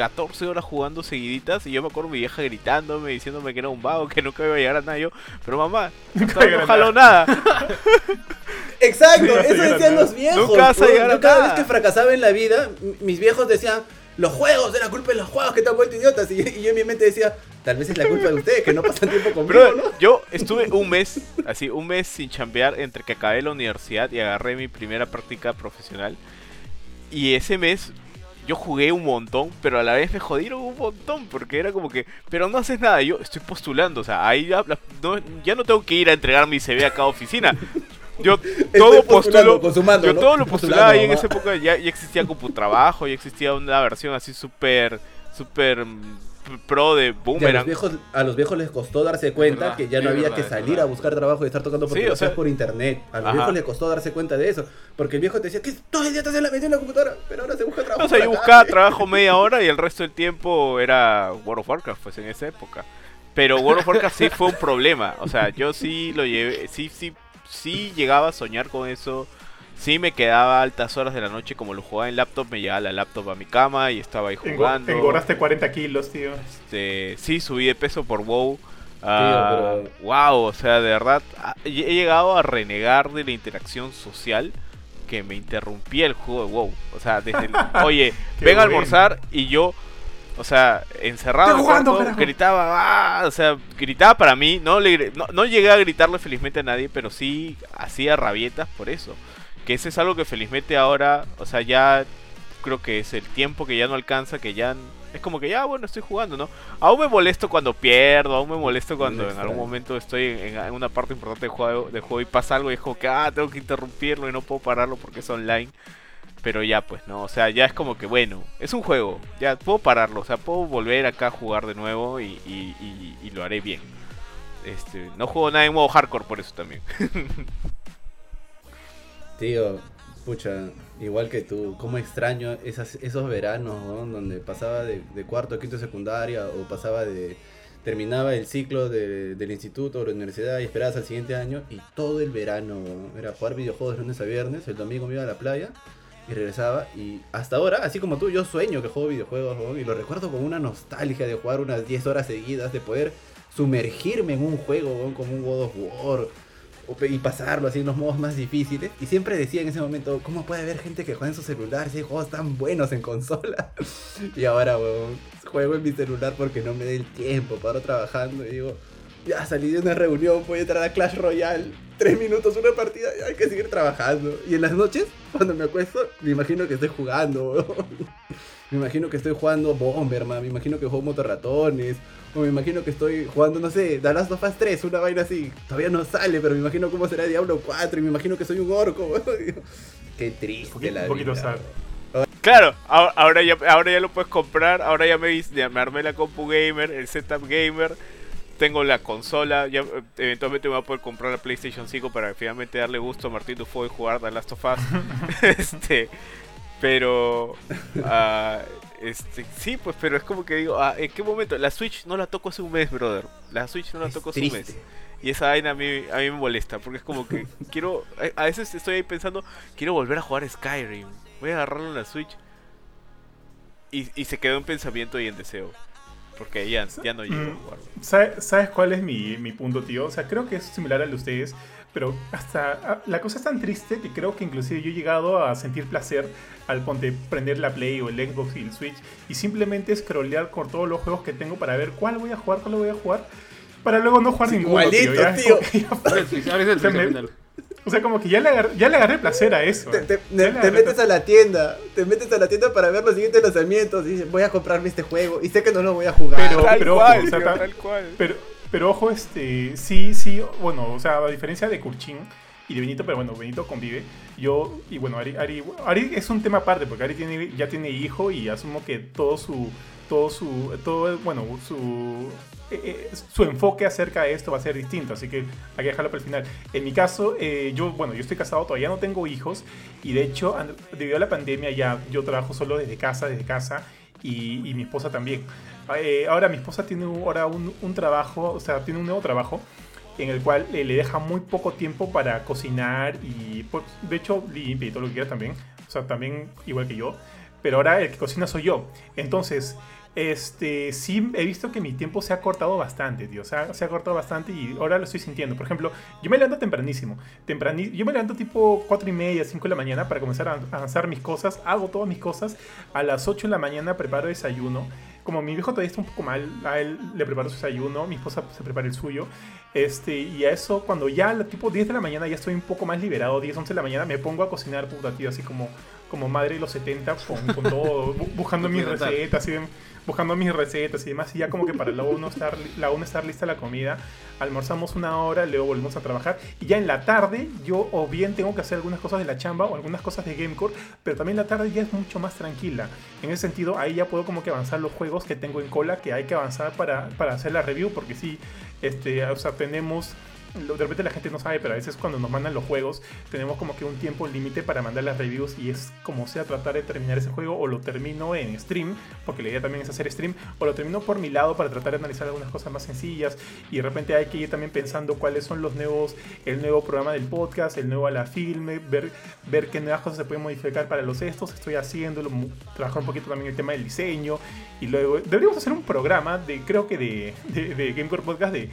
14 horas jugando seguiditas y yo me acuerdo mi vieja gritándome, diciéndome que era un vago, que nunca iba a llegar a nada. Yo, pero mamá, Nunca no, jaló nada. *laughs* Exacto, Sí, eso decían los viejos. Nunca vas a a Yo cada nada. vez que fracasaba en la vida, mis viejos decían, los juegos, es la culpa de los juegos que te han vuelto idiotas. Y, y yo en mi mente decía, tal vez es la culpa de ustedes que no pasan tiempo conmigo, yo estuve un mes, así, un mes sin chambear entre que acabé la universidad y agarré mi primera práctica profesional. Y ese mes yo jugué un montón, pero a la vez me jodieron un montón, porque era como que, pero no haces nada, yo estoy postulando, o sea, ahí ya no, ya no tengo que ir a entregar mi CV a cada oficina. Yo *laughs* todo postulo, yo todo lo postulaba y en esa época ya, ya existía Computrabajo, ya existía una versión así súper, súper mm, pro de Y a los, Boomerang. viejos, a los viejos les costó darse cuenta verdad, que ya no había verdad, que salir verdad. a buscar trabajo y estar tocando porque Sí, o sea- por internet. A los Ajá. viejos les costó darse cuenta de eso. Porque el viejo te decía que todo el día te la metido en la computadora, pero ahora se busca trabajo. O sea, por yo la buscaba trabajo media hora y el resto del tiempo era World of Warcraft, pues en esa época. Pero World of Warcraft sí fue un problema. O sea, yo sí lo llevé, sí, sí, sí llegaba a soñar con eso. Sí me quedaba altas horas de la noche, como lo jugaba en laptop, me llevaba la laptop a mi cama y estaba ahí Engo- jugando. Engordaste 40 kilos, tío. Este, sí, subí de peso por WoW. Ah, pero- Wow, o sea, de verdad, ah, he llegado a renegar de la interacción social que me interrumpía el juego de WoW. O sea, desde el, *laughs* oye, ven a almorzar y yo, o sea, encerrado en jugando, cuarto, gritaba, ah, o sea, gritaba para mí, no, le, no llegué a gritarle felizmente a nadie, pero sí hacía rabietas por eso. Que ese es algo que felizmente ahora, o sea, ya creo que es el tiempo que ya no alcanza, que ya es como que ya, bueno, estoy jugando, ¿no? Aún me molesto cuando pierdo, aún me molesto cuando en algún momento estoy en, en una parte importante del juego, del juego y pasa algo y es como que, ah, tengo que interrumpirlo y no puedo pararlo porque es online. Pero ya, pues, ¿no? O sea, ya es como que, bueno, es un juego, ya puedo pararlo, o sea, puedo volver acá a jugar de nuevo y, y- y- y lo haré bien. Este, no juego nada en modo hardcore por eso también. *laughs* Tío, pucha, igual que tú, cómo extraño esas, esos veranos, ¿no? Donde pasaba de, cuarto a quinto secundaria o pasaba de... Terminaba el ciclo de- del instituto o la universidad y esperabas al siguiente año y todo el verano ¿no? era jugar videojuegos de lunes a viernes, el domingo me iba a la playa y regresaba y hasta ahora, así como tú, yo sueño que juego videojuegos y lo recuerdo con una nostalgia de jugar unas 10 horas seguidas, de poder sumergirme en un juego como un God of War y pasarlo así en los modos más difíciles. Y siempre decía en ese momento, ¿cómo puede haber gente que juega en su celular si hay juegos tan buenos en consola? *laughs* y ahora, weón, juego en mi celular porque no me da el tiempo, paro trabajando y digo, ya salí de una reunión, voy a entrar a Clash Royale, tres minutos una partida, hay que seguir trabajando. Y en las noches, cuando me acuesto, me imagino que estoy jugando, weón. *laughs* Me imagino que estoy jugando Bomberman, me imagino que juego motorratones, me imagino que estoy jugando, no sé, The Last of Us 3, una vaina así. Todavía no sale, pero me imagino cómo será Diablo 4 y me imagino que soy un orco. *laughs* Qué triste poquito- la un poquito vida. sad. Claro, ahora, ya, ahora ya lo puedes comprar, ahora ya me, ya me armé la compu gamer, el setup gamer, tengo la consola, ya eh, eventualmente me voy a poder comprar la PlayStation 5 para finalmente darle gusto a Martín Dufo y jugar The Last of Us. *laughs* este, pero ah, este, sí, pues, pero es como que digo, ah, ¿en qué momento? La Switch no la toco hace un mes, brother. La Switch no la Es toco hace un mes. Y esa vaina a mí, a mí me molesta, porque es como que *laughs* quiero, a veces estoy ahí pensando, quiero volver a jugar Skyrim. Voy a agarrarlo en la Switch. Y, y se quedó en pensamiento y en deseo. Porque ya, ya no llego a Mm. jugarlo. ¿Sabe- ¿Sabes cuál es mi, mi punto, tío? O sea, creo que es similar al de ustedes, pero hasta ah, la cosa es tan triste que creo que inclusive yo he llegado a sentir placer al ponte prender la Play o el Xbox y el Switch y simplemente scrollear por todos los juegos que tengo para ver cuál voy a jugar, cuál voy a jugar, para luego no jugar ninguno, igualito, tío. *laughs* Tío. O sea, como que ya le agarré, ya le agarré placer a eso. Te, te- Ya te- te metes a la tienda, te metes a la tienda para ver los siguientes lanzamientos y dices, voy a comprarme este juego y sé que no lo voy a jugar. Pero- tal pero cual, o sea, tío, ta- tal cual. Pero, pero ojo, este, sí, sí, bueno, o sea, a diferencia de Kurchin y de Benito, pero bueno, Benito convive, yo, y bueno, Ari, Ari, Ari es un tema aparte, porque Ari tiene, ya tiene hijo y asumo que todo su, todo su, todo, bueno, su, eh, eh, su enfoque acerca de esto va a ser distinto, así que hay que dejarlo para el final. En mi caso, eh, yo, bueno, yo estoy casado, todavía no tengo hijos, y de hecho, debido a la pandemia ya yo trabajo solo desde casa, desde casa, y, mi esposa también. Eh, ahora mi esposa tiene ahora un, trabajo, o sea, tiene un nuevo trabajo en el cual eh, le deja muy poco tiempo para cocinar y, pues, de hecho, limpia todo lo que quiera también. O sea, también igual que yo. pero ahora el que cocina soy yo. Entonces, este, sí he visto que mi tiempo se ha cortado bastante, tío. O sea, se ha cortado bastante y ahora lo estoy sintiendo. Por ejemplo, yo me levanto tempranísimo. Temprani yo me levanto tipo 4 y media, 5 de la mañana para comenzar a avanzar mis cosas. Hago todas mis cosas. A las 8 de la mañana preparo desayuno. Como mi viejo todavía está un poco mal, a él le preparo su desayuno, mi esposa se prepara el suyo. Este, y a eso, cuando ya, tipo 10 de la mañana, ya estoy un poco más liberado, 10, 11 de la mañana, me pongo a cocinar, puta, tío, así como, como madre de los 70, con, con todo, buscando *laughs* mis recetas, así, buscando mis recetas y demás. Y ya como que para la 1 estar, la estar lista la comida, almorzamos una hora, luego volvemos a trabajar. Y ya en la tarde, yo o bien tengo que hacer algunas cosas de la chamba o algunas cosas de Gamecore, pero también la tarde ya es mucho más tranquila. En ese sentido, ahí ya puedo como que avanzar los juegos que tengo en cola, que hay que avanzar para, para hacer la review, porque sí, este, o sea, tenemos de repente la gente no sabe, pero a veces cuando nos mandan los juegos tenemos como que un tiempo límite para mandar las reviews y es como sea tratar de terminar ese juego o lo termino en stream, porque la idea también es hacer stream, o lo termino por mi lado para tratar de analizar algunas cosas más sencillas y de repente hay que ir también pensando cuáles son los nuevos, el nuevo programa del podcast, el nuevo a la filme, ver, ver qué nuevas cosas se pueden modificar para los estos, estoy haciéndolo, trabajar un poquito también el tema del diseño y luego deberíamos hacer un programa de, creo que de, de, de Gamecore Podcast de,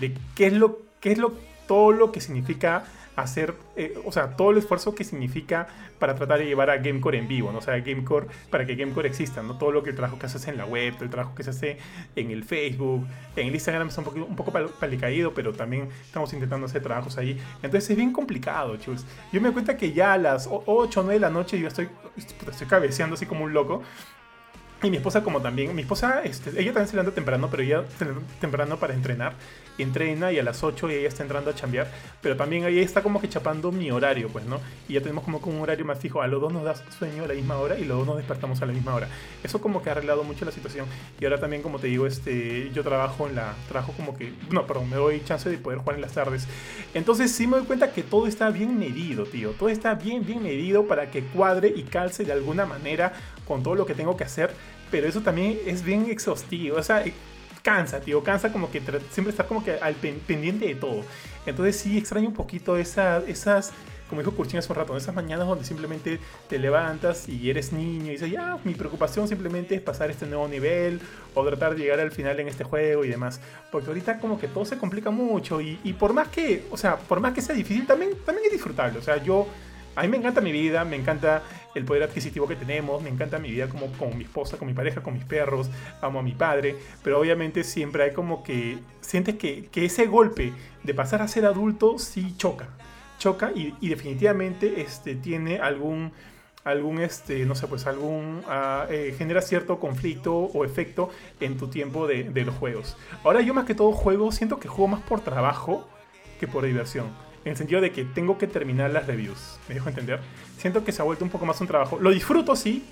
de qué es lo qué es lo, todo lo que significa hacer, eh, o sea, todo el esfuerzo que significa para tratar de llevar a Gamecore en vivo, ¿no? O sea, Gamecore, para que Gamecore exista, ¿no? Todo lo que el trabajo que se hace en la web, el trabajo que se hace en el Facebook, en el Instagram está un poco, un poco palicaído, pero también estamos intentando hacer trabajos ahí. Entonces es bien complicado, chus. Yo me doy cuenta que ya a las 8 o 9 de la noche yo estoy, estoy cabeceando así como un loco. Y mi esposa como también, mi esposa, este, ella también se levanta temprano, pero ella temprano para entrenar entrena y a las 8 ella está entrando a chambear, pero también ahí está como que chapando mi horario, pues, ¿no? Y ya tenemos como, un horario más fijo, a los dos nos da sueño a la misma hora y los dos nos despertamos a la misma hora. Eso como que ha arreglado mucho la situación. Y ahora también, como te digo, este, yo trabajo en la, trabajo como que, no, perdón, me doy chance de poder jugar en las tardes. Entonces sí me doy cuenta que todo está bien medido, tío. Todo está bien, bien medido para que cuadre y calce de alguna manera con todo lo que tengo que hacer. Pero eso también es bien exhaustivo. O sea, cansa, tío, cansa como que siempre estar como que al pendiente de todo. Entonces sí extraño un poquito esas, como dijo Curchin hace un rato, esas mañanas donde simplemente te levantas y eres niño y dices, ya, mi preocupación simplemente es pasar este nuevo nivel o tratar de llegar al final en este juego y demás. Porque ahorita como que todo se complica mucho y, y por más que, o sea, por más que sea difícil, también, también es disfrutable. O sea, yo a mí me encanta mi vida, me encanta el poder adquisitivo que tenemos, me encanta mi vida como con mi esposa, con mi pareja, con mis perros, amo a mi padre, pero obviamente siempre hay como que sientes que, ese golpe de pasar a ser adulto sí choca, choca y, definitivamente este, tiene algún algún este no sé pues algún ah, eh, genera cierto conflicto o efecto en tu tiempo de los juegos. Ahora yo más que todo juego siento que juego más por trabajo que por diversión en el sentido de que tengo que terminar las reviews. ¿Me dejo entender? Siento que se ha vuelto un poco más un trabajo. Lo disfruto, sí,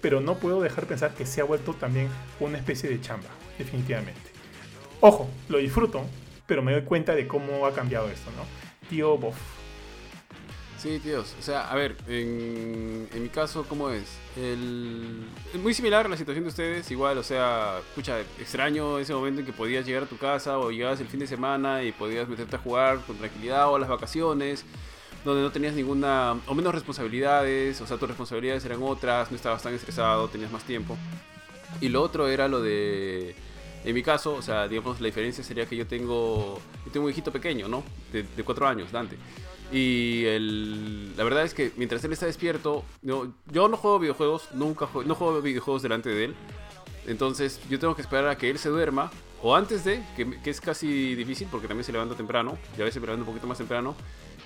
pero no puedo dejar de pensar que se ha vuelto también una especie de chamba, definitivamente. Ojo, lo disfruto, pero me doy cuenta de cómo ha cambiado esto, ¿no? Tío Boff. Sí, tíos. O sea, a ver, en, en mi caso, ¿cómo es? El, es muy similar la situación de ustedes. Igual, o sea, escucha, extraño ese momento en que podías llegar a tu casa o llegabas el fin de semana y podías meterte a jugar con tranquilidad o a las vacaciones, donde no tenías ninguna, o menos responsabilidades, o sea, tus responsabilidades eran otras, no estabas tan estresado, tenías más tiempo. Y lo otro era lo de en mi caso, o sea, digamos, la diferencia sería que yo tengo, yo tengo un hijito pequeño, ¿no? De, de cuatro años, Dante. Y el, la verdad es que mientras él está despierto, yo, yo no juego videojuegos, nunca no juego videojuegos delante de él. Entonces yo tengo que esperar a que él se duerma, o antes de, que, que es casi difícil porque también se levanta temprano, ya a veces me levanto un poquito más temprano,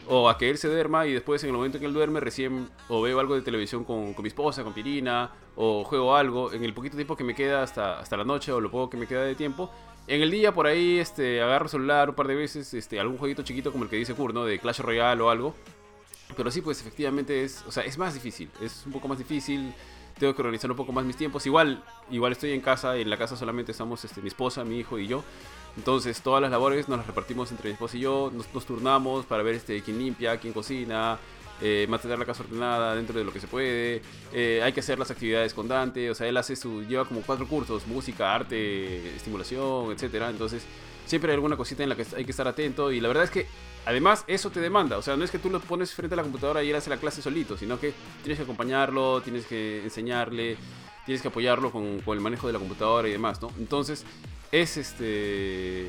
o a que él se duerma y después en el momento en que él duerme recién o veo algo de televisión con, con, mi esposa, con Pirina, o juego algo en el poquito tiempo que me queda hasta, hasta la noche o lo poco que me queda de tiempo, en el día por ahí este, agarro el celular un par de veces, este, algún jueguito chiquito como el que dice Kurt, ¿no? De Clash Royale o algo. Pero sí, pues efectivamente es, o sea, es más difícil, es un poco más difícil. Tengo que organizar un poco más mis tiempos. Igual, igual estoy en casa, en la casa solamente estamos este, mi esposa, mi hijo y yo. Entonces todas las labores nos las repartimos entre mi esposa y yo, nos, nos turnamos para ver este, quién limpia, quién cocina, eh, mantener la casa ordenada dentro de lo que se puede, eh, hay que hacer las actividades con Dante, o sea, él hace su, lleva como cuatro cursos, música, arte, estimulación, etcétera, entonces siempre hay alguna cosita en la que hay que estar atento y la verdad es que además eso te demanda, o sea, no es que tú lo pones frente a la computadora y él hace la clase solito, sino que tienes que acompañarlo, tienes que enseñarle, tienes que apoyarlo con, con el manejo de la computadora y demás, ¿no? Entonces, es este...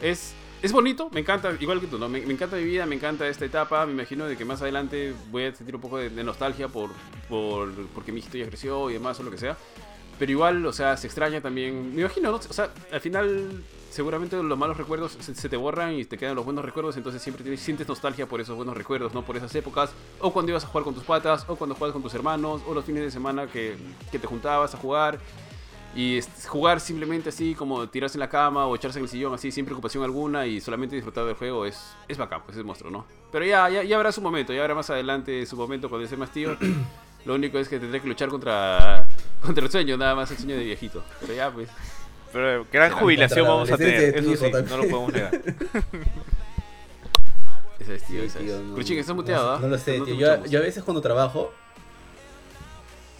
Es, es bonito, me encanta, igual que tú, ¿no? Me, encanta mi vida, me encanta esta etapa, me imagino de que más adelante voy a sentir un poco de, nostalgia por, por, porque mi hijito ya creció y demás o lo que sea. Pero igual, o sea, se extraña también. Me imagino, ¿no? O sea, al final seguramente los malos recuerdos se, se te borran y te quedan los buenos recuerdos, entonces siempre tienes, sientes nostalgia por esos buenos recuerdos, ¿no? Por esas épocas, o cuando ibas a jugar con tus patas, o cuando jugabas con tus hermanos, o los fines de semana que, que te juntabas a jugar. Y es- jugar simplemente así, como tirarse en la cama o echarse en el sillón así, sin preocupación alguna y solamente disfrutar del juego es, es bacán, pues es monstruo, ¿no? Pero ya, ya, ya habrá su momento, ya habrá más adelante su momento cuando sea más tío. *clears throat* Lo único es que tendré que luchar contra, contra el sueño, nada más el sueño de viejito. Pero ya, pues. Pero gran jubilación vamos a tener, eso sí, no lo también. podemos negar. *laughs* *laughs* Esa es, tío, Sí, esa es. tío, no- Cruchín, estás no- muteado, ¿ah? No lo sé, tío. Yo a veces cuando trabajo,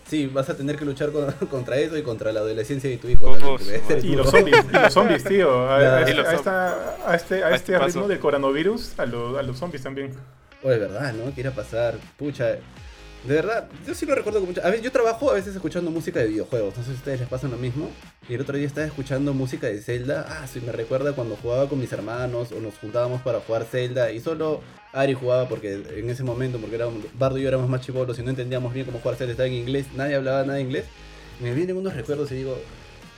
sí, vas a tener que luchar con- *laughs* contra eso y contra la adolescencia de tu hijo. También, eres Y los *laughs* zombies, y los zombies, tío. A, este, esta- a este, a este este paso. ritmo del coronavirus, a, lo- a los zombies también. Oh, es verdad, ¿no? Quiera pasar. Pucha. De verdad, yo sí lo recuerdo con mucha... A veces yo trabajo a veces escuchando música de videojuegos. No sé si a ustedes les pasa lo mismo. Y el otro día estaba escuchando música de Zelda. Ah, sí, me recuerda cuando jugaba con mis hermanos o nos juntábamos para jugar Zelda. Y solo Ari jugaba porque en ese momento, porque éramos, Bardo y yo éramos más chivolos y no entendíamos bien cómo jugar. Estaba en inglés, nadie hablaba nada de inglés. Me vienen unos recuerdos y digo,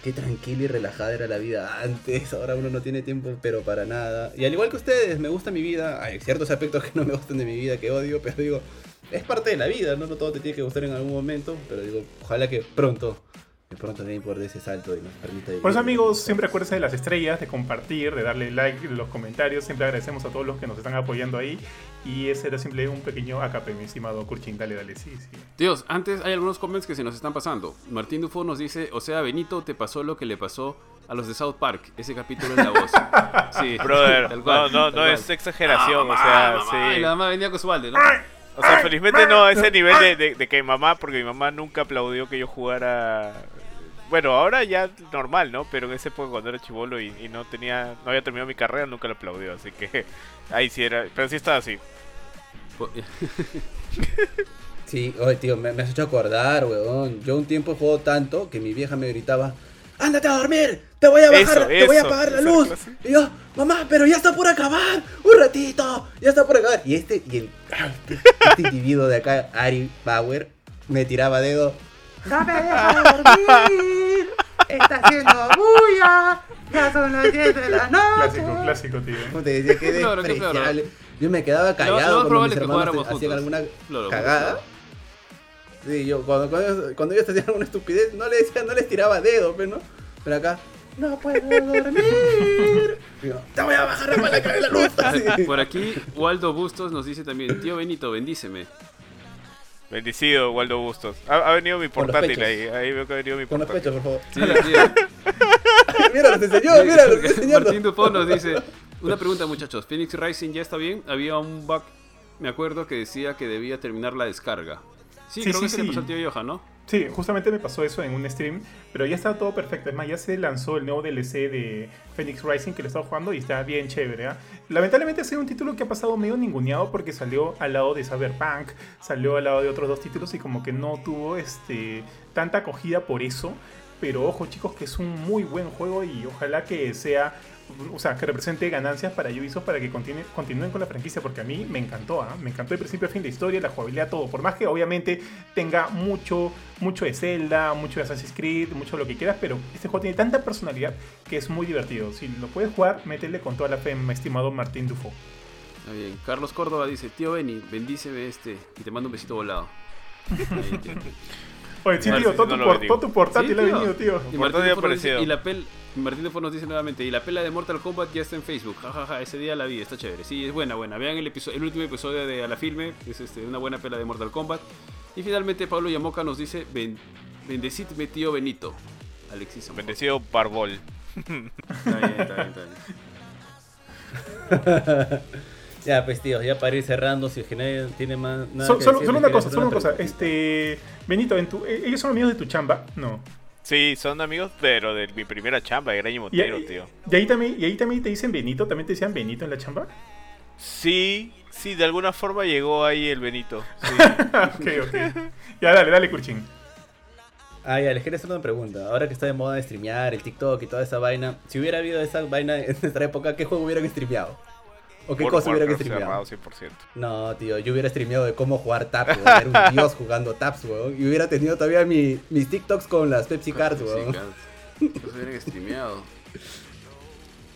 qué tranquila y relajada era la vida antes. Ahora uno no tiene tiempo, pero para nada. Y al igual que ustedes, me gusta mi vida. Hay ciertos aspectos que no me gustan de mi vida, que odio, pero digo, es parte de la vida. No todo te tiene que gustar en algún momento, pero digo, ojalá que pronto, que pronto Game por ese salto y nos permita. Por eso, amigos, siempre acuérdense de las estrellas, de compartir, de darle like en los comentarios. Siempre agradecemos a todos los que nos están apoyando ahí. Y ese era simplemente un pequeño AKP, mi estimado Kurchin. Dale, dale, sí, sí. Dios, antes hay algunos comments que se nos están pasando. Martín Dufo nos dice, o sea, Benito, te pasó lo que le pasó a los de South Park. Ese capítulo en la voz. *laughs* Sí, Brother, tal no, cual, no, tal no cual. es exageración, Ah, o sea, mamá, sí. Y la mamá venía con su balde, ¿no? O sea, felizmente no a ese nivel de, de- de que mamá, porque mi mamá nunca aplaudió que yo jugara. Bueno, ahora ya normal, ¿no? Pero en esa época cuando era chivolo y, y no tenía, no había terminado mi carrera, nunca lo aplaudió, así que *laughs* ahí sí era, pero sí estaba así. *laughs* Sí, oye, tío, me, me has hecho acordar, weón. Yo un tiempo juego tanto que mi vieja me gritaba, ándate a dormir, te voy a bajar, Eso, te voy a apagar la luz. clase. Y yo, mamá, pero ya está por acabar, un ratito, ya está por acabar. Y este, y el, ay, este individuo de acá, Ari Bauer, me tiraba dedo. No me deja dormir, está haciendo bulla, ya son las 10 de la noche. Clásico, clásico, tío. Como te decía, qué Claro, qué despreciable. Yo me quedaba callado cuando probable mis que hermanos jugáramos hacían juntos. alguna Claro, cagada. Sí, yo cuando, cuando, cuando ellos hacían alguna estupidez, no les decía, no les tiraba dedo, pero no. Pero acá, no puedo dormir. *laughs* Te voy a bajar la palanca de la luz. Así. Por aquí, Waldo Bustos nos dice también, tío Benito, bendíceme. Bendecido, Waldo Bustos. Ha, ha venido mi Con los portátil ahí, ahí veo que ha venido mi Con los portátil. pechos, por favor. Sí, *laughs* mira, los enseñó, mira, los enseñando. Martín Dupont nos dice, una pregunta muchachos, ¿Phoenix Rising ya está bien? Había un bug, me acuerdo que decía que debía terminar la descarga. Sí, Sí, creo sí, que se le sí. pasó al tío Johan, ¿no? Sí, justamente me pasó eso en un stream, pero ya está todo perfecto. Es más, ya se lanzó el nuevo DLC de Phoenix Rising que lo estaba jugando y está bien chévere. ¿ah? Lamentablemente ha sido un título que ha pasado medio ninguneado porque salió al lado de Cyberpunk, salió al lado de otros dos títulos y como que no tuvo este tanta acogida por eso. Pero ojo chicos que es un muy buen juego y ojalá que sea, o sea, que represente ganancias para Ubisoft para que continúe- continúen con la franquicia porque a mí me encantó, ¿ah? me encantó el principio a fin de historia, la jugabilidad, todo. Por más que obviamente tenga mucho, mucho de Zelda, mucho de Assassin's Creed, mucho de lo que quieras, pero este juego tiene tanta personalidad que es muy divertido. Si lo puedes jugar, métele con toda la fe, mi estimado Martín Dufo. Está bien. Carlos Córdoba dice, tío Benny, bendíceme este y te mando un besito volado. *laughs* Oye, sí, tío, todo, no tu lo por- bendigo. todo tu portátil Sí, ha tío. venido, tío. Y Por Martín todo día Dufo nos dice, aparecido. y la pel y Martín Dufo nos dice nuevamente, y la pela de Mortal Kombat ya está en Facebook. Jajaja, ese día la vi, está chévere. Sí, es buena, buena. Vean el episodio, el último episodio de A la Filme, es este, una buena pela de Mortal Kombat. Y finalmente Pablo Yamoca nos dice, ben, bendecítme tío Benito. Alexis. Amor. Bendecido Barbol. Está bien, está bien, está bien. *laughs* Ya, pues tío, ya para ir cerrando, si es que nadie tiene más nada que solo, decir, solo les una cosa, solo una cosa. Este, Benito, en tu, eh, ¿ellos son amigos de tu chamba? No. Sí, son amigos, pero de mi primera chamba, Graña y Y, Montero, y- tío. y ahí también, y ahí también te dicen Benito, también te decían Benito en la chamba. Sí, sí, de alguna forma llegó ahí el Benito. Sí. *laughs* ok, ok. Ya, dale, dale, Kurchin. Ah, ya, les quería hacer una pregunta. Ahora que está de moda de streamear, el TikTok y toda esa vaina, si hubiera habido esa vaina en nuestra época, ¿qué juego hubieran streameado? ¿O qué World cosa hubieran Warcraft streameado? cerrado 100%. No, tío, yo hubiera streameado de cómo jugar Taps, weón. Era un dios jugando Taps, weón. Y hubiera tenido todavía mi- mis TikToks con las Pepsi Cards, weón. Los hubieran streameado.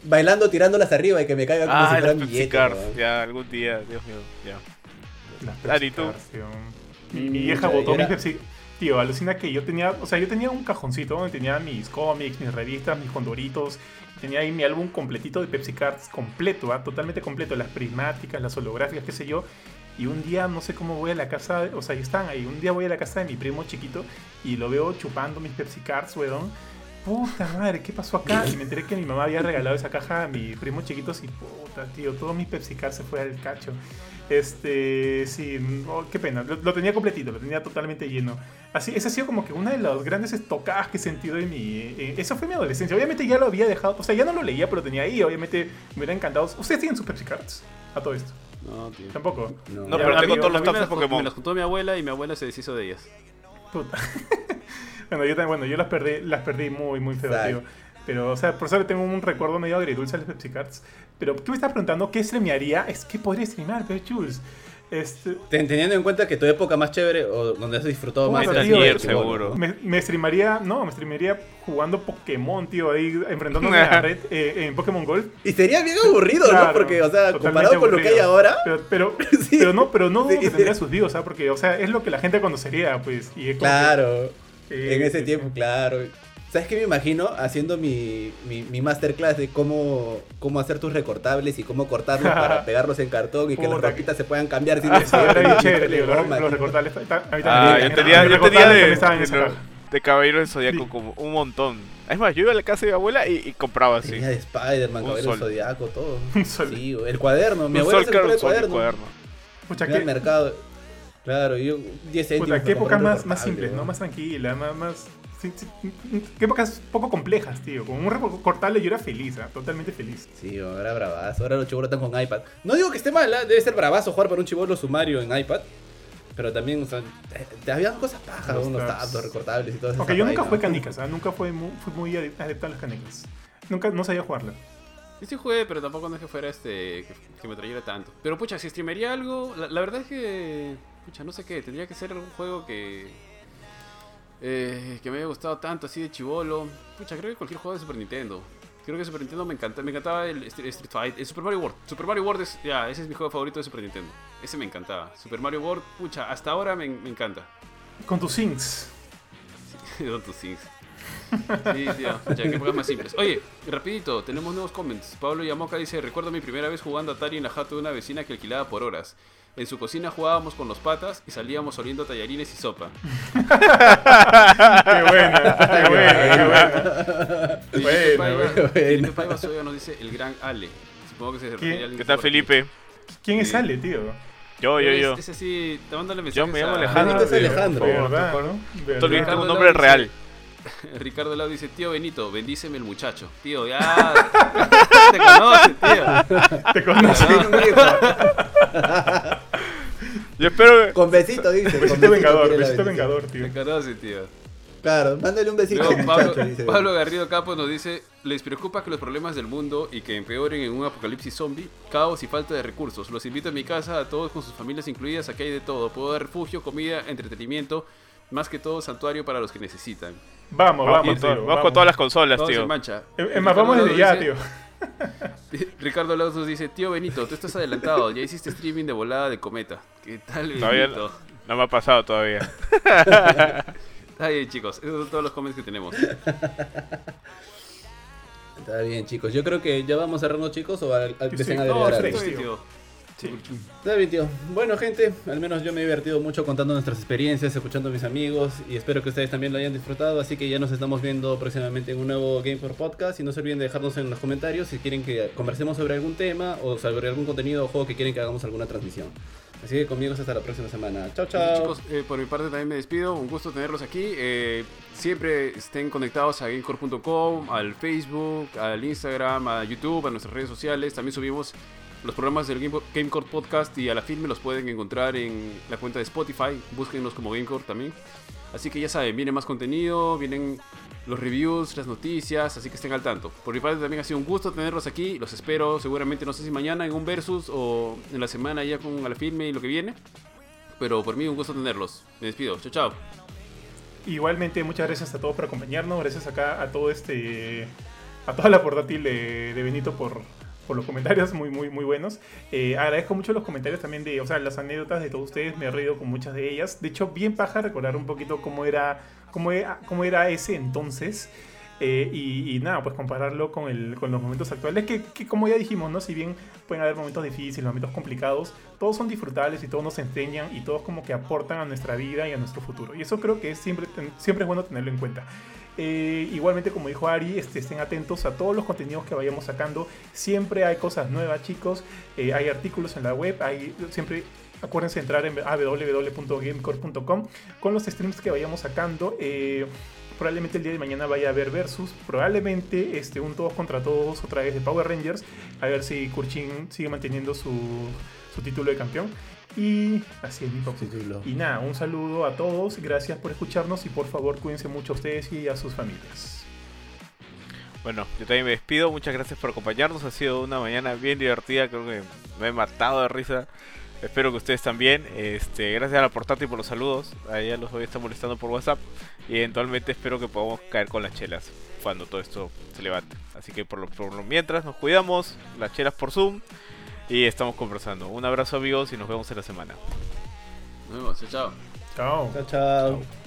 Bailando, tirándolas arriba y que me caiga como si Ah, fuera las mi Pepsi Cards. weón. Ya, algún día, Dios mío, ya. Las Dani, Pepsi ¿tú? Cards, tío. Mi, mi vieja era- mis Pepsi. Tío, alucina que yo tenía, o sea, yo tenía un cajoncito donde tenía mis cómics, mis revistas, mis condoritos. Tenía ahí mi álbum completito de Pepsi Cards, completo, ¿ah? totalmente completo, las prismáticas, las holográficas, qué sé yo. Y un día, no sé cómo voy a la casa, o sea, ahí están ahí. Un día voy a la casa de mi primo chiquito y lo veo chupando mis Pepsi Cards, weón. Puta madre, ¿qué pasó acá? Y me enteré que mi mamá había regalado esa caja a mi primo chiquito y puta, tío, todo mi Pepsi Cards se fue al cacho. Este, sí, oh, qué pena, lo, lo tenía completito, lo tenía totalmente lleno. Así, esa ha sido como que una de las grandes estocadas que he sentido en mi... eh, eso fue mi adolescencia. Obviamente ya lo había dejado, o sea, ya no lo leía, pero tenía ahí, obviamente me hubiera encantado. ¿Ustedes tienen sus Pepsi Cards? A todo esto. No, tío. Tampoco. No. No, pero tengo todos los me de las, me Pokémon. las juntó mi abuela y mi abuela se deshizo de ellas. Puta. *laughs* bueno, yo, también- bueno, yo las perdí, las perdí muy, muy feo, tío. Pero, o sea, por eso le tengo un recuerdo medio agridulce a las Pepsi Cards. Pero, ¿qué me estás preguntando? ¿Qué streamearía? Es que podría streamear, pero Jules. Este, Ten- Teniendo en cuenta que tu época más chévere o donde has disfrutado Puta, más tío, seguro. me, me streamaría, no, me streamaría jugando Pokémon, tío, ahí enfrentándome a *laughs* Red eh, en Pokémon Golf. Y sería bien aburrido, ¿no? Porque, o sea, comparado con lo que hay ahora, Pero, pero, *laughs* Sí. pero no, pero no dudo Sí, que sí. tendría sus views, ¿sabes? Porque, o sea, es lo que la gente conocería, pues. Y es como que- claro. En ese sí, tiempo, sí. claro. ¿Sabes qué me imagino? Haciendo mi, mi, mi masterclass de cómo, cómo hacer tus recortables y cómo cortarlos para *laughs* pegarlos en cartón y que las ropitas se puedan cambiar sin Ah, necesidad de chévere, Los, recortables. Ah, yo tenía, yo tenía de, de, de Caballero del Zodíaco Sí. como un montón. Es más, yo iba a la casa de mi abuela y, y compraba así. Tenía de Spider-Man, Caballero sol. Zodiaco, todo. *laughs* Sí, el cuaderno. Mi abuela se compró el cuaderno. qué, mercado. Claro, yo 10 céntimos. puta, qué épocas más, simples, ¿no? Más tranquilas, más... más sí, sí, qué épocas poco complejas, tío. Con un recortable yo era feliz, ¿ah? totalmente feliz. Sí, ahora bravazo. Ahora los chibolos están con iPad. No digo que esté mal, ¿ah? debe ser bravazo jugar para un chibolo sumario en iPad. Pero también, o sea, te, habían cosas pajas, Los unos tabs. tabs, recortables y todo eso. Aunque yo nunca jugué canicas, ¿ah? Nunca fue muy, fui muy adepto a las canicas. Nunca, no sabía jugarla. Sí, sí jugué, pero tampoco no es que fuera este. que, que me trayera tanto. Pero pucha, si streamearía algo, la, la verdad es que. Pucha, no sé qué, tendría que ser algún juego que. eh, que me haya gustado tanto, así de chivolo. Pucha, creo que cualquier juego de Super Nintendo. Creo que Super Nintendo me encanta, me encantaba el Street Street Fight, el Super Mario World. Super Mario World es, ya, ese es mi juego favorito de Super Nintendo. Ese me encantaba. Super Mario World, pucha, hasta ahora me, me encanta. Con tus syncs. Don *laughs* tus things. Sí, tío. Ya, que épocas más simples. Oye, rapidito, tenemos nuevos comments. Pablo Yamoca dice, recuerdo mi primera vez jugando Atari en la jato de una vecina que alquilaba por horas. En su cocina jugábamos con los patas y salíamos oliendo tallarines y sopa. Qué buena, qué buena, qué buena. Felipe Bueno, Paiva- bueno. Felipe Paiva Soya nos dice el gran Ale. Supongo que se refiere ¿Quién? a alguien ¿Qué tal. Felipe? ¿Quién es. Ale, tío? Yo, yo, Es- yo. Ese sí, te mándale Yo mensajes me llamo Alejandro. Es de- Alejandro. te tu Ricardo nombre real. *laughs* Ricardo Lau dice, tío Benito, bendíceme el muchacho. Tío, ya. *laughs* te conoce, tío. Te conocí. *laughs* Yo espero. Con besito, dice. con Besito vengador, la besito vengador, tío. Te conoce, tío. Claro, mándale un besito. Luego Pablo, muchacho, dice. Pablo Garrido Campos nos dice, les preocupa que los problemas del mundo y que empeoren en un apocalipsis zombie, caos y falta de recursos. Los invito a mi casa, a todos con sus familias incluidas, aquí hay de todo. Puedo dar refugio, comida, entretenimiento, más que todo santuario para los que necesitan. Vamos, Vamos, tío, vamos con todas las consolas, tío. mancha. Es más, vamos desde ya, tío. *laughs* Ricardo Lauz nos dice, tío Benito, tú estás adelantado, ya hiciste streaming de volada de cometa. ¿Qué tal, Todavía Benito? No me ha pasado todavía. *laughs* Está bien, chicos, esos son todos los comments que tenemos. Está bien, chicos. Yo creo que ya vamos cerrando, chicos, o al, al Sí, sí. agregar No, algo. Flex, Sí, tío. Sí. Tío. Bueno, gente, al menos yo me he divertido mucho contando nuestras experiencias, escuchando a mis amigos y espero que ustedes también lo hayan disfrutado. Así que ya nos estamos viendo próximamente en un nuevo Game for Podcast. Y no se olviden de dejarnos en los comentarios si quieren que conversemos sobre algún tema o sobre algún contenido o juego que quieren que hagamos alguna transmisión. Así que conmigo hasta la próxima semana. Chao, chao. chicos, eh, por mi parte también me despido. Un gusto tenerlos aquí. Eh, siempre estén conectados a gamecore.com, al Facebook, al Instagram, a YouTube, a nuestras redes sociales. También subimos los programas del Game- Gamecore Podcast y a la filme los pueden encontrar en la cuenta de Spotify. Búsquenlos como Gamecore también. Así que ya saben, viene más contenido, vienen los reviews, las noticias, así que estén al tanto. Por mi parte también ha sido un gusto tenerlos aquí. Los espero seguramente, no sé si mañana en un versus o en la semana ya con la filme y lo que viene. Pero por mí un gusto tenerlos. Me despido. Chao, chao. Igualmente, muchas gracias a todos por acompañarnos. Gracias acá a todo este. a toda la portátil de Benito por, por los comentarios muy, muy, muy buenos. Eh, agradezco mucho los comentarios también de, o sea, las anécdotas de todos ustedes. Me he reído con muchas de ellas. De hecho, bien paja recordar un poquito cómo era, cómo era, cómo era ese entonces. Eh, y, nada, pues compararlo con, el, con los momentos actuales, que, que como ya dijimos, ¿no? Si bien pueden haber momentos difíciles, momentos complicados, todos son disfrutables y todos nos enseñan y todos como que aportan a nuestra vida y a nuestro futuro. Y eso creo que es siempre, siempre es bueno tenerlo en cuenta. Eh, igualmente, como dijo Ari, este, estén atentos a todos los contenidos que vayamos sacando. Siempre hay cosas nuevas, chicos. Eh, hay artículos en la web. Hay siempre. Acuérdense de entrar en www.gamecore.com con los streams que vayamos sacando. Eh, probablemente el día de mañana vaya a haber versus. Probablemente este, un todos contra todos otra vez de Power Rangers. A ver si Kurchin sigue manteniendo su, su título de campeón. Y así es mi. Título. Y nada, un saludo a todos, gracias por escucharnos y por favor cuídense mucho a ustedes y a sus familias. Bueno, yo también me despido. Muchas gracias por acompañarnos. Ha sido una mañana bien divertida. Creo que me he matado de risa. Espero que ustedes también. Este, gracias a la portátil por los saludos. Allá los voy a estar molestando por WhatsApp. Y eventualmente espero que podamos caer con las chelas cuando todo esto se levante. Así que por lo, por lo mientras nos cuidamos. Las chelas por Zoom. Y estamos conversando. Un abrazo amigos y nos vemos en la semana. Nos vemos. Chao, chao. Chao. Chao, chao.